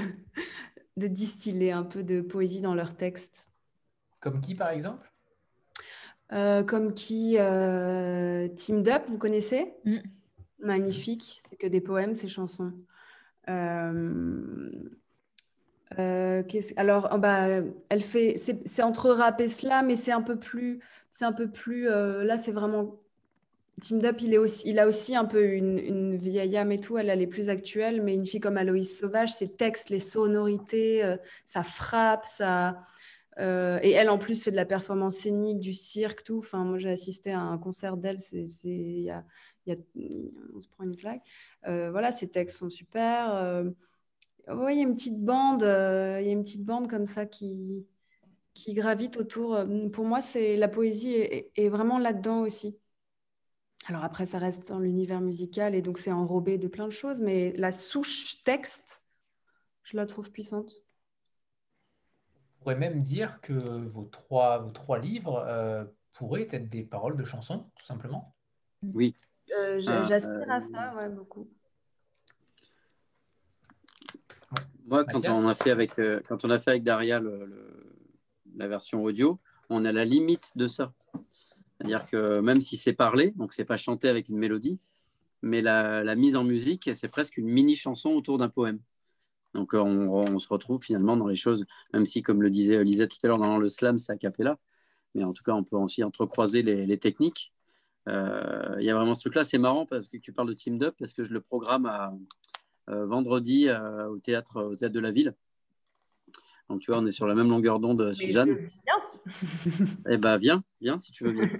de, distiller un peu de poésie dans leurs textes. Comme qui, par exemple? Euh, Comme qui euh, Team Up, vous connaissez? Mm. Magnifique, c'est que des poèmes, ces chansons. Euh, alors, oh, bah, elle fait, c'est entre rap et slam, mais c'est un peu plus, c'est un peu plus. là, c'est vraiment Team il, est aussi, il a aussi un peu une, vieille âme et tout, elle, est plus actuelle, mais une fille comme Aloïs Sauvage, ses textes, les sonorités, euh, ça frappe, ça... Euh, et elle, en plus, fait de la performance scénique, du cirque, tout. Enfin, moi, j'ai assisté à un concert d'elle, y a, on se prend une claque. Euh, voilà, ses textes sont super. il y a une petite bande, il y a une petite bande comme ça qui, qui gravite autour. Pour moi, c'est la poésie est vraiment là-dedans aussi. Alors après, ça reste dans l'univers musical et donc c'est enrobé de plein de choses, mais la souche texte, je la trouve puissante. On pourrait même dire que vos trois, vos trois livres euh, pourraient être des paroles de chansons, tout simplement. Oui. Euh, ah, j'aspire à ça, ouais, beaucoup. Moi, quand on, a fait avec, euh, quand on a fait avec Daria la version audio, on a la limite de ça. C'est-à-dire que même si c'est parlé, donc c'est pas chanté avec une mélodie, mais la, mise en musique, c'est presque une mini chanson autour d'un poème. Donc on, se retrouve finalement dans les choses, même si, comme le disait Lisette tout à l'heure, dans le slam, c'est a cappella, mais en tout cas, on peut aussi entrecroiser les, techniques. Euh, il y a vraiment ce truc-là. C'est marrant parce que tu parles de Team Up, parce que je le programme à, euh, vendredi euh, au, théâtre, au théâtre de la ville. Donc, tu vois, on est sur la même longueur d'onde, Suzanne. eh bien, viens, viens si tu veux bien.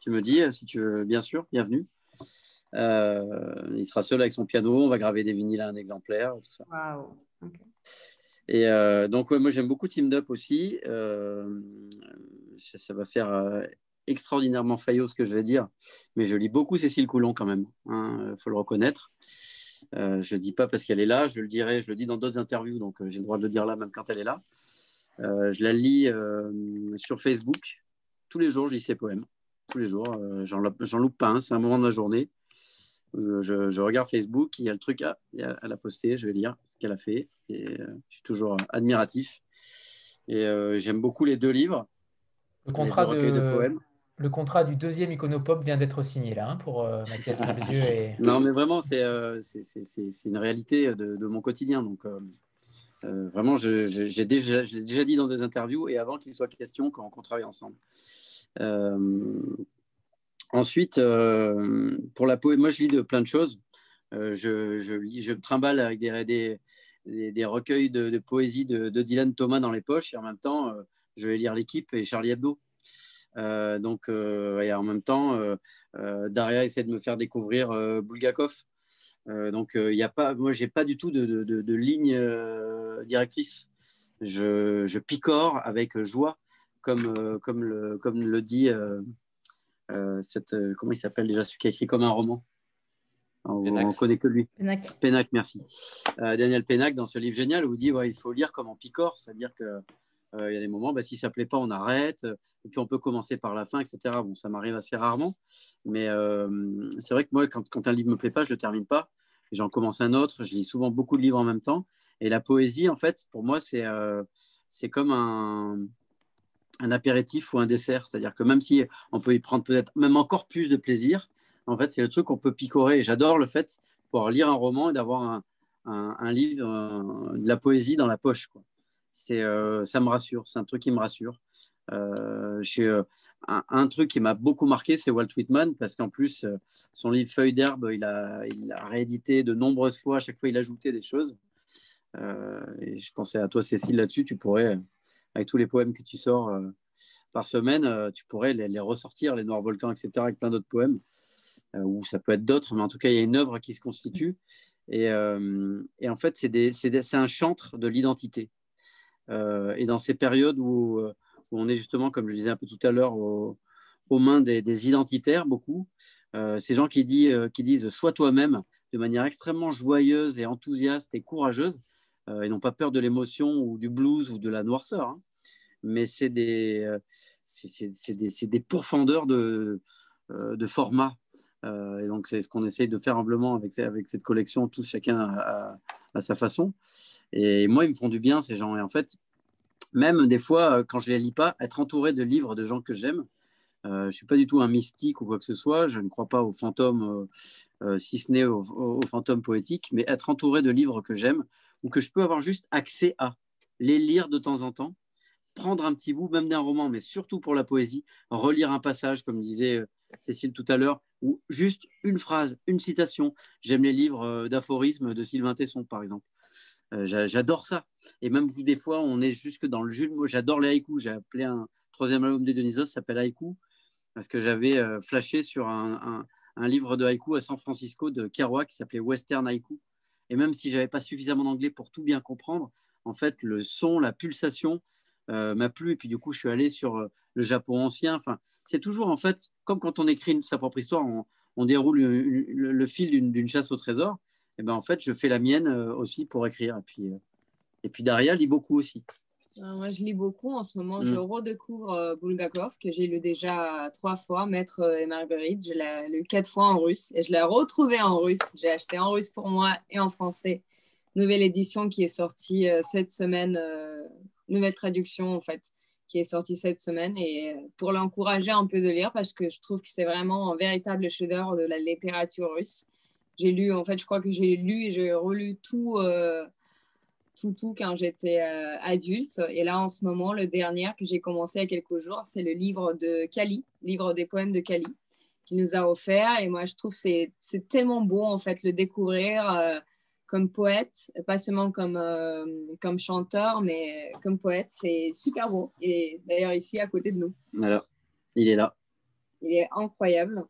tu me dis, si tu veux, bien sûr, bienvenue. Euh, il sera seul avec son piano, on va graver des vinyles à un exemplaire, tout ça. Et euh, donc, moi, j'aime beaucoup Team Up aussi. Euh, ça, va faire extraordinairement faillot ce que je vais dire, mais je lis beaucoup Cécile Coulon quand même, il hein, faut le reconnaître. Euh, je ne dis pas parce qu'elle est là, je le dirai, je le dis dans d'autres interviews, donc euh, j'ai le droit de le dire là même quand elle est là. Euh, je la lis sur Facebook. Tous les jours, je lis ses poèmes. Tous les jours. J'en loupe pas un. C'est un moment de la journée. Je, regarde Facebook. Il y a le truc. à elle a posté. Je vais lire ce qu'elle a fait. Et je suis toujours admiratif. Et j'aime beaucoup les deux livres. Le contrat de poèmes le contrat du deuxième Iconopop vient d'être signé là hein, pour euh, Mathias Mercieux. Et... Non, mais vraiment, c'est euh, une réalité de, mon quotidien. Donc, euh, vraiment, j'ai déjà, je l'ai déjà dit dans des interviews et avant qu'il soit question quand on travaille ensemble. ensuite, pour la poésie, moi, je lis de plein de choses. je, je, lis, je trimballe avec des, des, des recueils de, de poésie de, de, Dylan Thomas dans les poches et en même temps, je vais lire l'équipe et Charlie Hebdo. Euh, donc, euh, et en même temps, euh, Daria essaie de me faire découvrir Bulgakov. donc, il y a pas, moi, j'ai pas du tout de, de, ligne directrice. Je, je, picore avec joie, comme, comme, le, comme le dit cette, comment il s'appelle déjà, celui qui a écrit comme un roman? On, ne connaît que lui. Pénac. merci. Daniel Pénac, dans ce livre génial, où il dit ouais, il faut lire comme en picore, c'est-à-dire que euh, il y a des moments, bah, si ça ne plaît pas, on arrête. Et puis on peut commencer par la fin, etc. Bon, ça m'arrive assez rarement. Mais euh, c'est vrai que moi, quand, un livre ne me plaît pas, je ne le termine pas. j'en commence un autre. Je lis souvent beaucoup de livres en même temps. Et la poésie, en fait, pour moi, c'est c'est comme un, un apéritif ou un dessert. C'est-à-dire que même si on peut y prendre peut-être même encore plus de plaisir, en fait, c'est le truc qu'on peut picorer. J'adore le fait de pouvoir lire un roman et d'avoir un, un, livre, de la poésie dans la poche. Quoi. C'est, euh, ça me rassure, c'est un truc qui me rassure. Euh, euh un, truc qui m'a beaucoup marqué, c'est Walt Whitman, parce qu'en plus, euh, son livre Feuille d'herbe, il a, réédité de nombreuses fois. À chaque fois, il ajoutait des choses. et je pensais à toi, Cécile, là-dessus. Tu pourrais, avec tous les poèmes que tu sors par semaine, tu pourrais les, ressortir, les Noirs Volcans, etc., avec plein d'autres poèmes. ou ça peut être d'autres, mais en tout cas, il y a une œuvre qui se constitue. Et en fait, c'est un chantre de l'identité. Et dans ces périodes où où on est justement, comme je disais un peu tout à l'heure, aux, mains des, identitaires, beaucoup. Euh, ces gens qui, euh, qui disent Sois toi-même de manière extrêmement joyeuse et enthousiaste et courageuse, euh, et n'ont pas peur de l'émotion ou du blues ou de la noirceur. Hein. Mais c'est des, pourfendeurs de, de format. Et donc, c'est ce qu'on essaye de faire humblement avec, avec cette collection, tous chacun à, sa façon. Et moi, ils me font du bien, ces gens. Et en fait, même des fois, euh, quand je ne les lis pas, être entouré de livres de gens que j'aime. Euh, je ne suis pas du tout un mystique ou quoi que ce soit. Je ne crois pas aux fantômes, euh, si ce n'est aux, fantômes poétiques, mais être entouré de livres que j'aime ou que je peux avoir juste accès à, les lire de temps en temps, prendre un petit bout, même d'un roman, mais surtout pour la poésie, relire un passage, comme disait Cécile tout à l'heure, ou juste une phrase, une citation. J'aime les livres d'aphorismes de Sylvain Tesson, par exemple. Euh, j'adore ça. Et même des fois, on est jusque dans le mots. J'adore les haïkus. J'ai appelé un troisième album de Dionysos, s'appelle Haïku, parce que j'avais euh, flashé sur un, livre de haïku à San Francisco de Kerouac qui s'appelait Western Haïku. Et même si j'avais pas suffisamment d'anglais pour tout bien comprendre, en fait, le son, la pulsation euh, m'a plu. Et puis du coup, je suis allé sur le Japon ancien. Enfin, c'est toujours en fait comme quand on écrit sa propre histoire, on, déroule le fil d'une chasse au trésor. Eh ben, en fait, je fais la mienne euh, aussi pour écrire. Et puis, euh, et puis Daria lit beaucoup aussi. Euh, moi, je lis beaucoup. En ce moment, je mm. redécouvre Bulgakov, que j'ai lu déjà trois fois, Maître et Marguerite. Je l'ai lu quatre fois en russe et je l'ai retrouvé en russe. J'ai acheté en russe pour moi et en français. Nouvelle édition qui est sortie cette semaine, nouvelle traduction en fait, qui est sortie cette semaine. Et pour l'encourager un peu de lire, parce que je trouve que c'est vraiment un véritable chef-d'œuvre de la littérature russe. J'ai lu, en fait, je crois que j'ai lu et j'ai relu tout, euh, tout, tout quand j'étais euh, adulte. Et là, en ce moment, le dernier que j'ai commencé il y a quelques jours, c'est le livre de Kali, livre des poèmes de Kali, qu'il nous a offert. Et moi, je trouve que c'est tellement beau, en fait, le découvrir euh, comme poète, pas seulement comme, comme chanteur, mais comme poète. C'est super beau. Et d'ailleurs, ici, à côté de nous. Voilà, il est là. Il est incroyable.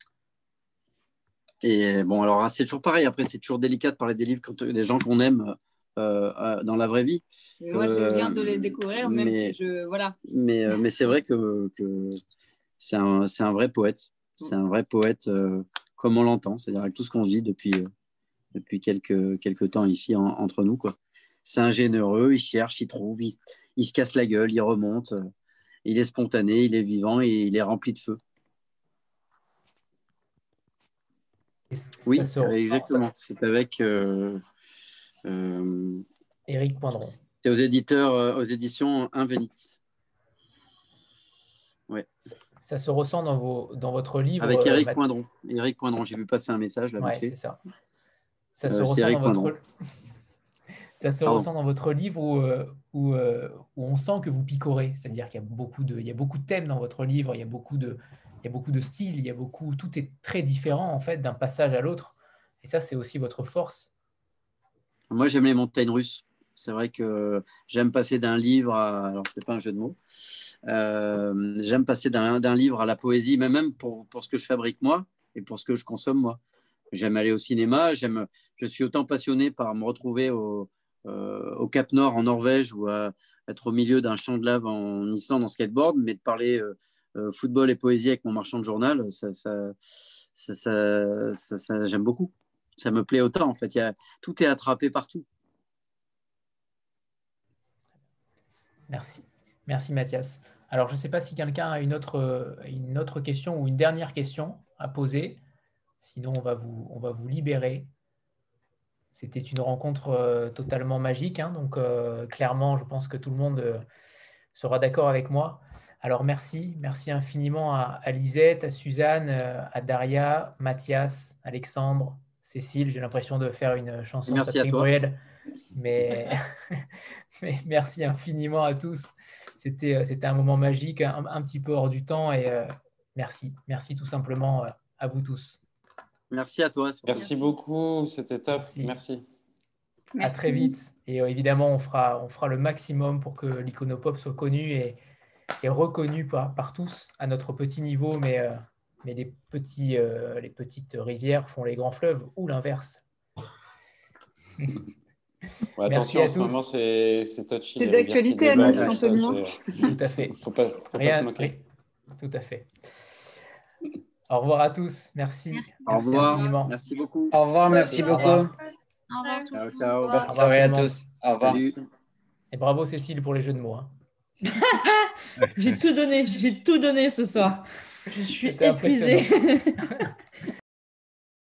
Et bon, alors c'est toujours pareil. Après, c'est toujours délicat de parler des livres quand des gens qu'on aime euh, euh, dans la vraie vie. moi, je viens de les découvrir, même si je voilà. Mais, euh, mais c'est vrai que, que c'est un, un, vrai poète. C'est un vrai poète comme on l'entend, c'est-à-dire avec tout ce qu'on dit depuis, depuis quelques, quelques temps ici entre nous. C'est un généreux, il cherche, il trouve, il, il, se casse la gueule, il remonte, il est spontané, il est vivant et il est rempli de feu. Oui, exactement. C'est avec euh, euh, Éric Poindron. C'est aux éditeurs, euh, aux éditions Invenit. Ouais. Ça, se ressent dans, vos, dans votre livre. Avec Éric Poindron. Éric Poindron, j'ai vu passer un message là. Ouais, c'est ça. Ça se ressent dans votre. Ça se ressent dans votre livre où, où, où, on sent que vous picorez, c'est-à-dire qu'il y a beaucoup de, il y a beaucoup de thèmes dans votre livre, il y a beaucoup de, il y a beaucoup de styles, il y a beaucoup, tout est très différent en fait d'un passage à l'autre. Et ça, c'est aussi votre force. Moi, j'aime les montagnes russes. C'est vrai que j'aime passer d'un livre à. Alors, ce n'est pas un jeu de mots. Euh, j'aime passer d'un livre à la poésie, mais même pour, pour, ce que je fabrique moi et pour ce que je consomme moi. J'aime aller au cinéma. J'aime, je suis autant passionné par me retrouver au, euh, au Cap Nord en Norvège ou à être au milieu d'un champ de lave en Islande en skateboard, mais de parler euh, euh, football et poésie avec mon marchand de journal, ça, ça, j'aime beaucoup. Ça me plaît autant, en fait. Il y tout est attrapé partout. Merci. Merci, Mathias. Alors, je ne sais pas si quelqu'un a une autre, une autre question ou une dernière question à poser. Sinon, on va vous, on va vous libérer. C'était une rencontre totalement magique. Hein. donc, clairement, je pense que tout le monde sera d'accord avec moi. Alors, merci. Merci infiniment à, Lisette, à Suzanne, à Daria, Mathias, Alexandre, Cécile. J'ai l'impression de faire une chanson de Patrick Bruel. Mais, mais merci infiniment à tous. C'était, c'était un moment magique, un, petit peu hors du temps. Et merci. Merci tout simplement à vous tous. Merci à toi. Merci, beaucoup, c'était top. Merci. À très vite. Et euh, évidemment, on fera, on fera le maximum pour que l'iconopop soit connu et, et reconnu par, par, tous à notre petit niveau. Mais, euh, mais les, petits, euh, les petites rivières font les grands fleuves ou l'inverse. Ouais, attention, Merci à tous. c'est touchy. C'est d'actualité, Antonio. Tout à fait. Faut pas, faut Rien, pas se moquer. Tout à fait. Au revoir à tous. Merci. Merci. Au revoir. Merci beaucoup. Au revoir. Merci beaucoup. Au revoir. Ciao, ciao. Bonne soirée à tous. Au revoir. Et bravo Cécile pour les jeux de mots. Hein. j'ai tout donné. J'ai tout donné ce soir. Je suis épuisée.